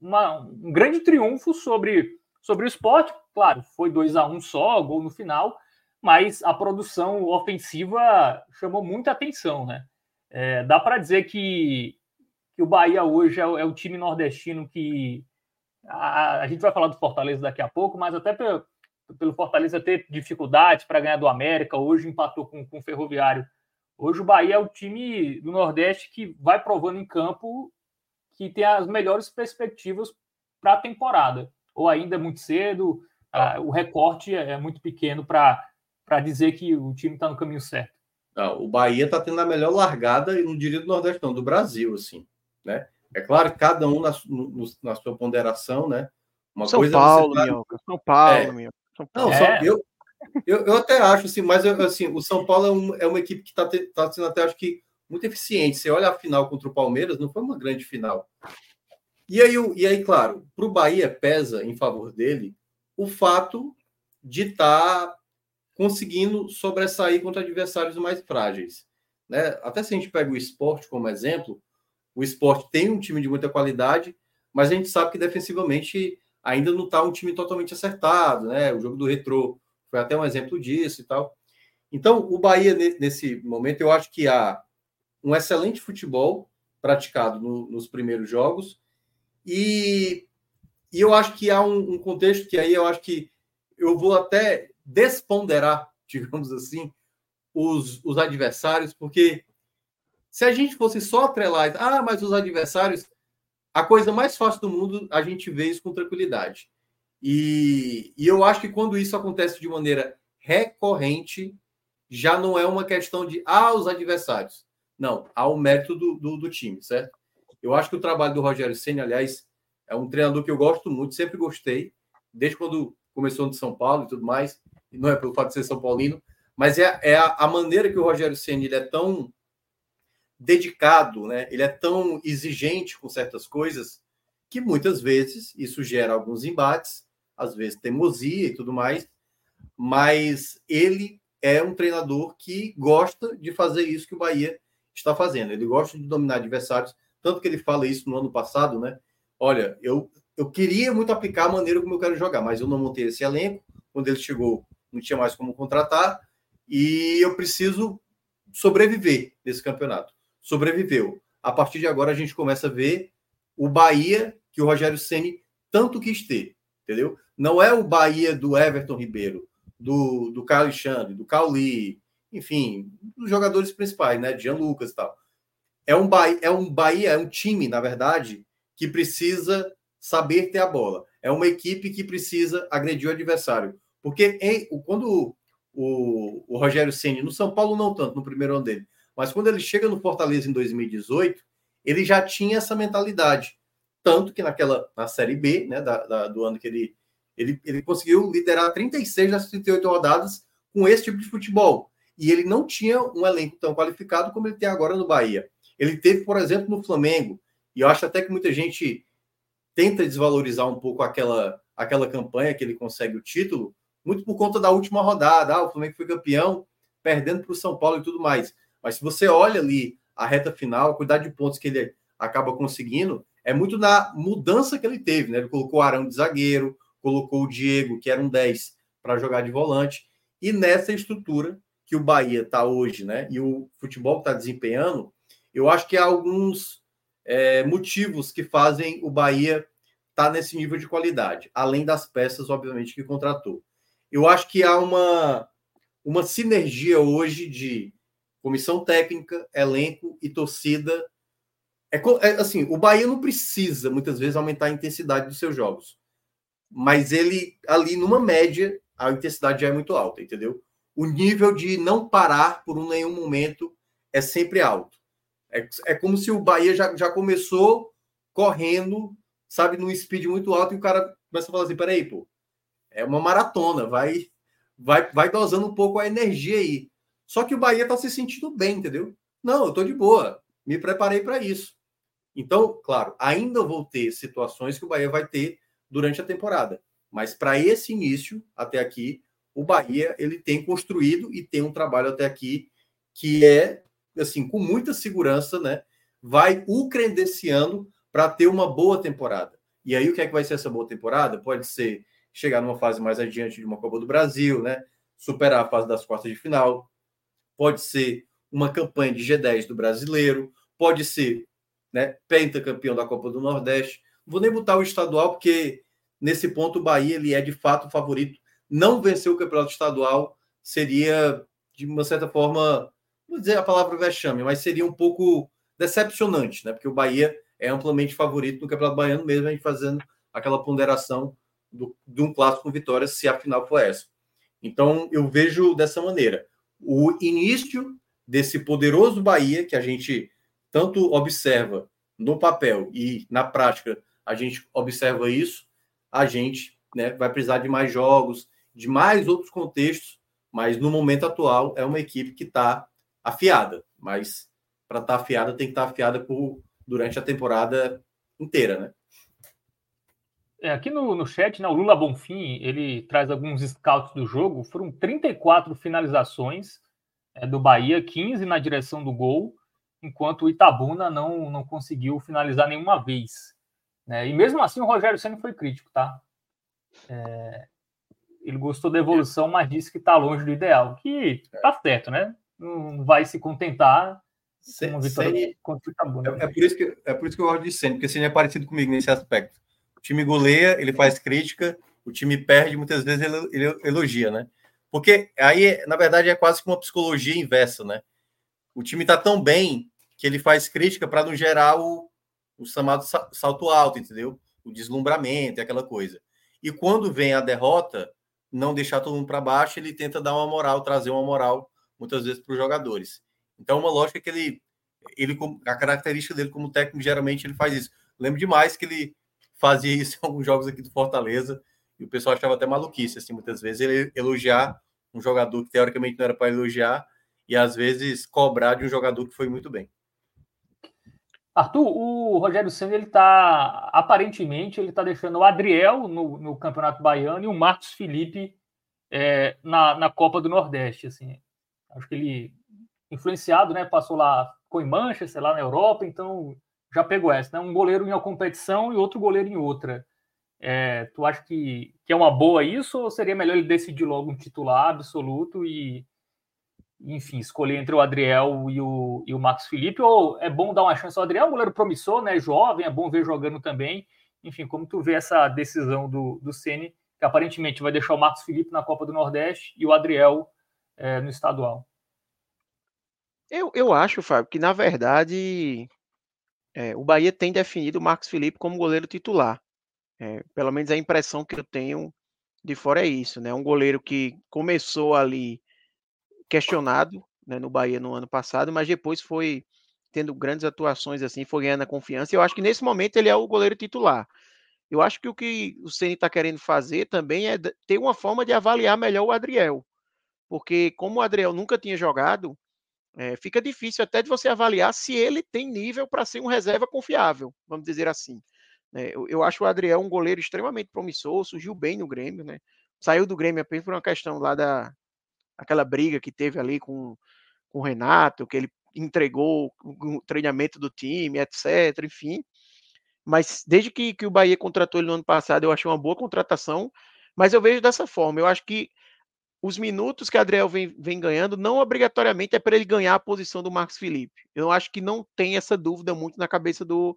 uma, um grande triunfo sobre, sobre o esporte. Claro, foi 2 a 1 um só, gol no final, mas a produção ofensiva chamou muita atenção, né? É, dá para dizer que, que o Bahia hoje é, é o time nordestino que. A, a, gente vai falar do Fortaleza daqui a pouco, mas até pelo, pelo Fortaleza ter dificuldades para ganhar do América, hoje empatou com, com o Ferroviário. Hoje o Bahia é o time do Nordeste que vai provando em campo que tem as melhores perspectivas para a temporada. Ou ainda é muito cedo, ah, o recorte é, é muito pequeno para dizer que o time está no caminho certo. Não, o Bahia está tendo a melhor largada, e não diria do Nordeste, não, do Brasil, assim, né? É claro que cada um na, no, na sua ponderação, né? Uma São, coisa Paulo, tá... Minhoca, São Paulo, é... São Paulo. Não, é. eu, eu, eu, até acho, assim, mas assim, o São Paulo é, um, é uma equipe que está tá sendo até, acho que, muito eficiente. Você olha a final contra o Palmeiras, não foi uma grande final. E aí, e aí claro, para o Bahia pesa em favor dele o fato de estar tá conseguindo sobressair contra adversários mais frágeis. Né? Até se a gente pega o esporte como exemplo, o esporte tem um time de muita qualidade, mas a gente sabe que defensivamente ainda não está um time totalmente acertado. Né? O jogo do Retrô foi até um exemplo disso e tal. Então, o Bahia, nesse momento, eu acho que há um excelente futebol praticado no, nos primeiros jogos. E, e, eu acho que há um, um, contexto que aí eu acho que eu vou até desponderar, digamos assim, os, os adversários, porque se a gente fosse só atrelar, ah, mas os adversários, a coisa mais fácil do mundo, a gente vê isso com tranquilidade. E, e eu acho que quando isso acontece de maneira recorrente, já não é uma questão de, ah, os adversários. Não, há o mérito do, do, do time, certo? Eu acho que o trabalho do Rogério Senna, aliás, é um treinador que eu gosto muito, sempre gostei, desde quando começou no São Paulo e tudo mais. E não é pelo fato de ser São Paulino, mas é, é a, a, maneira que o Rogério Senna ele é tão dedicado, né? Ele é tão exigente com certas coisas que muitas vezes isso gera alguns embates, às vezes teimosia e tudo mais, mas ele é um treinador que gosta de fazer isso que o Bahia está fazendo. Ele gosta de dominar adversários, tanto que ele fala isso no ano passado, né? Olha, eu, eu queria muito aplicar a maneira como eu quero jogar, mas eu não montei esse elenco. Quando ele chegou, não tinha mais como contratar, e eu preciso sobreviver nesse campeonato. Sobreviveu. A partir de agora, a gente começa a ver o Bahia que o Rogério Ceni tanto quis ter, entendeu? Não é o Bahia do Everton Ribeiro, do, do Carlos Alexandre, do Cauli, enfim, dos jogadores principais, né? Jean Lucas e tal. É um, Bahia, é um Bahia, é um time, na verdade, que precisa saber ter a bola. É uma equipe que precisa agredir o adversário. Porque em, quando o, o Rogério Ceni no São Paulo, não tanto, no primeiro ano dele, mas quando ele chega no Fortaleza em 2018, ele já tinha essa mentalidade. Tanto que naquela na Série B, né, da, da, do ano que ele, ele, ele conseguiu liderar 36 das 38 rodadas com esse tipo de futebol e ele não tinha um elenco tão qualificado como ele tem agora no Bahia. Ele teve, por exemplo, no Flamengo, e eu acho até que muita gente tenta desvalorizar um pouco aquela, aquela campanha que ele consegue o título, muito por conta da última rodada. Ah, o Flamengo foi campeão, perdendo para o São Paulo e tudo mais. Mas se você olha ali a reta final, a quantidade de pontos que ele acaba conseguindo, é muito na mudança que ele teve, né? Ele colocou o Arão de zagueiro, colocou o Diego, que era um 10, para jogar de volante, e nessa estrutura que o Bahia está hoje, né? E o futebol está desempenhando, eu acho que há alguns é, motivos que fazem o Bahia estar tá nesse nível de qualidade, além das peças, obviamente, que contratou. Eu acho que há uma, uma sinergia hoje de comissão técnica, elenco e torcida. É, é, assim, o Bahia não precisa muitas vezes aumentar a intensidade dos seus jogos, mas ele ali numa média a intensidade já é muito alta, entendeu? o nível de não parar por nenhum momento é sempre alto. É, é como se o Bahia já, já começou correndo, sabe, num speed muito alto, e o cara começa a falar assim: peraí, pô, é uma maratona, vai, vai, vai dosando um pouco a energia aí. Só que o Bahia tá se sentindo bem, entendeu? Não, eu tô de boa, me preparei para isso. Então, claro, ainda vou ter situações que o Bahia vai ter durante a temporada. Mas para esse início, até aqui, o Bahia ele tem construído e tem um trabalho até aqui que é assim com muita segurança, né? Vai o credenciando para ter uma boa temporada. E aí o que é que vai ser essa boa temporada? Pode ser chegar numa fase mais adiante de uma Copa do Brasil, né? Superar a fase das quartas de final. Pode ser uma campanha de G10 do Brasileiro, pode ser, né, pentacampeão da Copa do Nordeste. Não vou nem botar o estadual porque nesse ponto o Bahia ele é de fato o favorito não vencer o campeonato estadual seria, de uma certa forma, vou dizer a palavra vexame, mas seria um pouco decepcionante, né? Porque o Bahia é amplamente favorito no Campeonato Baiano, mesmo a gente fazendo aquela ponderação do, de um clássico com vitória, se a final for essa. Então, eu vejo dessa maneira. O início desse poderoso Bahia, que a gente tanto observa no papel e na prática, a gente observa isso, a gente né, vai precisar de mais jogos, de mais outros contextos, mas no momento atual é uma equipe que está afiada. Mas para estar tá afiada, tem que estar tá afiada por, durante a temporada inteira, né? É, aqui no, no chat, né, o Lula Bonfim, ele traz alguns scouts do jogo. Foram 34 finalizações é, do Bahia, 15 na direção do gol, enquanto o Itabuna não, não conseguiu finalizar nenhuma vez. Né? E mesmo assim o Rogério Senna foi crítico, tá? É, ele gostou da evolução, mas disse que está longe do ideal. Que tá certo, né? Não vai se contentar com uma vitória contra o Itabuna. É, é, por isso que, é por isso que eu gosto de Senna, porque Senna é parecido comigo nesse aspecto. O time goleia, ele faz crítica, o time perde, muitas vezes ele, ele elogia, né? Porque aí, na verdade, é quase que uma psicologia inversa, né? O time tá tão bem que ele faz crítica para não gerar o, o chamado salto alto, entendeu? O deslumbramento, aquela coisa. E quando vem a derrota, não deixar todo mundo para baixo, ele tenta dar uma moral, trazer uma moral, muitas vezes, para os jogadores. Então, uma lógica que ele, ele, a característica dele como técnico, geralmente ele faz isso. Lembro demais que ele fazia isso em alguns jogos aqui do Fortaleza, e o pessoal achava até maluquice, assim, muitas vezes, ele elogiar um jogador que teoricamente não era para elogiar, e às vezes cobrar de um jogador que foi muito bem. Arthur, o Rogério Senna, ele tá, aparentemente, ele está deixando o Adriel no, no, Campeonato Baiano e o Marcos Felipe é, na, na Copa do Nordeste, assim. Acho que ele, influenciado, né, passou lá, ficou em Manchester, lá na Europa, então já pegou essa, né? Um goleiro em uma competição e outro goleiro em outra. É, tu acha que, que é uma boa isso ou seria melhor ele decidir logo um titular absoluto e, enfim, escolher entre o Adriel e o, e o Marcos Felipe? Ou é bom dar uma chance ao Adriel, um goleiro promissor, né? Jovem, é bom ver jogando também. Enfim, como tu vê essa decisão do, do Ceni que aparentemente vai deixar o Marcos Felipe na Copa do Nordeste e o Adriel é, no estadual? Eu, eu acho, Fábio, que na verdade é, o Bahia tem definido o Marcos Felipe como goleiro titular. É, pelo menos a impressão que eu tenho de fora é isso, né? Um goleiro que começou ali questionado né, no Bahia no ano passado, mas depois foi tendo grandes atuações assim, foi ganhando a confiança. Eu acho que nesse momento ele é o goleiro titular. Eu acho que o que o Ceni está querendo fazer também é ter uma forma de avaliar melhor o Adriel, porque como o Adriel nunca tinha jogado, é, fica difícil até de você avaliar se ele tem nível para ser um reserva confiável, vamos dizer assim. É, eu, eu, acho o Adriel um goleiro extremamente promissor, surgiu bem no Grêmio, né? Saiu do Grêmio apenas por uma questão lá da aquela briga que teve ali com, com o Renato, que ele entregou o treinamento do time, etc. Enfim. Mas desde que, que o Bahia contratou ele no ano passado, eu achei uma boa contratação. Mas eu vejo dessa forma. Eu acho que os minutos que Adriel vem, vem ganhando, não obrigatoriamente é para ele ganhar a posição do Marcos Felipe. Eu acho que não tem essa dúvida muito na cabeça do,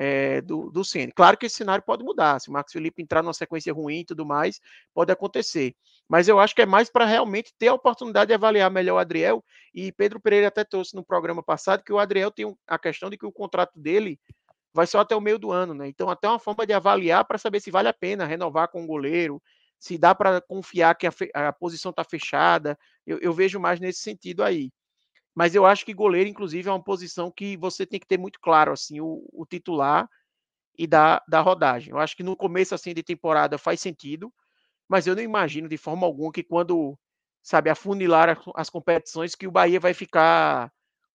é, do, do Ceni. Claro que esse cenário pode mudar. Se o Marcos Felipe entrar numa sequência ruim e tudo mais, pode acontecer. Mas eu acho que é mais para realmente ter a oportunidade de avaliar melhor o Adriel. E Pedro Pereira até trouxe no programa passado que o Adriel tem a questão de que o contrato dele vai só até o meio do ano, né? Então, até uma forma de avaliar para saber se vale a pena renovar com o goleiro, se dá para confiar que a, a posição está fechada. Eu, eu, vejo mais nesse sentido aí. Mas eu acho que goleiro, inclusive, é uma posição que você tem que ter muito claro assim o, o titular e da, da rodagem. Eu acho que no começo assim de temporada faz sentido, mas eu não imagino de forma alguma que quando sabe afunilar as, competições que o Bahia vai ficar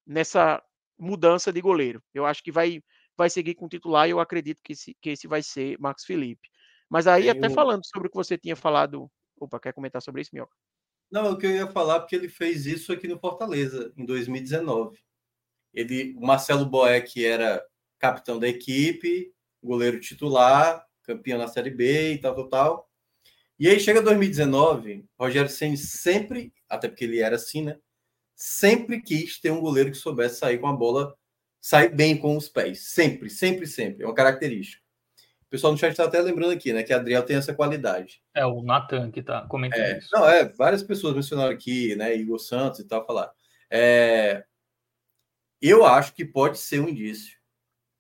nessa mudança de goleiro. Eu acho que vai vai seguir com o titular e eu acredito que esse, que esse vai ser Marcos Felipe. Mas aí, até falando sobre o que você tinha falado. Opa, quer comentar sobre isso, Mioca? Não, o que eu ia falar, porque ele fez isso aqui no Fortaleza, em 2019. Ele, o Marcelo Boeck era capitão da equipe, goleiro titular, campeão na Série B e tal, tal, tal. E aí chega 2019, Rogério Senna sempre, até porque ele era assim, né? Sempre quis ter um goleiro que soubesse sair com a bola, sair bem com os pés. Sempre, sempre, sempre. É uma característica pessoal no chat está até lembrando aqui, né, que Adriel tem essa qualidade. É o Natan que está comentando é, isso. Não, é, várias pessoas mencionaram aqui, né, Igor Santos e tal, falar. É, eu acho que pode ser um indício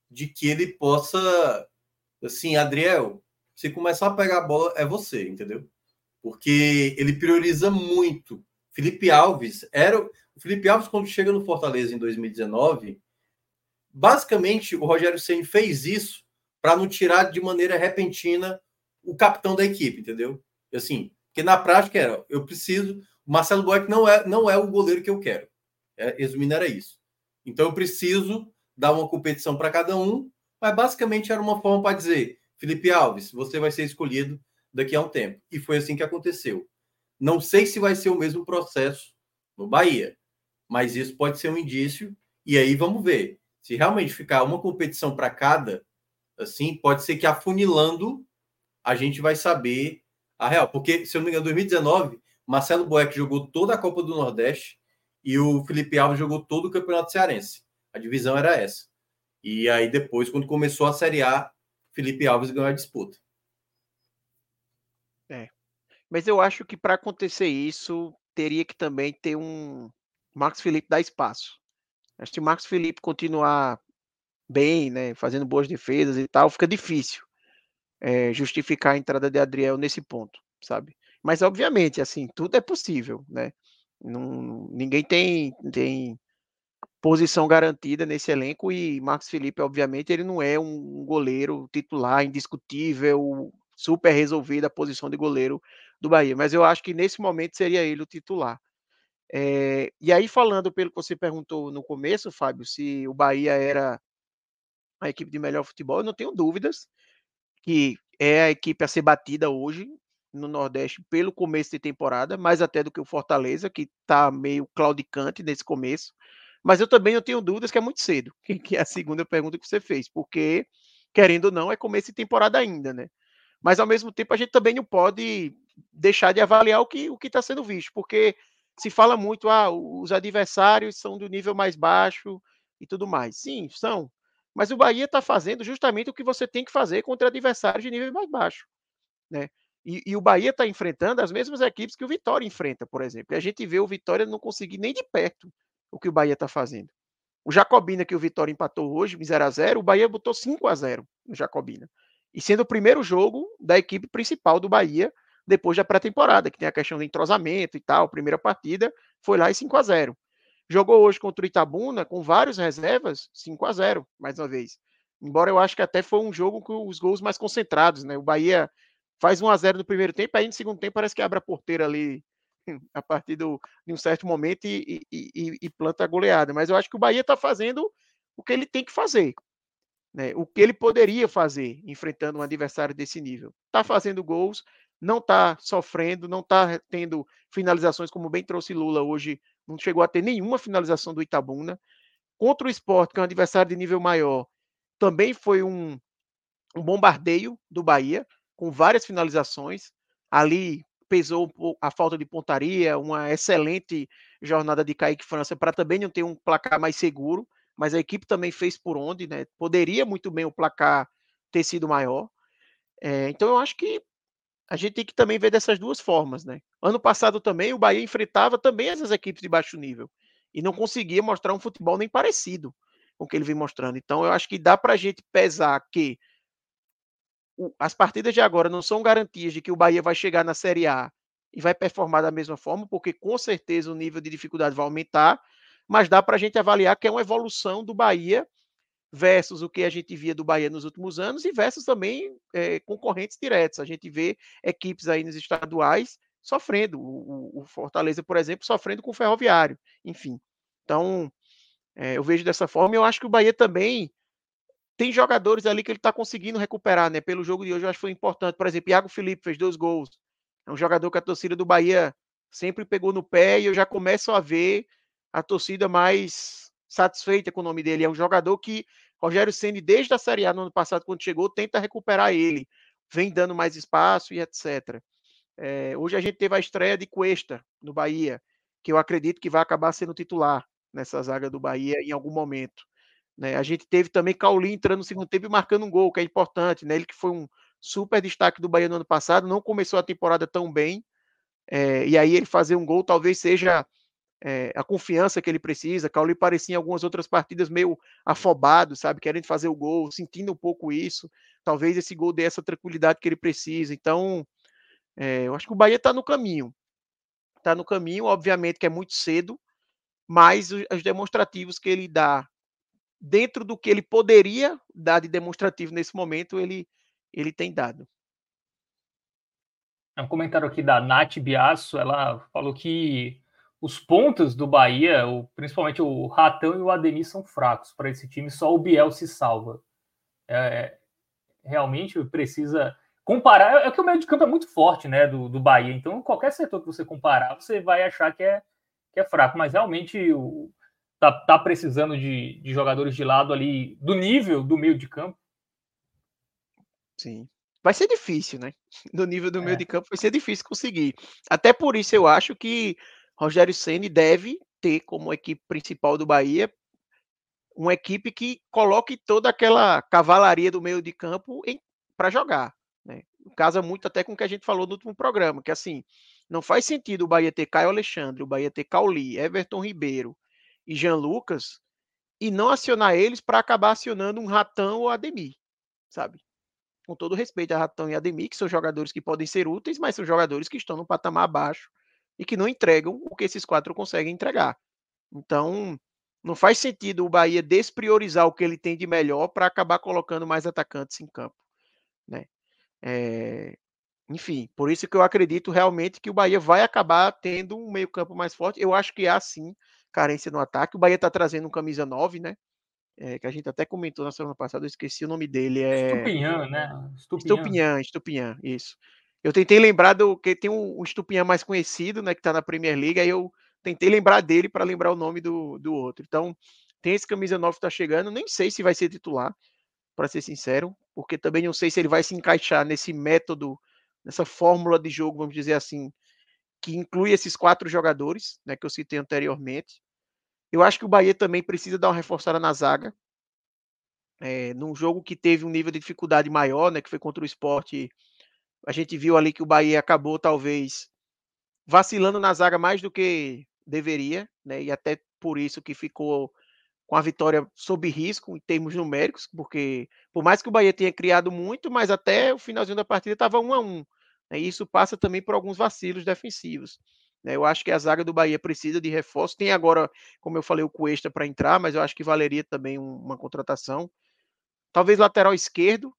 de que ele possa, assim, Adriel, se começar a pegar a bola, é você, entendeu? Porque ele prioriza muito. Felipe Alves era. O Felipe Alves, quando chega no Fortaleza em 2019, basicamente o Rogério Senna fez isso para não tirar de maneira repentina o capitão da equipe, entendeu? Assim, porque na prática era, eu preciso, o Marcelo Boeck não é, não é o goleiro que eu quero. É, resumindo, era isso. Então eu preciso dar uma competição para cada um, mas basicamente era uma forma para dizer, Felipe Alves, você vai ser escolhido daqui a um tempo. E foi assim que aconteceu. Não sei se vai ser o mesmo processo no Bahia, mas isso pode ser um indício, e aí vamos ver. Se realmente ficar uma competição para cada, assim, pode ser que afunilando a gente vai saber a real. Porque, se eu não me engano, em 2019, Marcelo Boeck jogou toda a Copa do Nordeste e o Felipe Alves jogou todo o Campeonato Cearense. A divisão era essa. E aí depois, quando começou a Série A, Felipe Alves ganhou a disputa. É. Mas eu acho que para acontecer isso, teria que também ter um Marcos Felipe dar espaço. Acho que o Marcos Felipe continuar bem, né, fazendo boas defesas e tal, fica difícil é, justificar a entrada de Adriel nesse ponto, sabe? Mas obviamente, assim, tudo é possível, né? Não, ninguém tem, tem posição garantida nesse elenco e Marcos Felipe, obviamente, ele não é um goleiro titular indiscutível, super resolvida a posição de goleiro do Bahia, mas eu acho que nesse momento seria ele o titular. É, e aí, falando pelo que você perguntou no começo, Fábio, se o Bahia era a equipe de melhor futebol, eu não tenho dúvidas que é a equipe a ser batida hoje no Nordeste pelo começo de temporada, mais até do que o Fortaleza, que está meio claudicante nesse começo. Mas eu também não tenho dúvidas que é muito cedo, que é a segunda pergunta que você fez, porque, querendo ou não, é começo de temporada ainda, né? Mas ao mesmo tempo a gente também não pode deixar de avaliar o que o está sendo visto, porque se fala muito, ah, os adversários são do nível mais baixo e tudo mais. Sim, são. Mas o Bahia está fazendo justamente o que você tem que fazer contra adversários de nível mais baixo. Né? E, e o Bahia está enfrentando as mesmas equipes que o Vitória enfrenta, por exemplo. E a gente vê o Vitória não conseguir nem de perto o que o Bahia está fazendo. O Jacobina, que o Vitória empatou hoje, 0 a 0 o Bahia botou 5 a 0 no Jacobina. E sendo o primeiro jogo da equipe principal do Bahia depois da pré-temporada, que tem a questão do entrosamento e tal. Primeira partida foi lá e 5 a 0 Jogou hoje contra o Itabuna com vários reservas, 5 a 0 mais uma vez. Embora eu acho que até foi um jogo com os gols mais concentrados, né? O Bahia faz 1 a 0 no primeiro tempo, aí no segundo tempo parece que abre a porteira ali a partir do, de um certo momento e, e, e, e planta a goleada. Mas eu acho que o Bahia está fazendo o que ele tem que fazer. Né? O que ele poderia fazer enfrentando um adversário desse nível. Está fazendo gols, não está sofrendo, não está tendo finalizações, como bem trouxe Lula hoje, não chegou a ter nenhuma finalização do Itabuna. Contra o esporte, que é um adversário de nível maior, também foi um, um bombardeio do Bahia, com várias finalizações. Ali pesou a falta de pontaria, uma excelente jornada de Kaique França para também não ter um placar mais seguro, mas a equipe também fez por onde, né? Poderia muito bem o placar ter sido maior. É, então eu acho que a gente tem que também ver dessas duas formas, né? Ano passado também o Bahia enfrentava também essas equipes de baixo nível e não conseguia mostrar um futebol nem parecido com o que ele vem mostrando. Então eu acho que dá para a gente pesar que as partidas de agora não são garantias de que o Bahia vai chegar na Série A e vai performar da mesma forma, porque com certeza o nível de dificuldade vai aumentar, mas dá para a gente avaliar que é uma evolução do Bahia versus o que a gente via do Bahia nos últimos anos e versus também é, concorrentes diretos. A gente vê equipes aí nos estaduais sofrendo, o, o Fortaleza, por exemplo, sofrendo com o Ferroviário, enfim. Então, é, eu vejo dessa forma e eu acho que o Bahia também tem jogadores ali que ele está conseguindo recuperar, né? Pelo jogo de hoje, eu acho que foi importante. Por exemplo, Iago Felipe fez dois gols. É um jogador que a torcida do Bahia sempre pegou no pé e eu já começo a ver a torcida mais satisfeita com o nome dele. É um jogador que Rogério Ceni desde a Série A no ano passado, quando chegou, tenta recuperar ele, vem dando mais espaço e etc. É, hoje a gente teve a estreia de Cuesta no Bahia, que eu acredito que vai acabar sendo titular nessa zaga do Bahia em algum momento. Né? A gente teve também Cauli entrando no segundo tempo e marcando um gol, que é importante. Né? Ele que foi um super destaque do Bahia no ano passado, não começou a temporada tão bem. É, e aí ele fazer um gol talvez seja é, a confiança que ele precisa. Cauli parecia em algumas outras partidas meio afobado, sabe? Querendo fazer o gol, sentindo um pouco isso. Talvez esse gol dê essa tranquilidade que ele precisa. Então, é, eu acho que o Bahia está no caminho. Está no caminho, obviamente que é muito cedo, mas os, os demonstrativos que ele dá dentro do que ele poderia dar de demonstrativo nesse momento, ele, ele tem dado. É um comentário aqui da Nath Biasso, ela falou que os pontos do Bahia, o, principalmente o Ratão e o Ademir, são fracos para esse time, só o Biel se salva. É, realmente precisa comparar. É que o meio de campo é muito forte, né, do, do Bahia. Então, qualquer setor que você comparar, você vai achar que é, que é fraco. Mas realmente o, tá, tá precisando de, de jogadores de lado ali do nível do meio de campo. Sim. Vai ser difícil, né? Do nível do é. meio de campo vai ser difícil conseguir. Até por isso eu acho que Rogério Ceni deve ter como equipe principal do Bahia uma equipe que coloque toda aquela cavalaria do meio de campo para jogar. Né? casa muito até com o que a gente falou no último programa, que assim, não faz sentido o Bahia ter Caio Alexandre, o Bahia ter Cauli, Everton Ribeiro e Jean Lucas e não acionar eles para acabar acionando um Ratão ou Ademir, sabe? Com todo respeito a Ratão e Ademir, que são jogadores que podem ser úteis, mas são jogadores que estão no patamar abaixo e que não entregam o que esses quatro conseguem entregar. Então, não faz sentido o Bahia despriorizar o que ele tem de melhor para acabar colocando mais atacantes em campo, né? É, enfim, por isso que eu acredito realmente que o Bahia vai acabar tendo um meio-campo mais forte. Eu acho que há sim carência no ataque. O Bahia está trazendo um camisa 9, né? É, que a gente até comentou na semana passada, eu esqueci o nome dele. É... Estupinhã, né? Estupinhã, Estupinhã, isso. Eu tentei lembrar do que tem um, um mais conhecido, né? Que está na Premier League, aí eu tentei lembrar dele para lembrar o nome do, do outro. Então, tem esse camisa 9 que está chegando, nem sei se vai ser titular, para ser sincero, porque também não sei se ele vai se encaixar nesse método nessa fórmula de jogo, vamos dizer assim, que inclui esses quatro jogadores, né, que eu citei anteriormente. Eu acho que o Bahia também precisa dar uma reforçada na zaga. É, num jogo que teve um nível de dificuldade maior, né, que foi contra o esporte, a gente viu ali que o Bahia acabou talvez vacilando na zaga mais do que deveria, né, e até por isso que ficou com a vitória sob risco em termos numéricos, porque por mais que o Bahia tenha criado muito, mas até o finalzinho da partida estava um a um. Né, e isso passa também por alguns vacilos defensivos. Né? Eu acho que a zaga do Bahia precisa de reforço. Tem agora, como eu falei, o Cuesta para entrar, mas eu acho que valeria também uma contratação. Talvez lateral esquerdo,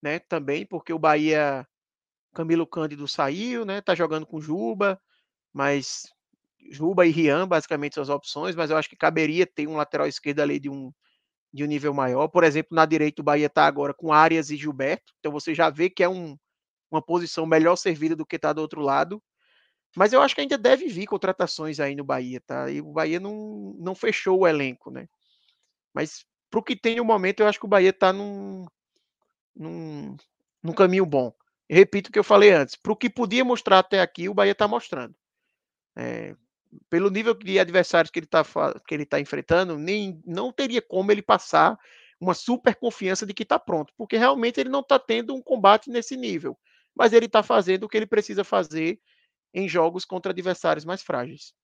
né? Também, porque o Bahia, Camilo Cândido saiu, né? Tá jogando com Juba, mas Juba e Rian, basicamente, são as opções, mas eu acho que caberia ter um lateral esquerdo ali de um, de um nível maior. Por exemplo, na direita o Bahia está agora com Arias e Gilberto, então você já vê que é um, uma posição melhor servida do que está do outro lado. Mas eu acho que ainda deve vir contratações aí no Bahia, tá? E o Bahia não, não fechou o elenco, né? Mas para o que tem no momento, eu acho que o Bahia está num, num, num caminho bom. Repito o que eu falei antes. Para o que podia mostrar até aqui, o Bahia está mostrando. É, pelo nível de adversários que ele está tá enfrentando, nem não teria como ele passar uma super confiança de que está pronto, porque realmente ele não está tendo um combate nesse nível, mas ele está fazendo o que ele precisa fazer em jogos contra adversários mais frágeis.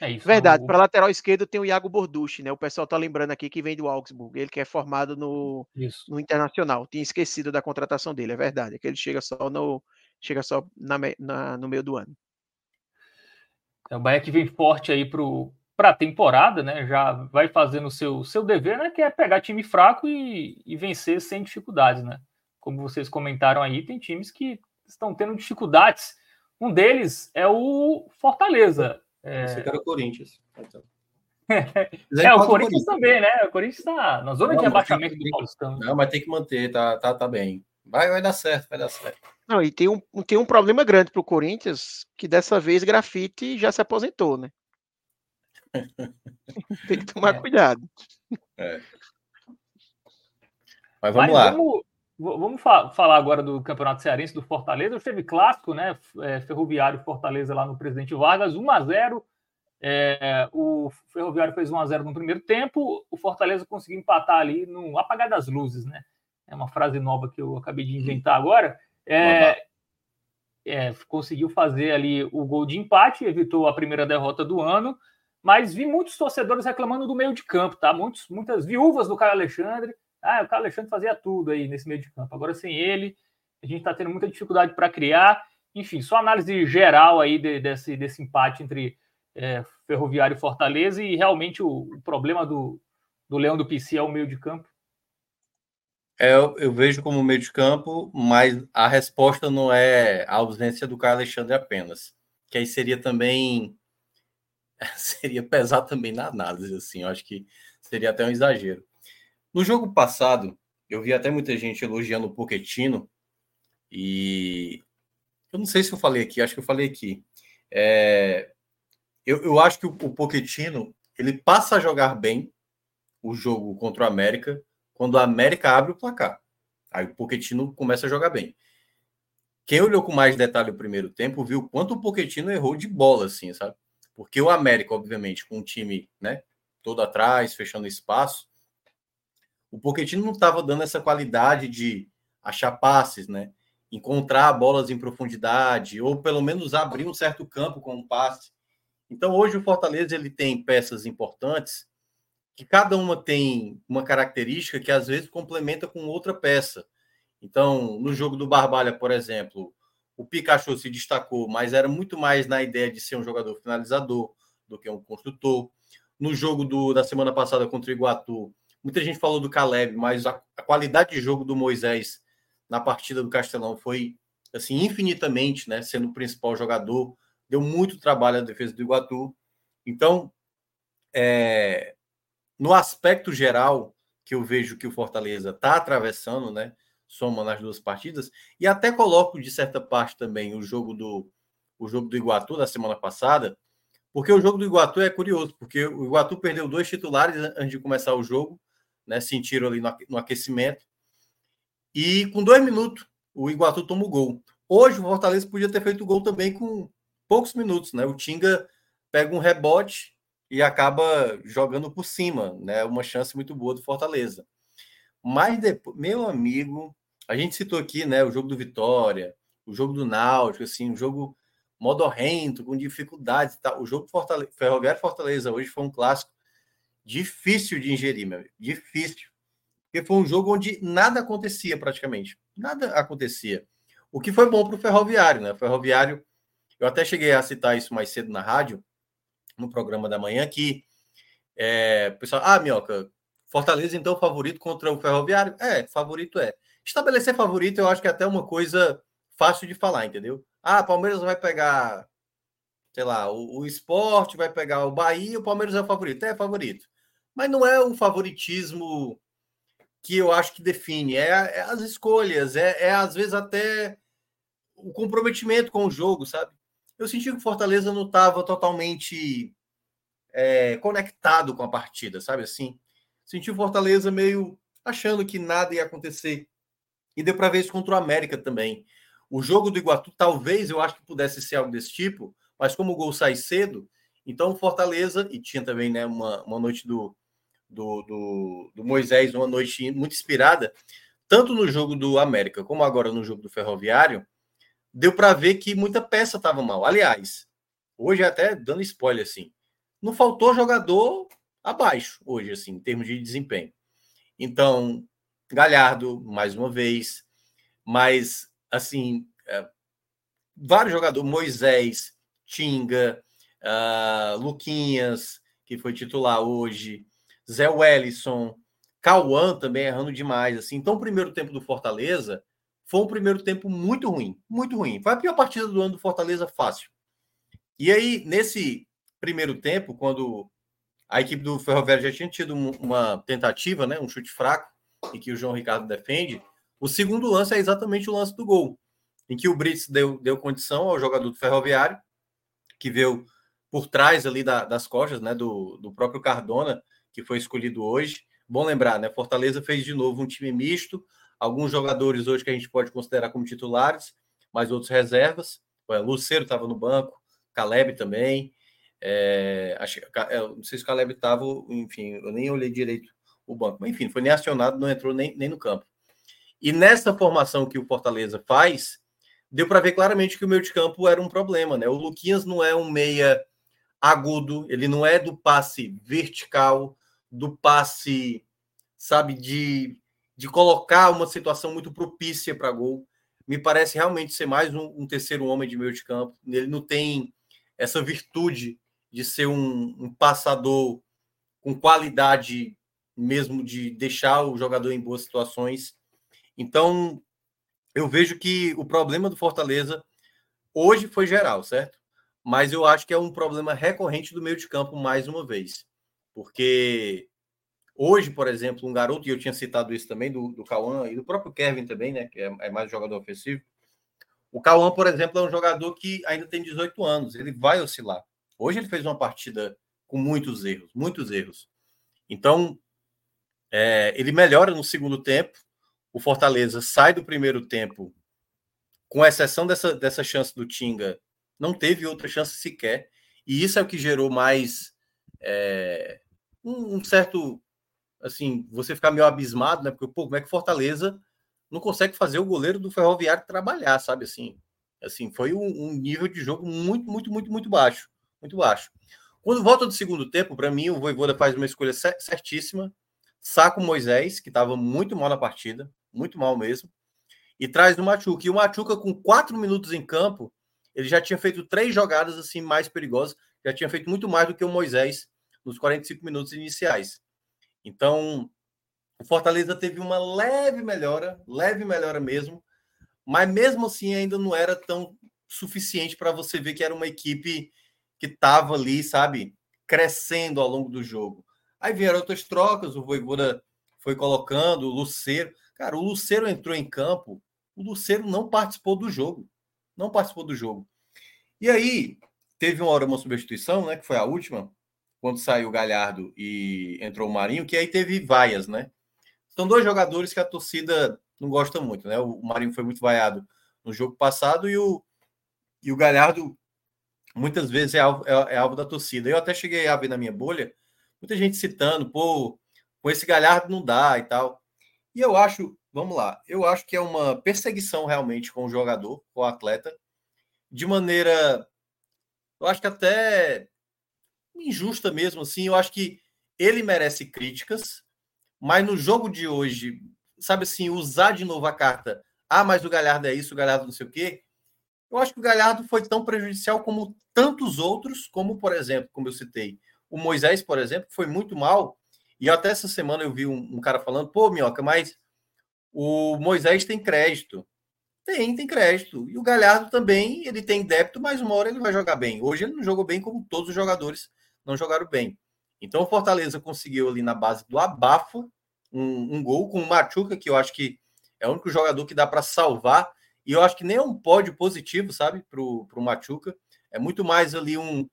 É isso. Verdade, para lateral esquerdo tem o Iago Borducci, né? O pessoal tá lembrando aqui que vem do Augsburg, ele que é formado no, no Internacional. Tinha esquecido da contratação dele, é verdade, é que ele chega só no chega só na, na, no meio do ano. É o Bahia que vem forte aí para a temporada, né? Já vai fazendo o seu, seu dever, né? Que é pegar time fraco e, e vencer sem dificuldades, né? Como vocês comentaram aí, tem times que estão tendo dificuldades. Um deles é o Fortaleza. É... Você quer o Corinthians. Então. é, o Corinthians também, né? O Corinthians está na zona não, de abaixamento do Paulistão. Não, mas tem que manter, tá, tá, tá bem. Vai, vai dar certo, vai dar certo. Não, e tem um, tem um problema grande para o Corinthians, que dessa vez Grafite já se aposentou, né? tem que tomar é. cuidado. É. Mas vamos Mas lá. Vamos, vamos fa falar agora do Campeonato Cearense, do Fortaleza. Teve clássico, né? É, Ferroviário Fortaleza lá no Presidente Vargas, 1 a 0 é, o Ferroviário fez 1 a 0 no primeiro tempo, o Fortaleza conseguiu empatar ali no apagar das luzes, né? É uma frase nova que eu acabei de inventar agora. É, é, conseguiu fazer ali o gol de empate, evitou a primeira derrota do ano, mas vi muitos torcedores reclamando do meio de campo, tá? Muitos, muitas viúvas do Caio Alexandre. Ah, o Caio Alexandre fazia tudo aí nesse meio de campo. Agora, sem ele, a gente está tendo muita dificuldade para criar. Enfim, só análise geral aí de, desse, desse empate entre é, Ferroviário e Fortaleza e realmente o, o problema do, do Leão do PC é o meio de campo. É, eu vejo como meio de campo, mas a resposta não é a ausência do Caio Alexandre apenas. Que aí seria também. Seria pesar também na análise, assim. Eu acho que seria até um exagero. No jogo passado, eu vi até muita gente elogiando o Poquetino. E eu não sei se eu falei aqui, acho que eu falei aqui. É, eu, eu acho que o, o Poquetino ele passa a jogar bem o jogo contra o América quando a América abre o placar. Aí o Poquetino começa a jogar bem. Quem olhou com mais detalhe o primeiro tempo viu quanto o Poquetino errou de bola, assim, sabe? Porque o América, obviamente, com o time né, todo atrás, fechando espaço, o Poquetino não estava dando essa qualidade de achar passes, né? Encontrar bolas em profundidade, ou pelo menos abrir um certo campo com um passe. Então, hoje o Fortaleza ele tem peças importantes que cada uma tem uma característica que às vezes complementa com outra peça. Então, no jogo do Barbalha, por exemplo, o Pikachu se destacou, mas era muito mais na ideia de ser um jogador finalizador do que um construtor. No jogo do, da semana passada contra o Iguatu, muita gente falou do Caleb, mas a, a qualidade de jogo do Moisés na partida do Castelão foi assim infinitamente, né, sendo o principal jogador, deu muito trabalho à defesa do Iguatu. Então, é, no aspecto geral que eu vejo que o Fortaleza está atravessando, né, soma nas duas partidas, e até coloco de certa parte também o jogo do o jogo do Iguatu da semana passada, porque o jogo do Iguatu é curioso, porque o Iguatu perdeu dois titulares antes de começar o jogo, né? Sentiram ali no aquecimento. E com dois minutos, o Iguatu toma o gol. Hoje o Fortaleza podia ter feito o gol também com poucos minutos, né? O Tinga pega um rebote e acaba jogando por cima, né? Uma chance muito boa do Fortaleza. Mas depois, meu amigo, a gente citou aqui, né, o jogo do Vitória, o jogo do Náutico, assim, um jogo modorrento, com dificuldades tal. O jogo Fortaleza, Ferroviário Fortaleza hoje foi um clássico difícil de ingerir, meu amigo, difícil. Porque foi um jogo onde nada acontecia praticamente. Nada acontecia. O que foi bom para o Ferroviário, né? O Ferroviário, eu até cheguei a citar isso mais cedo na rádio, no programa da manhã, que é, pessoal, ah, Minhoca, Fortaleza então favorito contra o Ferroviário? É, favorito é. Estabelecer favorito eu acho que é até uma coisa fácil de falar, entendeu? Ah, Palmeiras vai pegar, sei lá, o, o esporte vai pegar o Bahia, o Palmeiras é o favorito. É favorito. Mas não é um favoritismo que eu acho que define, é, é as escolhas, é, é às vezes até o comprometimento com o jogo, sabe? Eu senti que o Fortaleza não estava totalmente é, conectado com a partida, sabe assim? Senti o Fortaleza meio achando que nada ia acontecer. E deu para ver isso contra o América também. O jogo do Iguatu, talvez eu acho que pudesse ser algo desse tipo, mas como o gol sai cedo, então Fortaleza, e tinha também né, uma, uma noite do, do, do, do Moisés, uma noite muito inspirada, tanto no jogo do América como agora no jogo do Ferroviário, deu para ver que muita peça estava mal. Aliás, hoje até dando spoiler assim, não faltou jogador abaixo hoje, assim, em termos de desempenho. Então, Galhardo, mais uma vez, mas assim, é, vários jogadores, Moisés, Tinga, uh, Luquinhas, que foi titular hoje, Zé Wellison, Cauã também errando demais. Assim. Então, o primeiro tempo do Fortaleza foi um primeiro tempo muito ruim, muito ruim. Foi a pior partida do ano do Fortaleza fácil. E aí, nesse primeiro tempo, quando a equipe do Ferroviário já tinha tido uma tentativa, né, um chute fraco, em que o João Ricardo defende, o segundo lance é exatamente o lance do gol, em que o Brits deu, deu condição ao jogador do Ferroviário, que veio por trás ali da, das costas né, do, do próprio Cardona, que foi escolhido hoje. Bom lembrar, né? Fortaleza fez de novo um time misto, alguns jogadores hoje que a gente pode considerar como titulares, mas outros reservas. O Luceiro estava no banco, Caleb também. É, é, não sei se o Caleb estava, enfim, eu nem olhei direito o banco. Mas, enfim, foi nem acionado, não entrou nem, nem no campo. E nessa formação que o Fortaleza faz, deu para ver claramente que o meio de campo era um problema, né? O Luquinhas não é um meia agudo, ele não é do passe vertical, do passe, sabe, de, de colocar uma situação muito propícia para gol. Me parece realmente ser mais um, um, terceiro homem de meio de campo. Ele não tem essa virtude de ser um, um passador com qualidade mesmo de deixar o jogador em boas situações. Então, eu vejo que o problema do Fortaleza hoje foi geral, certo? Mas eu acho que é um problema recorrente do meio de campo mais uma vez. Porque hoje, por exemplo, um garoto, e eu tinha citado isso também do, do Cauã e do próprio Kevin também, né? Que é, é mais jogador ofensivo. O Cauã, por exemplo, é um jogador que ainda tem 18 anos, ele vai oscilar. Hoje ele fez uma partida com muitos erros, muitos erros. Então, é, ele melhora no segundo tempo. O Fortaleza sai do primeiro tempo, com exceção dessa, dessa chance do Tinga, não teve outra chance sequer. E isso é o que gerou mais é, um, um, certo. Assim, você ficar meio abismado, né? Porque, pô, como é que Fortaleza não consegue fazer o goleiro do Ferroviário trabalhar, sabe assim? Assim, foi um, um nível de jogo muito, muito, muito, muito baixo, muito baixo. Quando volta do segundo tempo, para mim, o Voivoda faz uma escolha certíssima, saca o Moisés, que estava muito mal na partida, muito mal mesmo, e traz o Machuca. E o Machuca, com quatro minutos em campo, ele já tinha feito três jogadas assim mais perigosas, já tinha feito muito mais do que o Moisés nos 45 minutos iniciais. Então, o Fortaleza teve uma leve melhora, leve melhora mesmo, mas mesmo assim ainda não era tão suficiente para você ver que era uma equipe que estava ali, sabe, crescendo ao longo do jogo. Aí vieram outras trocas, o Voivoda foi colocando, o Luceiro. Cara, o Luceiro entrou em campo, o Luceiro não participou do jogo. Não participou do jogo. E aí, teve uma hora uma substituição, né, que foi a última, quando saiu o Galhardo e entrou o Marinho, que aí teve vaias, né? São dois jogadores que a torcida não gosta muito, né? O Marinho foi muito vaiado no jogo passado e o, e o Galhardo muitas vezes é alvo, é, é alvo da torcida. Eu até cheguei a ver na minha bolha muita gente citando, pô, com esse Galhardo não dá e tal. E eu acho, vamos lá, eu acho que é uma perseguição realmente com o jogador, com o atleta, de maneira, eu acho que até injusta mesmo, assim. Eu acho que ele merece críticas, mas no jogo de hoje, sabe assim, usar de novo a carta, ah, mas o Galhardo é isso, o Galhardo não sei o quê. Eu acho que o Galhardo foi tão prejudicial como tantos outros, como, por exemplo, como eu citei, o Moisés, por exemplo, foi muito mal. E até essa semana eu vi um, um cara falando, pô, Minhoca, mas o Moisés tem crédito. Tem, tem crédito. E o Galhardo também, ele tem débito, mas uma hora ele vai jogar bem. Hoje ele não jogou bem como todos os jogadores não jogaram bem. Então o Fortaleza conseguiu ali na base do abafo um, um gol com o Machuca, que eu acho que é o único jogador que dá para salvar. E eu acho que nem é um pódio positivo, sabe, para o Machuca. É muito mais ali um.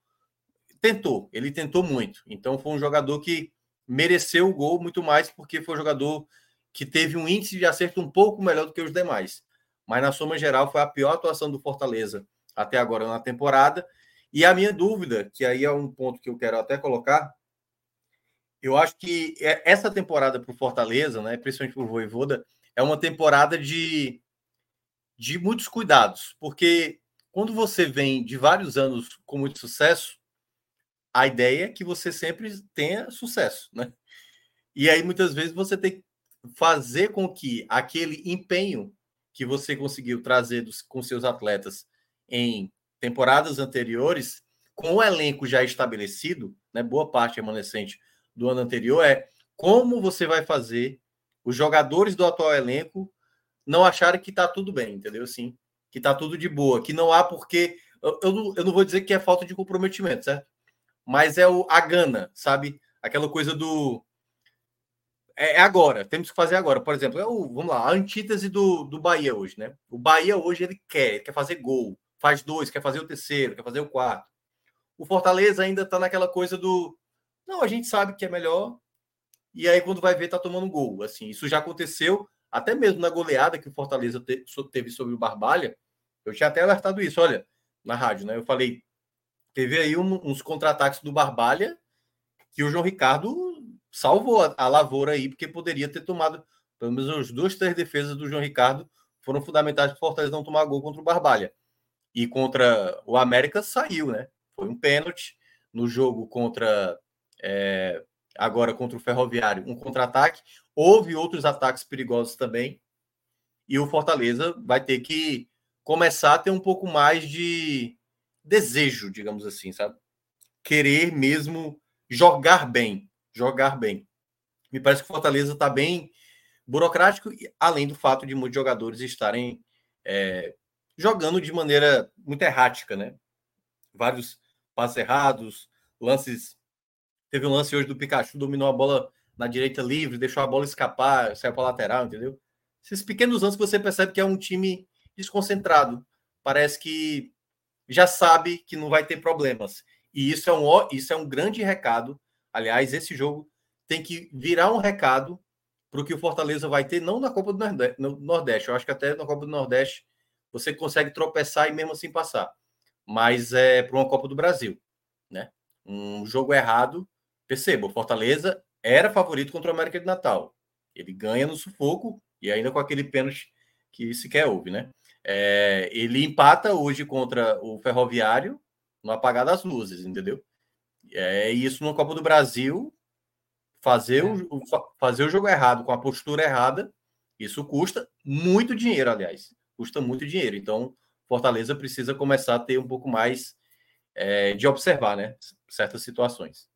Tentou, ele tentou muito. Então foi um jogador que mereceu o gol muito mais, porque foi um jogador que teve um índice de acerto um pouco melhor do que os demais. Mas na soma geral foi a pior atuação do Fortaleza até agora na temporada. E a minha dúvida, que aí é um ponto que eu quero até colocar, eu acho que é, essa temporada para o Fortaleza, né, principalmente para o Voivoda, é uma temporada de, de muitos cuidados, porque quando você vem de vários anos com muito sucesso, a ideia é que você sempre tenha sucesso, né? E aí muitas vezes você tem que fazer com que aquele empenho que você conseguiu trazer dos, com seus atletas em temporadas anteriores, com o elenco já estabelecido, né, boa parte remanescente do ano anterior, é como você vai fazer os jogadores do atual elenco não acharem que está tudo bem, entendeu? Assim, que está tudo de boa, que não há porque. Eu, eu, não, eu não vou dizer que é falta de comprometimento, certo? Mas é o, a gana, sabe? Aquela coisa do. É, é agora, temos que fazer agora. Por exemplo, é o, vamos lá, a antítese do, do Bahia hoje, né? O Bahia hoje ele quer, ele quer fazer gol faz dois, quer fazer o terceiro, quer fazer o quarto. O Fortaleza ainda está naquela coisa do não, a gente sabe que é melhor. E aí, quando vai ver, tá tomando gol. Assim, isso já aconteceu até mesmo na goleada que o Fortaleza teve sobre o Barbalha. Eu tinha até alertado isso, olha, na rádio, né? Eu falei, teve aí um, uns contra-ataques do Barbalha que o João Ricardo salvou a, a, lavoura aí, porque poderia ter tomado, pelo menos as duas, três defesas do João Ricardo foram fundamentais para o Fortaleza não tomar gol contra o Barbalha. E contra o América saiu, né? Foi um pênalti no jogo contra é, agora contra o Ferroviário, um contra-ataque. Houve outros ataques perigosos também. E o Fortaleza vai ter que começar a ter um pouco mais de desejo, digamos assim, sabe? Querer mesmo jogar bem, jogar bem. Me parece que o Fortaleza está bem burocrático, além do fato de muitos jogadores estarem é, jogando de maneira muito errática, né? Vários passes errados, lances. Teve um lance hoje do Pikachu, dominou a bola na direita livre, deixou a bola escapar, saiu para lateral, entendeu? Esses pequenos lances você percebe que é um time desconcentrado. Parece que já sabe que não vai ter problemas. E isso é um, isso é um grande recado. Aliás, esse jogo tem que virar um recado para o que o Fortaleza vai ter, não na Copa do Nordeste. Eu acho que até na Copa do Nordeste você consegue tropeçar e mesmo assim passar. Mas é para uma Copa do Brasil, né? Um jogo errado. Perceba, o Fortaleza era favorito contra o América de Natal. Ele ganha no sufoco E ainda com aquele pênalti que sequer houve, né? É, ele empata hoje contra o Ferroviário no apagar das luzes, entendeu? É isso no Copa do Brasil, fazer, é. o, fazer o jogo errado com a postura errada, isso custa muito dinheiro, aliás. Custa muito dinheiro. Então, Fortaleza precisa começar a ter um pouco mais é, de observar, né? Certas situações.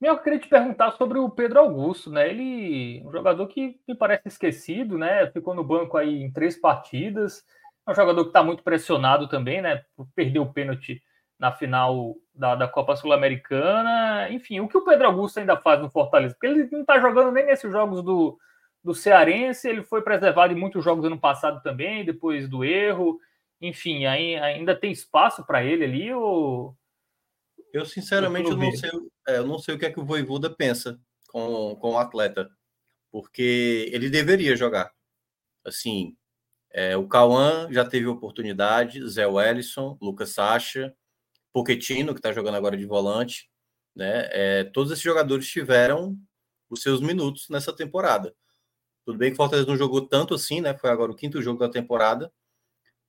Eu queria te perguntar sobre o Pedro Augusto, né? Ele, um jogador que me parece esquecido, né? Ficou no banco aí em três partidas. É um jogador que está muito pressionado também, né? Perdeu o pênalti na final da, da Copa Sul-Americana. Enfim, o que o Pedro Augusto ainda faz no Fortaleza? Porque ele não está jogando nem nesses jogos do, do Cearense, ele foi preservado em muitos jogos ano passado também, depois do erro. Enfim, ainda tem espaço para ele ali ou. Eu, sinceramente, eu não, sei, é, eu não sei o que é que o Voivoda pensa com, com o atleta, porque ele deveria jogar. Assim, é, o Cauã já teve oportunidade, Zé Wellison, Lucas Sacha, Poquetino, que está jogando agora de volante, né? É, todos esses jogadores tiveram os seus minutos nessa temporada. Tudo bem que o Fortaleza não jogou tanto assim, né? Foi agora o quinto jogo da temporada,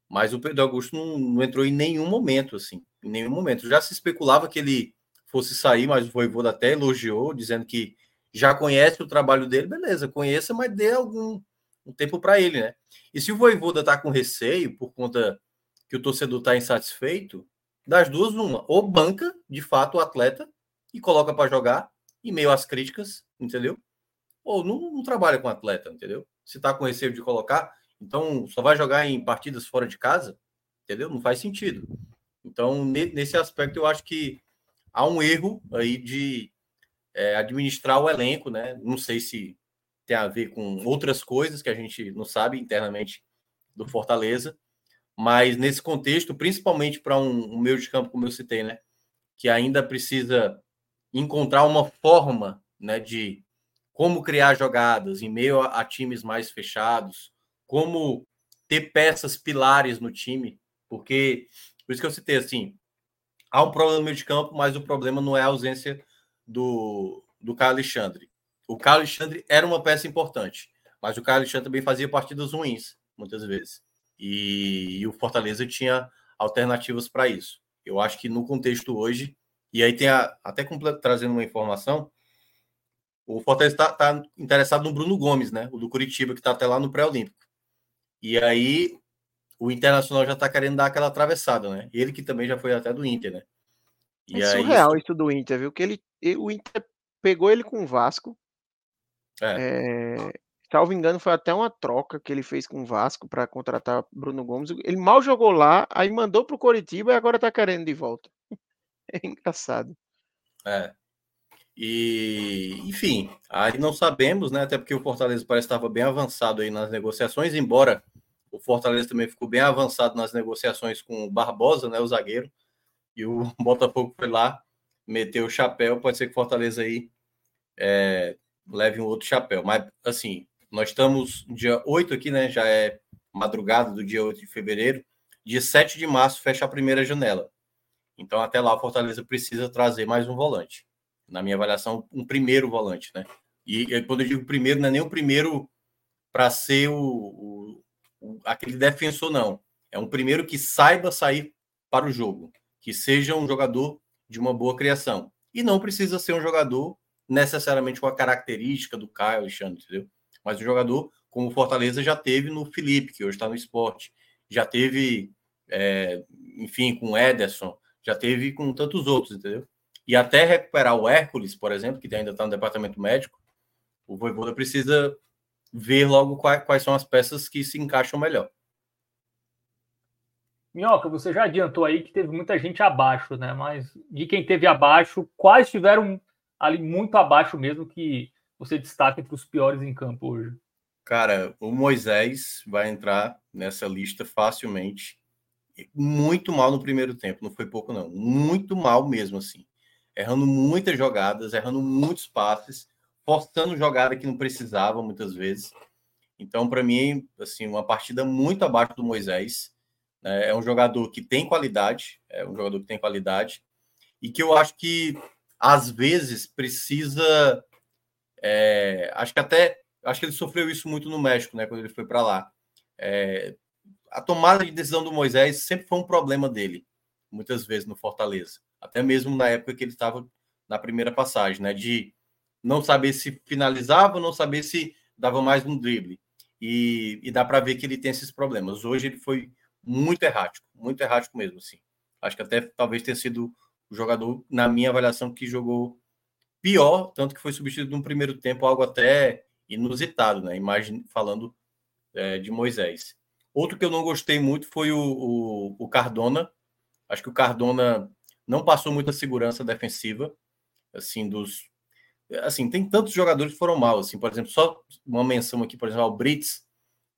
mas o Pedro Augusto não, não entrou em nenhum momento, assim, em nenhum momento. Já se especulava que ele fosse sair, mas o Voivoda até elogiou, dizendo que já conhece o trabalho dele, beleza, conheça, mas dê algum um tempo para ele, né? E se o Voivoda tá com receio por conta que o torcedor está insatisfeito, das duas, uma. Ou banca, de fato, o atleta e coloca para jogar, em meio às críticas, entendeu? Ou não, não trabalha com atleta, entendeu? Se está com receio de colocar, então só vai jogar em partidas fora de casa, entendeu? Não faz sentido. Então, nesse aspecto, eu acho que há um erro aí de é, administrar o elenco, né? Não sei se tem a ver com outras coisas que a gente não sabe internamente do Fortaleza, mas nesse contexto, principalmente para um, um meio de campo, como eu citei, né? Que ainda precisa encontrar uma forma né, de como criar jogadas em meio a, a times mais fechados, como ter peças pilares no time, porque por isso que eu citei assim, há um problema no meio de campo, mas o problema não é a ausência do, do Caio Alexandre. O Caio Alexandre era uma peça importante, mas o Caio Alexandre também fazia partidas ruins, muitas vezes. E, e o Fortaleza tinha alternativas para isso. Eu acho que no contexto hoje, e aí tem a, até trazendo uma informação, o Fortaleza está tá interessado no Bruno Gomes, né? O do Curitiba, que está até lá no pré-olímpico. E aí o Internacional já está querendo dar aquela atravessada, né? Ele que também já foi até do Inter, né? E é surreal isso... isso do Inter, viu? Que ele, o Inter pegou ele com o Vasco. É. É, salvo engano, foi até uma troca que ele fez com o Vasco para contratar Bruno Gomes. Ele mal jogou lá, aí mandou para o Coritiba e agora está querendo de volta. É engraçado. É. E, enfim, aí não sabemos, né? Até porque o Fortaleza parece que estava bem avançado aí nas negociações, embora o Fortaleza também ficou bem avançado nas negociações com o Barbosa, né? O zagueiro. E o Botafogo foi lá, meteu o chapéu. Pode ser que o Fortaleza aí é, leve um outro chapéu. Mas, assim, nós estamos dia 8 aqui, né? Já é madrugada do dia 8 de fevereiro. Dia 7 de março fecha a primeira janela. Então, até lá, o Fortaleza precisa trazer mais um volante. Na minha avaliação, um primeiro volante, né? E quando eu digo primeiro, não é nem o primeiro para ser o, o, o, aquele defensor, não. É um primeiro que saiba sair para o jogo, que seja um jogador de uma boa criação. E não precisa ser um jogador necessariamente com a característica do Caio Alexandre, entendeu? mas o jogador, como o Fortaleza, já teve no Felipe, que hoje está no esporte, já teve, é, enfim, com o Ederson, já teve com tantos outros, entendeu? E até recuperar o Hércules, por exemplo, que ainda está no departamento médico, o Voivoda precisa ver logo quais, quais são as peças que se encaixam melhor. Minhoca, você já adiantou aí que teve muita gente abaixo, né? Mas de quem teve abaixo, quais tiveram ali muito abaixo mesmo que você destaca entre os piores em campo hoje? Cara, o Moisés vai entrar nessa lista facilmente. Muito mal no primeiro tempo, não foi pouco, não. Muito mal mesmo, assim. Errando muitas jogadas, errando muitos passes, forçando jogada que não precisava muitas vezes. Então, para mim, assim, uma partida muito abaixo do Moisés. Né? É um jogador que tem qualidade, é um jogador que tem qualidade, e que eu acho que às vezes precisa é, acho que até acho que ele sofreu isso muito no México, né? Quando ele foi para lá. É, a tomada de decisão do Moisés sempre foi um problema dele, muitas vezes no Fortaleza. Até mesmo na época que ele estava na primeira passagem, né? De não saber se finalizava, não saber se dava mais um drible. E, e dá para ver que ele tem esses problemas. Hoje ele foi muito errático, muito errático mesmo, assim. Acho que até talvez tenha sido o jogador, na minha avaliação, que jogou pior, tanto que foi substituído no primeiro tempo, algo até inusitado, né? Imagem falando é, de Moisés. Outro que eu não gostei muito foi o, o, o, Cardona. Acho que o Cardona não passou muita segurança defensiva, assim, dos. Assim, tem tantos jogadores que foram mal, assim, por exemplo, só uma menção aqui, por exemplo, ao Brits.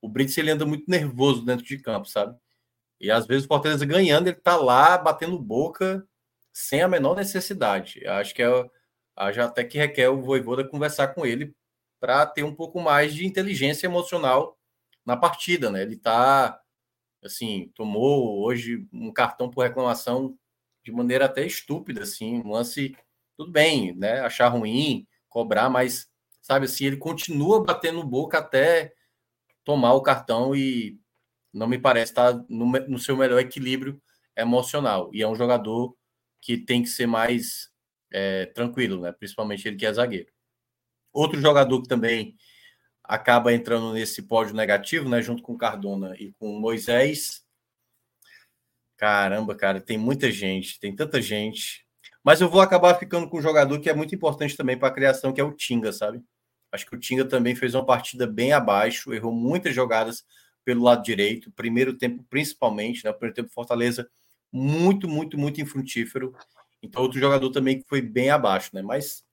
O Brits ele anda muito nervoso dentro de campo, sabe? E às vezes o Fortaleza ganhando, ele tá lá batendo boca sem a menor necessidade. Acho que é já até que requer o Voivoda conversar com ele para ter um pouco mais de inteligência emocional na partida, né? Ele tá assim, tomou hoje um cartão por reclamação de maneira até estúpida, assim, um lance tudo bem, né? Achar ruim, cobrar, mas sabe assim, ele continua batendo boca até tomar o cartão e não me parece estar no, no seu melhor equilíbrio emocional. E é um jogador que tem que ser mais é, tranquilo, né? Principalmente ele que é zagueiro. Outro jogador que também acaba entrando nesse pódio negativo, né? Junto com Cardona e com Moisés. Caramba, cara, tem muita gente, tem tanta gente. Mas eu vou acabar ficando com um jogador que é muito importante também para a criação, que é o Tinga, sabe? Acho que o Tinga também fez uma partida bem abaixo, errou muitas jogadas pelo lado direito, primeiro tempo principalmente, né? Primeiro tempo Fortaleza muito, muito, muito infrutífero. Então, outro jogador também que foi bem abaixo, né? Mas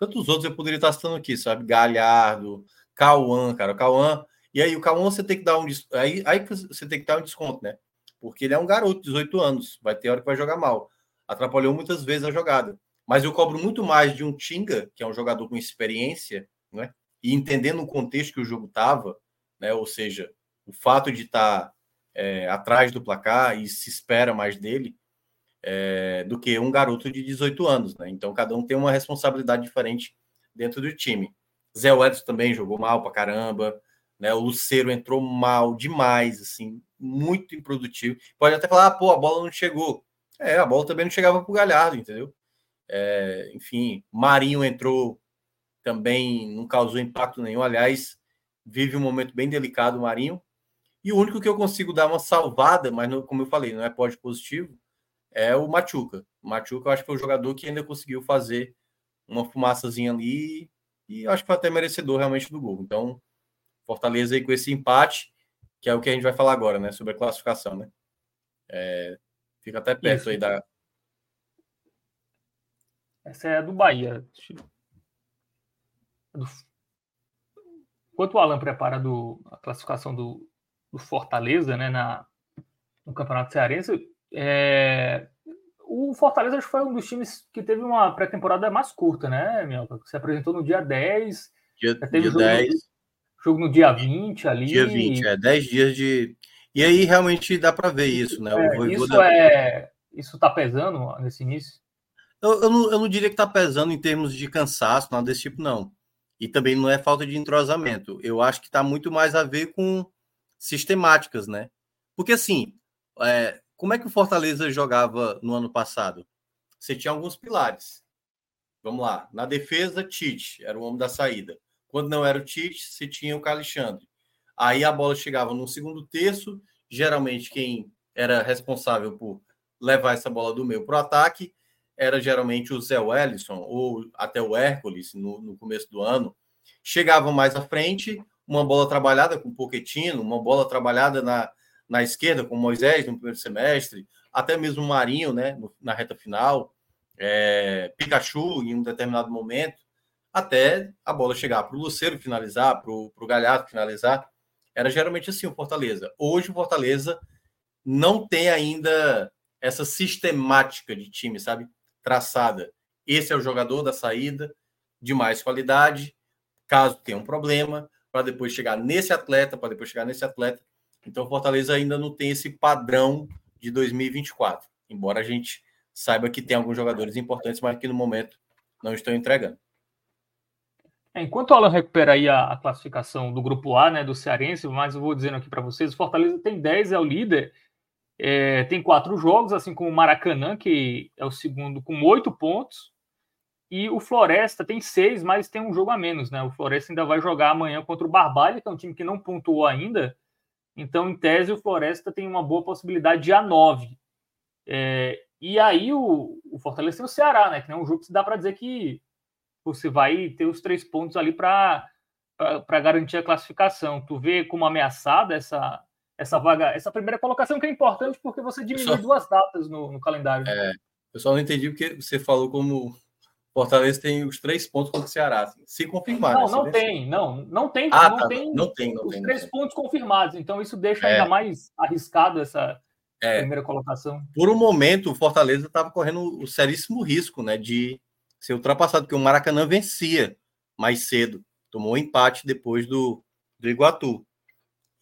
tantos outros eu poderia estar citando aqui, sabe? Galhardo, Cauã, cara. O Cauã. E aí, o Cauã você tem que dar um. Aí, aí você tem que dar um desconto, né? Porque ele é um garoto, 18 anos. Vai ter hora que vai jogar mal. Atrapalhou muitas vezes a jogada. Mas eu cobro muito mais de um Tinga, que é um jogador com experiência, né? E entendendo o contexto que o jogo estava, né? Ou seja, o fato de estar tá, é, atrás do placar e se espera mais dele, é, do que um garoto de 18 anos, né? Então cada um tem uma responsabilidade diferente dentro do time. Zé Edson também jogou mal pra caramba, né? O Luceiro entrou mal demais, assim, muito improdutivo. Pode até falar, ah, pô, a bola não chegou. É, a bola também não chegava pro Galhardo, entendeu? É, enfim, Marinho entrou também, não causou impacto nenhum. Aliás, vive um momento bem delicado, Marinho. E o único que eu consigo dar uma salvada, mas não, como eu falei, não é pode positivo, é o Machuca. O Machuca, eu acho que foi o jogador que ainda conseguiu fazer uma fumaçazinha ali e acho que foi até merecedor realmente do gol. Então, Fortaleza aí com esse empate, que é o que a gente vai falar agora, né? Sobre a classificação, né? É, fica até perto Isso. aí da. Essa é a do Bahia. Do... Enquanto o Alan prepara do, a classificação do, do Fortaleza, né, na, no Campeonato Cearense, é, o Fortaleza acho que foi um dos times que teve uma pré-temporada mais curta, né, Mielka? Se apresentou no dia 10. Dia, teve dia jogo, 10. Jogo no dia 20 ali. Dia 20, é 10 dias de. E aí realmente dá para ver isso, né? É, isso é. Isso tá pesando nesse início? Eu, eu, não, eu não diria que tá pesando em termos de cansaço, nada desse tipo, não. E também não é falta de entrosamento. Eu acho que tá muito mais a ver com sistemáticas, né? Porque assim, é, como é que o Fortaleza jogava no ano passado? Você tinha alguns pilares. Vamos lá. Na defesa, Tite era o homem da saída. Quando não era o Tite, você tinha o Alexandre. Aí a bola chegava no segundo terço. Geralmente, quem era responsável por levar essa bola do meio para o ataque era geralmente o Zé Wellison ou até o Hércules no, no começo do ano. Chegavam mais à frente, uma bola trabalhada com o Pochettino, uma bola trabalhada na, na esquerda, com Moisés no primeiro semestre, até mesmo o Marinho, né, na reta final, é, Pikachu em um determinado momento, até a bola chegar para o Luceiro finalizar, para o Galhardo finalizar. Era geralmente assim o Fortaleza. Hoje o Fortaleza não tem ainda essa sistemática de time, sabe? Traçada. Esse é o jogador da saída, de mais qualidade, caso tenha um problema, para depois chegar nesse atleta, para depois chegar nesse atleta. Então, Fortaleza ainda não tem esse padrão de 2024, embora a gente saiba que tem alguns jogadores importantes, mas que no momento não estão entregando. É, enquanto o Alan recupera aí a, a, classificação do grupo A, né, do Cearense, mas eu vou dizendo aqui para vocês, o Fortaleza tem 10, é o líder, é, tem quatro jogos, assim como o Maracanã, que é o segundo, com oito pontos, e o Floresta tem seis, mas tem um jogo a menos, né? O Floresta ainda vai jogar amanhã contra o Barbalha, que é um time que não pontuou ainda, então, em tese, o Floresta tem uma boa possibilidade de A9. É, e aí o, o Fortaleza tem o Ceará, né? Que é um jogo que dá para dizer que você vai ter os três pontos ali para garantir a classificação. Tu vê como ameaçada essa, essa vaga, essa primeira colocação que é importante porque você diminui só... duas datas no, no calendário. É, eu só não entendi porque você falou como Fortaleza tem os três pontos contra o Ceará. Assim, se confirmar. Não, né? não tem, não, não tem, ah, não, tá, tem não tem, não os tem, três tem. pontos confirmados. Então isso deixa é. ainda mais arriscado essa é. primeira colocação. Por um momento, o Fortaleza estava correndo o seríssimo risco, né, de ser ultrapassado, porque o Maracanã vencia mais cedo, tomou empate depois do, do Iguatu.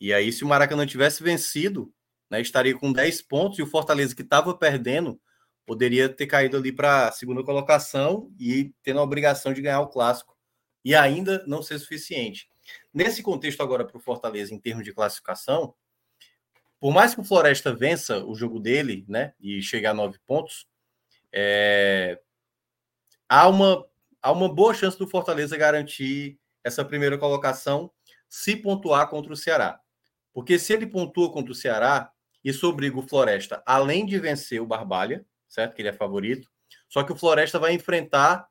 E aí, se o Maracanã tivesse vencido, né, estaria com 10 pontos e o Fortaleza, que estava perdendo, poderia ter caído ali para a segunda colocação e tendo a obrigação de ganhar o clássico e ainda não ser suficiente. Nesse contexto, agora, para o Fortaleza, em termos de classificação, por mais que o Floresta vença o jogo dele, né, e chegue a nove pontos, é, há uma, há uma boa chance do Fortaleza garantir essa primeira colocação se pontuar contra o Ceará. Porque se ele pontua contra o Ceará, isso obriga o Floresta, além de vencer o Barbalha, certo? Que ele é favorito, só que o Floresta vai enfrentar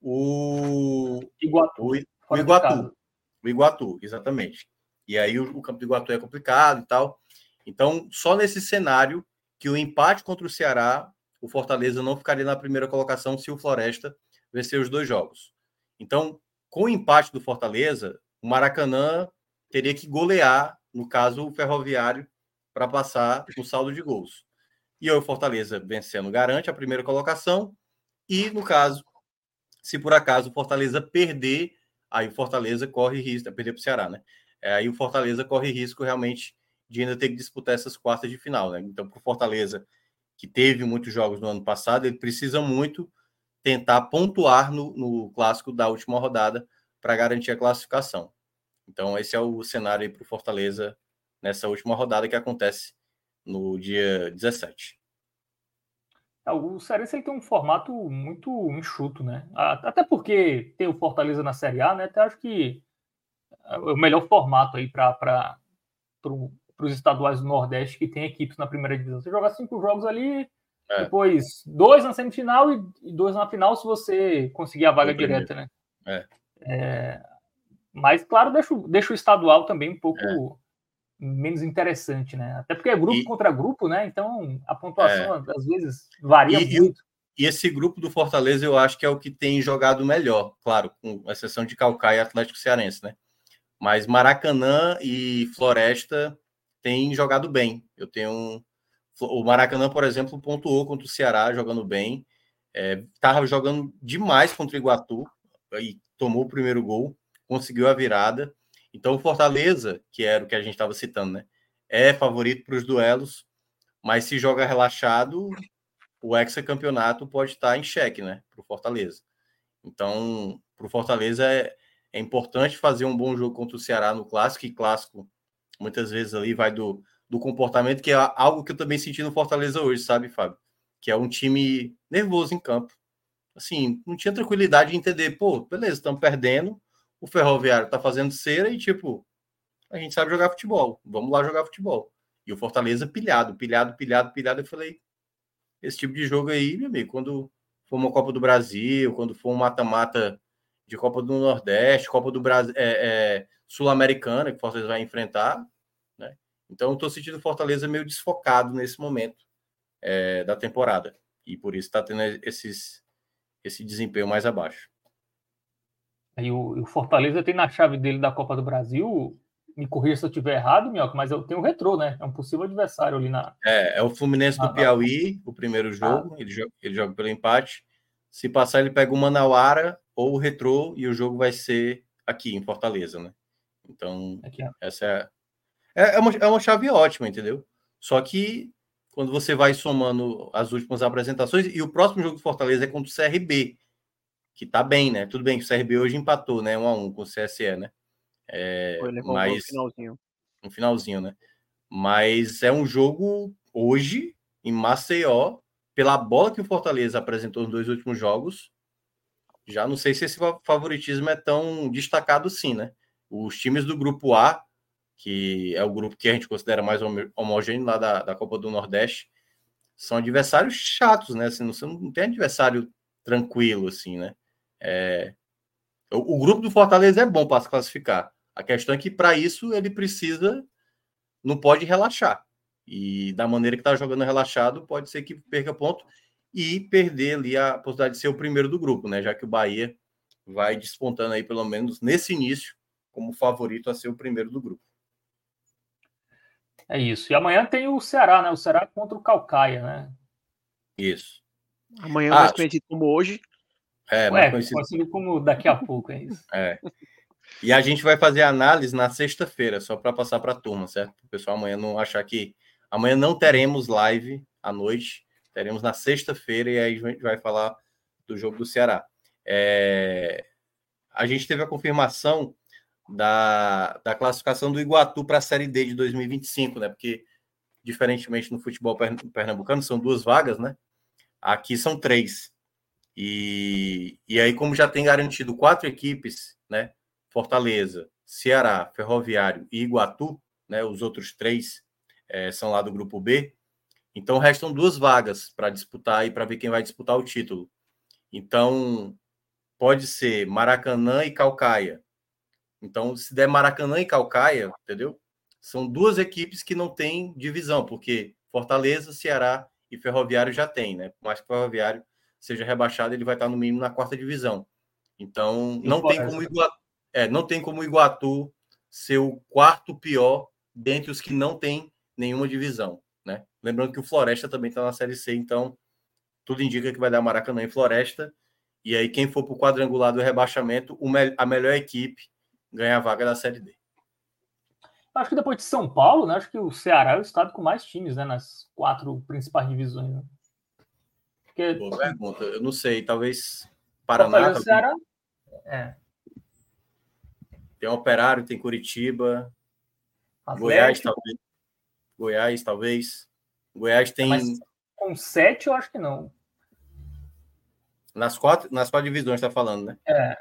o Iguatu. O, o Iguatu. O Iguatu, exatamente. E aí o, o campo do Iguatu é complicado e tal. Então, só nesse cenário que o empate contra o Ceará o Fortaleza não ficaria na primeira colocação se o Floresta vencer os dois jogos. Então, com o empate do Fortaleza, o Maracanã teria que golear, no caso, o Ferroviário, para passar o saldo de gols. E aí o Fortaleza vencendo garante a primeira colocação. E, no caso, se por acaso o Fortaleza perder, aí o Fortaleza corre risco, é perder para o Ceará, né? É, aí o Fortaleza corre risco realmente de ainda ter que disputar essas quartas de final, né? Então, para o Fortaleza que teve muitos jogos no ano passado, ele precisa muito tentar pontuar no, no clássico da última rodada para garantir a classificação. Então, esse é o cenário para o Fortaleza nessa última rodada que acontece no dia 17. É, o Cearense ele tem um formato muito enxuto, né? Até porque tem o Fortaleza na Série A, né? Até acho que é o melhor formato aí para para os estaduais do Nordeste que tem equipes na primeira divisão. Você joga cinco jogos ali, é. depois dois na semifinal e dois na final se você conseguir a vaga direta, né? É. É, mas, claro, deixa, deixa o estadual também um pouco é. menos interessante, né? Até porque é grupo e... contra grupo, né? Então a pontuação é. às vezes varia e, muito. E esse grupo do Fortaleza eu acho que é o que tem jogado melhor, claro, com exceção de Calcaia e Atlético Cearense, né? Mas Maracanã e Floresta tem jogado bem. Eu tenho. O Maracanã, por exemplo, pontuou contra o Ceará jogando bem. Estava é, jogando demais contra o Iguatu e tomou o primeiro gol, conseguiu a virada. Então, o Fortaleza, que era o que a gente estava citando, né? É favorito para os duelos, mas se joga relaxado, o hexacampeonato pode estar em xeque, né? Para o Fortaleza. Então, para o Fortaleza é, é importante fazer um bom jogo contra o Ceará no clássico, e clássico muitas vezes ali vai do, do comportamento, que é algo que eu também senti no Fortaleza hoje, sabe, Fábio? Que é um time nervoso em campo. Assim, não tinha tranquilidade de entender, pô, beleza, estamos perdendo, o Ferroviário tá fazendo cera e, tipo, a gente sabe jogar futebol, vamos lá jogar futebol. E o Fortaleza pilhado, pilhado, pilhado, pilhado. Eu falei, esse tipo de jogo aí, meu amigo, quando for uma Copa do Brasil, quando for um mata-mata de Copa do Nordeste, Copa do Brasil, é, é, Sul-Americana, que o Fortaleza vai enfrentar, então, estou sentindo Fortaleza meio desfocado nesse momento é, da temporada. E por isso está tendo esses, esse desempenho mais abaixo. Aí o, o, Fortaleza tem na chave dele da Copa do Brasil, me corrija se eu estiver errado, Minhoca, mas eu tenho o Retrô, né? É um possível adversário ali na. É, é o Fluminense do Piauí, o primeiro ah. jogo, ah. ele, joga, ele joga pelo empate. Se passar, ele pega o Manauara ou o Retrô e o jogo vai ser aqui em Fortaleza, né? Então, aqui, essa é é, é, uma, é uma chave ótima, entendeu? Só que quando você vai somando as últimas apresentações, e o próximo jogo do Fortaleza é contra o CRB, que tá bem, né? Tudo bem que o CRB hoje empatou, né? Um a um com o CSE, né? É, Foi, mas um finalzinho. Um finalzinho, né? Mas é um jogo hoje em Maceió, pela bola que o Fortaleza apresentou nos dois últimos jogos. Já não sei se esse favoritismo é tão destacado sim, né? Os times do grupo A, que é o grupo que a gente considera mais homogêneo lá da, da Copa do Nordeste, são adversários chatos, né? Assim, você não tem adversário tranquilo, assim, né? É... O, o grupo do Fortaleza é bom para se classificar. A questão é que, para isso, ele precisa não pode relaxar. E da maneira que está jogando relaxado, pode ser que perca ponto e perder ali a possibilidade de ser o primeiro do grupo, né? Já que o Bahia vai despontando aí, pelo menos nesse início, como favorito a ser o primeiro do grupo. É isso. E amanhã tem o Ceará, né? O Ceará contra o Calcaia, né? Isso. Amanhã ah, mais conhecido como hoje. É, mais conhecido... conhecido como daqui a pouco, é isso. É. E a gente vai fazer análise na sexta-feira, só para passar para a turma, certo? O pessoal amanhã não achar que. Amanhã não teremos live à noite, teremos na sexta-feira e aí a gente vai falar do jogo do Ceará. É... A gente teve a confirmação da, da classificação do Iguatu para a Série D de 2025, né? Porque, diferentemente no futebol pernambucano, são duas vagas, né? Aqui são três. E, e aí, como já tem garantido quatro equipes, né? Fortaleza, Ceará, Ferroviário e Iguatu, né, os outros três é, são lá do grupo B. Então restam duas vagas para disputar e para ver quem vai disputar o título. Então pode ser Maracanã e Calcaia. Então, se der Maracanã e Calcaia, entendeu? São duas equipes que não têm divisão, porque Fortaleza, Ceará e Ferroviário já tem, né? Por mais que o Ferroviário seja rebaixado, ele vai estar no mínimo na quarta divisão. Então, não tem como Iguatu, é, não tem como Iguatu ser o quarto pior dentre os que não tem nenhuma divisão? Lembrando que o Floresta também está na Série C, então tudo indica que vai dar Maracanã e Floresta. E aí, quem for para o quadrangular do rebaixamento, a melhor equipe ganha a vaga da Série D. Acho que depois de São Paulo, né? Acho que o Ceará é o estado com mais times, né? Nas quatro principais divisões. Né? Porque... Boa pergunta. Eu não sei, talvez Paraná. O Ceará. É. Tem Operário, tem Curitiba, Atlético. Goiás talvez. Goiás talvez. Goiás tem. Mas com sete eu acho que não. Nas quatro, nas quatro divisões está falando, né? É.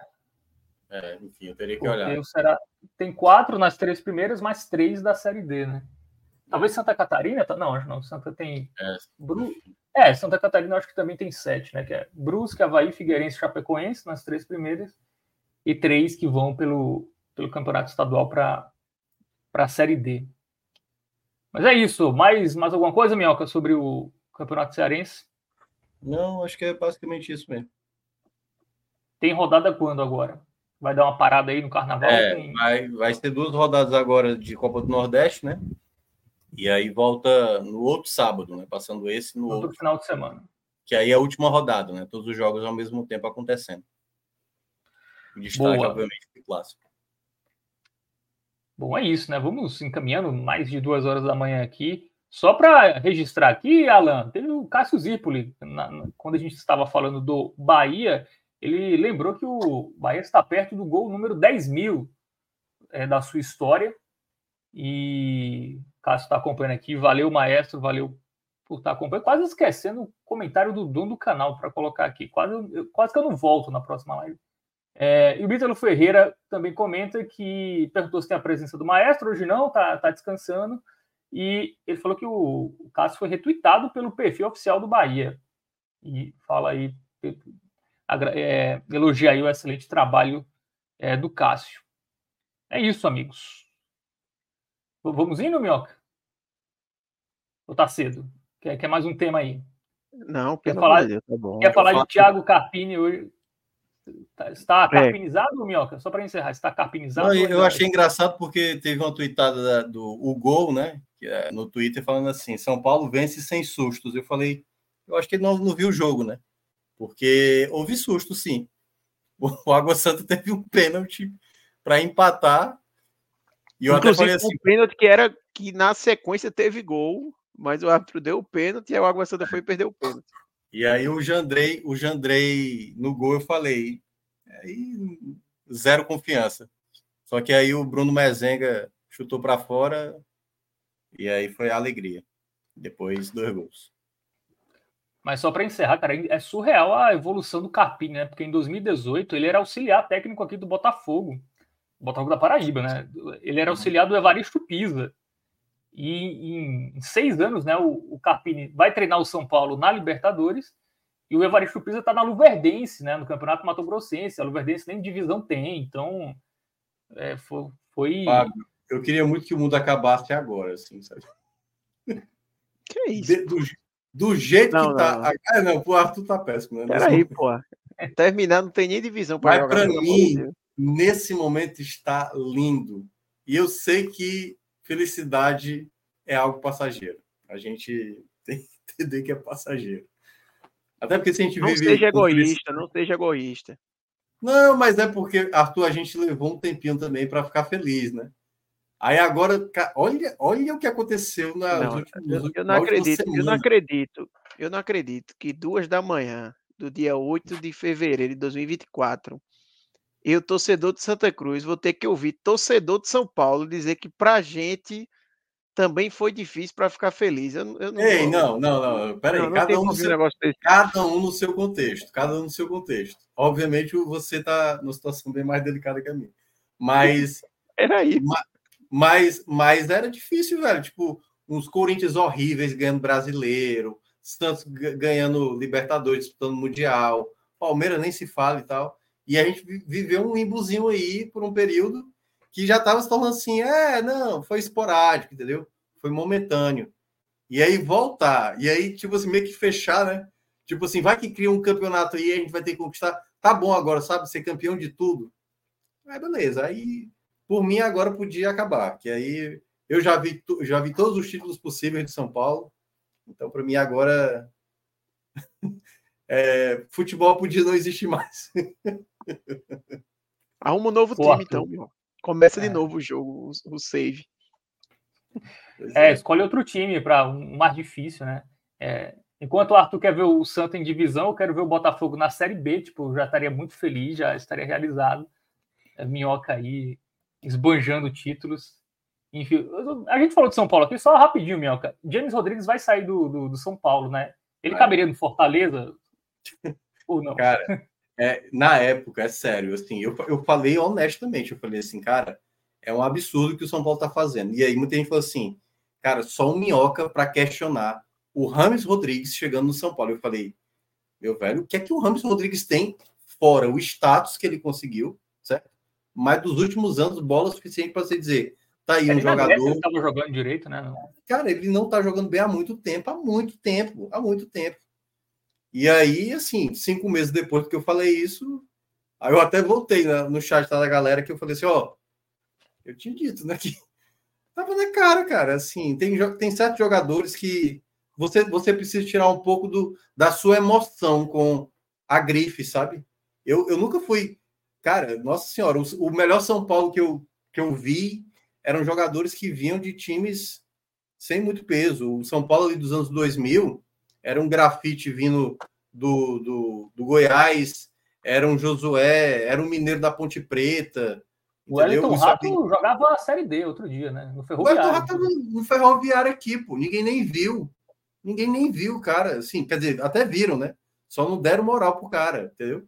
É, enfim, eu teria que Porque olhar. Será... Tem quatro nas três primeiras, mais três da série D, né? Talvez Santa Catarina, tá? não, acho não. Santa tem. É. Bru... é, Santa Catarina acho que também tem sete, né? Que é Brusque, Havaí, Figueirense, Chapecoense nas três primeiras e três que vão pelo pelo campeonato estadual para a Série D. Mas é isso. Mais, mais alguma coisa, Minhoca, sobre o campeonato cearense? Não, acho que é basicamente isso mesmo. Tem rodada quando agora? Vai dar uma parada aí no carnaval? É, tem... vai, vai ter duas rodadas agora de Copa do Nordeste, né? E aí volta no outro sábado, né? Passando esse no, no outro final de semana. Que aí é a última rodada, né? Todos os jogos ao mesmo tempo acontecendo. O destaque, Boa. obviamente, do clássico. Bom, é isso, né? Vamos encaminhando mais de duas horas da manhã aqui. Só para registrar aqui, Alan, teve o Cássio Zipoli, na, quando a gente estava falando do Bahia, ele lembrou que o Bahia está perto do gol número 10 mil é, da sua história. E Cássio está acompanhando aqui. Valeu, maestro, valeu por estar acompanhando. Quase esquecendo o comentário do dono do canal para colocar aqui. Quase, quase que eu não volto na próxima live. É, e o Bítalo Ferreira também comenta que perguntou se tem a presença do maestro, hoje não, tá, tá descansando. E ele falou que o, o caso foi retweetado pelo perfil oficial do Bahia. E fala aí, é, elogia aí o excelente trabalho é, do Cássio. É isso, amigos. Vamos indo, Minhoca? Ou tá cedo? Quer, quer mais um tema aí? Não, quer falar, Deus, tá bom. Quer falar de Thiago Carpini hoje? Tá, está carpinizado, é. Minhoca? Só para encerrar, está carpinizado? Não, eu achei engraçado porque teve uma tweetada do o Gol, né? É no Twitter, falando assim: São Paulo vence sem sustos. Eu falei, eu acho que ele não, não viu o jogo, né? Porque houve susto, sim. O Água Santa teve um pênalti para empatar. E eu Inclusive, até falei assim. Um pênalti que era que na sequência teve gol, mas o árbitro deu o pênalti e o Água Santa foi e perdeu o pênalti. E aí o Jandrei, o Jandrei no gol eu falei, aí zero confiança. Só que aí o Bruno Mezenga chutou para fora e aí foi a alegria. Depois dois gols. Mas só para encerrar, cara, é surreal a evolução do Carpini, né? Porque em 2018 ele era auxiliar técnico aqui do Botafogo, Botafogo da Paraíba, né? Ele era auxiliar do Evaristo Pisa. E em, seis anos, né, o, o Carpini vai treinar o São Paulo na Libertadores e o Evaristo Pisa está na Luverdense, né, no Campeonato Mato Grossense. A Luverdense nem divisão tem, então é, foi. foi... Fábio, eu queria muito que o mundo acabasse agora, assim, sabe? Que é isso? De, do, do, jeito não, que tá. Não. Ah, não, o Arthur tá péssimo, né? Peraí, pô. Terminar, não tem nem divisão para jogar. Mas para mim, nesse momento está lindo. E eu sei que felicidade é algo passageiro. A gente tem que entender que é passageiro. Até porque se a gente não vive. Não seja egoísta, não seja egoísta. Não, mas é porque, Arthur, a gente levou um tempinho também para ficar feliz, né? Aí agora, olha, olha o que aconteceu na não, últimos, eu, não acredito, eu não acredito, eu não acredito que duas da manhã do dia 8 de fevereiro de 2024 eu, torcedor de Santa Cruz, vou ter que ouvir torcedor de São Paulo dizer que pra gente também foi difícil para ficar feliz. Eu, eu não, Ei, não, não, não. Peraí, não, cada, um no seu, cada um no seu contexto. Cada um no seu contexto. Obviamente, você está numa situação bem mais delicada que a minha. Mas. era aí. Mas, mas era difícil, velho. Tipo, uns Corinthians horríveis ganhando brasileiro, Santos ganhando Libertadores, disputando Mundial, Palmeiras nem se fala e tal. E a gente viveu um limbozinho aí por um período que já estava se tornando assim, é, não, foi esporádico, entendeu? Foi momentâneo. E aí voltar, e aí, tipo assim, meio que fechar, né? Tipo assim, vai que cria um campeonato aí, a gente vai ter que conquistar. Tá bom agora, sabe? Ser campeão de tudo. Aí, beleza. Aí, por mim, agora podia acabar. Que aí eu já vi, já vi todos os títulos possíveis de São Paulo. Então, para mim, agora. é, futebol podia não existir mais. Arruma um novo time, então, meu. Começa de é. novo o jogo, o, save. É, é, escolhe outro time para um mais difícil, né? É, enquanto o Arthur quer ver o Santos em divisão, eu quero ver o Botafogo na Série B, tipo, já estaria muito feliz, já estaria realizado. A minhoca aí esbanjando títulos. Enfim, a gente falou de São Paulo aqui, só rapidinho, Minhoca. James Rodrigues vai sair do, do, do São Paulo, né? Ele caberia no Fortaleza? Ou não? Cara, é, na época, é sério, assim, eu, eu falei honestamente, eu falei assim, cara, é um absurdo que o São Paulo tá fazendo. E aí muita gente falou assim, cara, só um minhoca para questionar o Rames Rodrigues chegando no São Paulo. Eu falei, meu velho, o que é que o Rames Rodrigues tem fora o status que ele conseguiu, certo? Mas dos últimos anos, bola suficiente para você dizer, tá aí um jogador. Ele estava jogando direito, né? Cara, ele não tá jogando bem há muito tempo, há muito tempo, há muito tempo. E aí, assim, cinco meses depois que eu falei isso, aí eu até voltei né, no chat da galera que eu falei assim, ó, eu tinha dito, né, que tava na cara, cara, assim, tem, tem certos jogadores que você, você precisa tirar um pouco do, da sua emoção com a grife, sabe? Eu, eu nunca fui, cara, nossa senhora, o, o melhor São Paulo que eu, que eu vi eram jogadores que vinham de times sem muito peso. O São Paulo ali dos anos 2000 era um grafite vindo do, do, do Goiás, era um Josué, era um mineiro da Ponte Preta. O Wellington Rato jogava a Série D outro dia, né? No Ferroviário. O Rato no Ferroviário aqui, pô. Ninguém nem viu. Ninguém nem viu, cara. Assim, quer dizer, até viram, né? Só não deram moral pro cara, entendeu?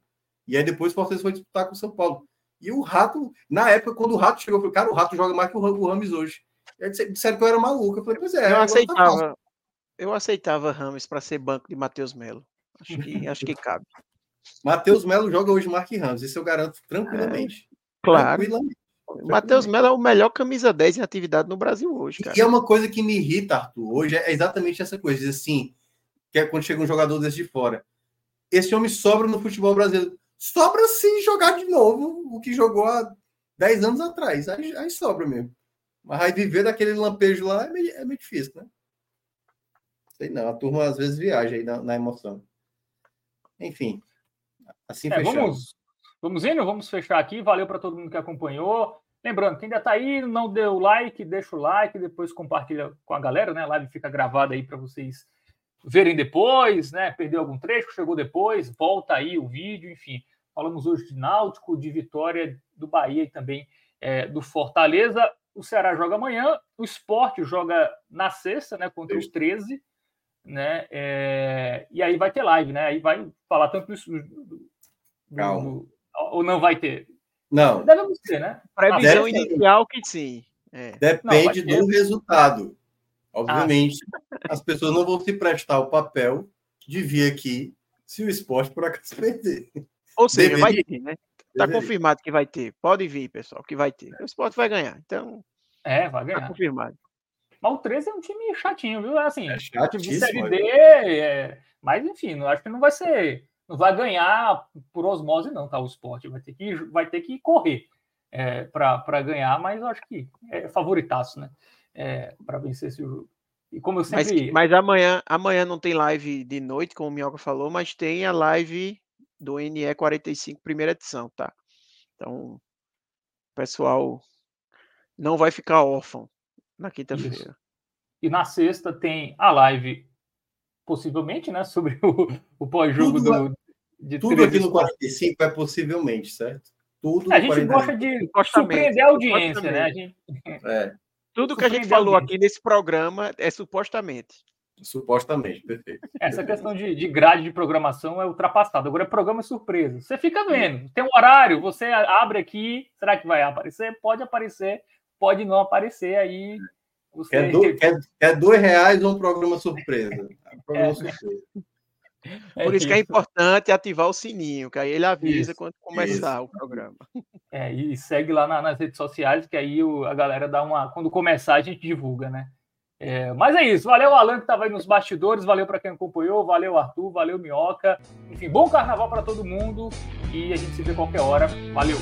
E aí depois o Fortaleza foi disputar com o São Paulo. E o Rato, na época, quando o Rato chegou, eu falei, cara, o Rato joga mais que o Rames hoje. E aí disseram que eu era maluco. Eu falei, pois é. Eu tá aceitava, eu aceitava Rames para ser banco de Matheus Melo. Acho que, acho que cabe. Matheus Melo joga hoje Mark Ramos, isso eu garanto tranquilamente. É, claro. Tranquilamente. Matheus Melo é o melhor camisa 10 em atividade no Brasil hoje, cara. E é uma coisa que me irrita, Arthur, hoje é exatamente essa coisa, assim, que é quando chega um jogador desse de fora. Esse homem sobra no futebol brasileiro. Sobra se jogar de novo o que jogou há 10 anos atrás. Aí, aí sobra mesmo. Mas aí viver daquele lampejo lá é meio, é meio difícil, né? Sei não, a turma às vezes viaja aí na, na emoção. Enfim, assim é, Vamos, vamos indo, vamos fechar aqui. Valeu para todo mundo que acompanhou. Lembrando, quem ainda está aí, não deu like, deixa o like, depois compartilha com a galera, né? A live fica gravada aí para vocês verem depois, né? Perdeu algum trecho, chegou depois, volta aí o vídeo, enfim. Falamos hoje de Náutico, de Vitória, do Bahia e também é, do Fortaleza. O Ceará joga amanhã, o Esporte joga na sexta, né? Contra os 13, né? É, e aí vai ter live, né? Aí vai falar tanto isso. Calma. ou não vai ter? Não. Devemos ter, né? Previsão Deve... inicial que sim. É. Depende não, do resultado. Obviamente, ah. as pessoas não vão se prestar o papel de vir aqui se o esporte por acaso perder. Ou seja, Deveria. vai ter, né? Está confirmado que vai ter. Pode vir, pessoal, que vai ter. O esporte vai ganhar. Então. É, vai tá ganhar. Está confirmado. Mas o 13 é um time chatinho, viu? É assim, é time de Série D, é... mas enfim, não acho que não vai ser. Não vai ganhar por osmose, não, tá? O esporte vai ter que, vai ter que correr é, para ganhar, mas eu acho que é favoritaço, né? É, para vencer esse jogo. E como eu sempre. Mas, mas, amanhã, amanhã não tem live de noite, como o Minhoca falou, mas tem a live do NE 45, primeira edição, tá? Então, o pessoal não vai ficar órfão na quinta-feira. E na sexta tem a live, possivelmente, né? Sobre o, o pós-jogo do. De tudo aqui no 45 é possivelmente, certo? Tudo a gente gosta de surpreender a audiência, né? A gente... É. Tudo que a gente falou aqui nesse programa é supostamente. Supostamente, perfeito. Essa questão de, de grade de programação é ultrapassada. Agora é programa surpresa. Você fica vendo, tem um horário, você abre aqui, será que vai aparecer? Pode aparecer, pode não aparecer, aí você... Quer, do, quer, quer dois reais ou um programa surpresa? Programa é. surpresa. É Por isso, que é importante ativar o sininho, que aí ele avisa isso, quando começar isso. o programa. É, e segue lá na, nas redes sociais, que aí o, a galera dá uma. Quando começar, a gente divulga, né? É, mas é isso. Valeu, Alan, que estava aí nos bastidores. Valeu para quem acompanhou. Valeu, Arthur. Valeu, Minhoca. Enfim, bom carnaval para todo mundo. E a gente se vê qualquer hora. Valeu.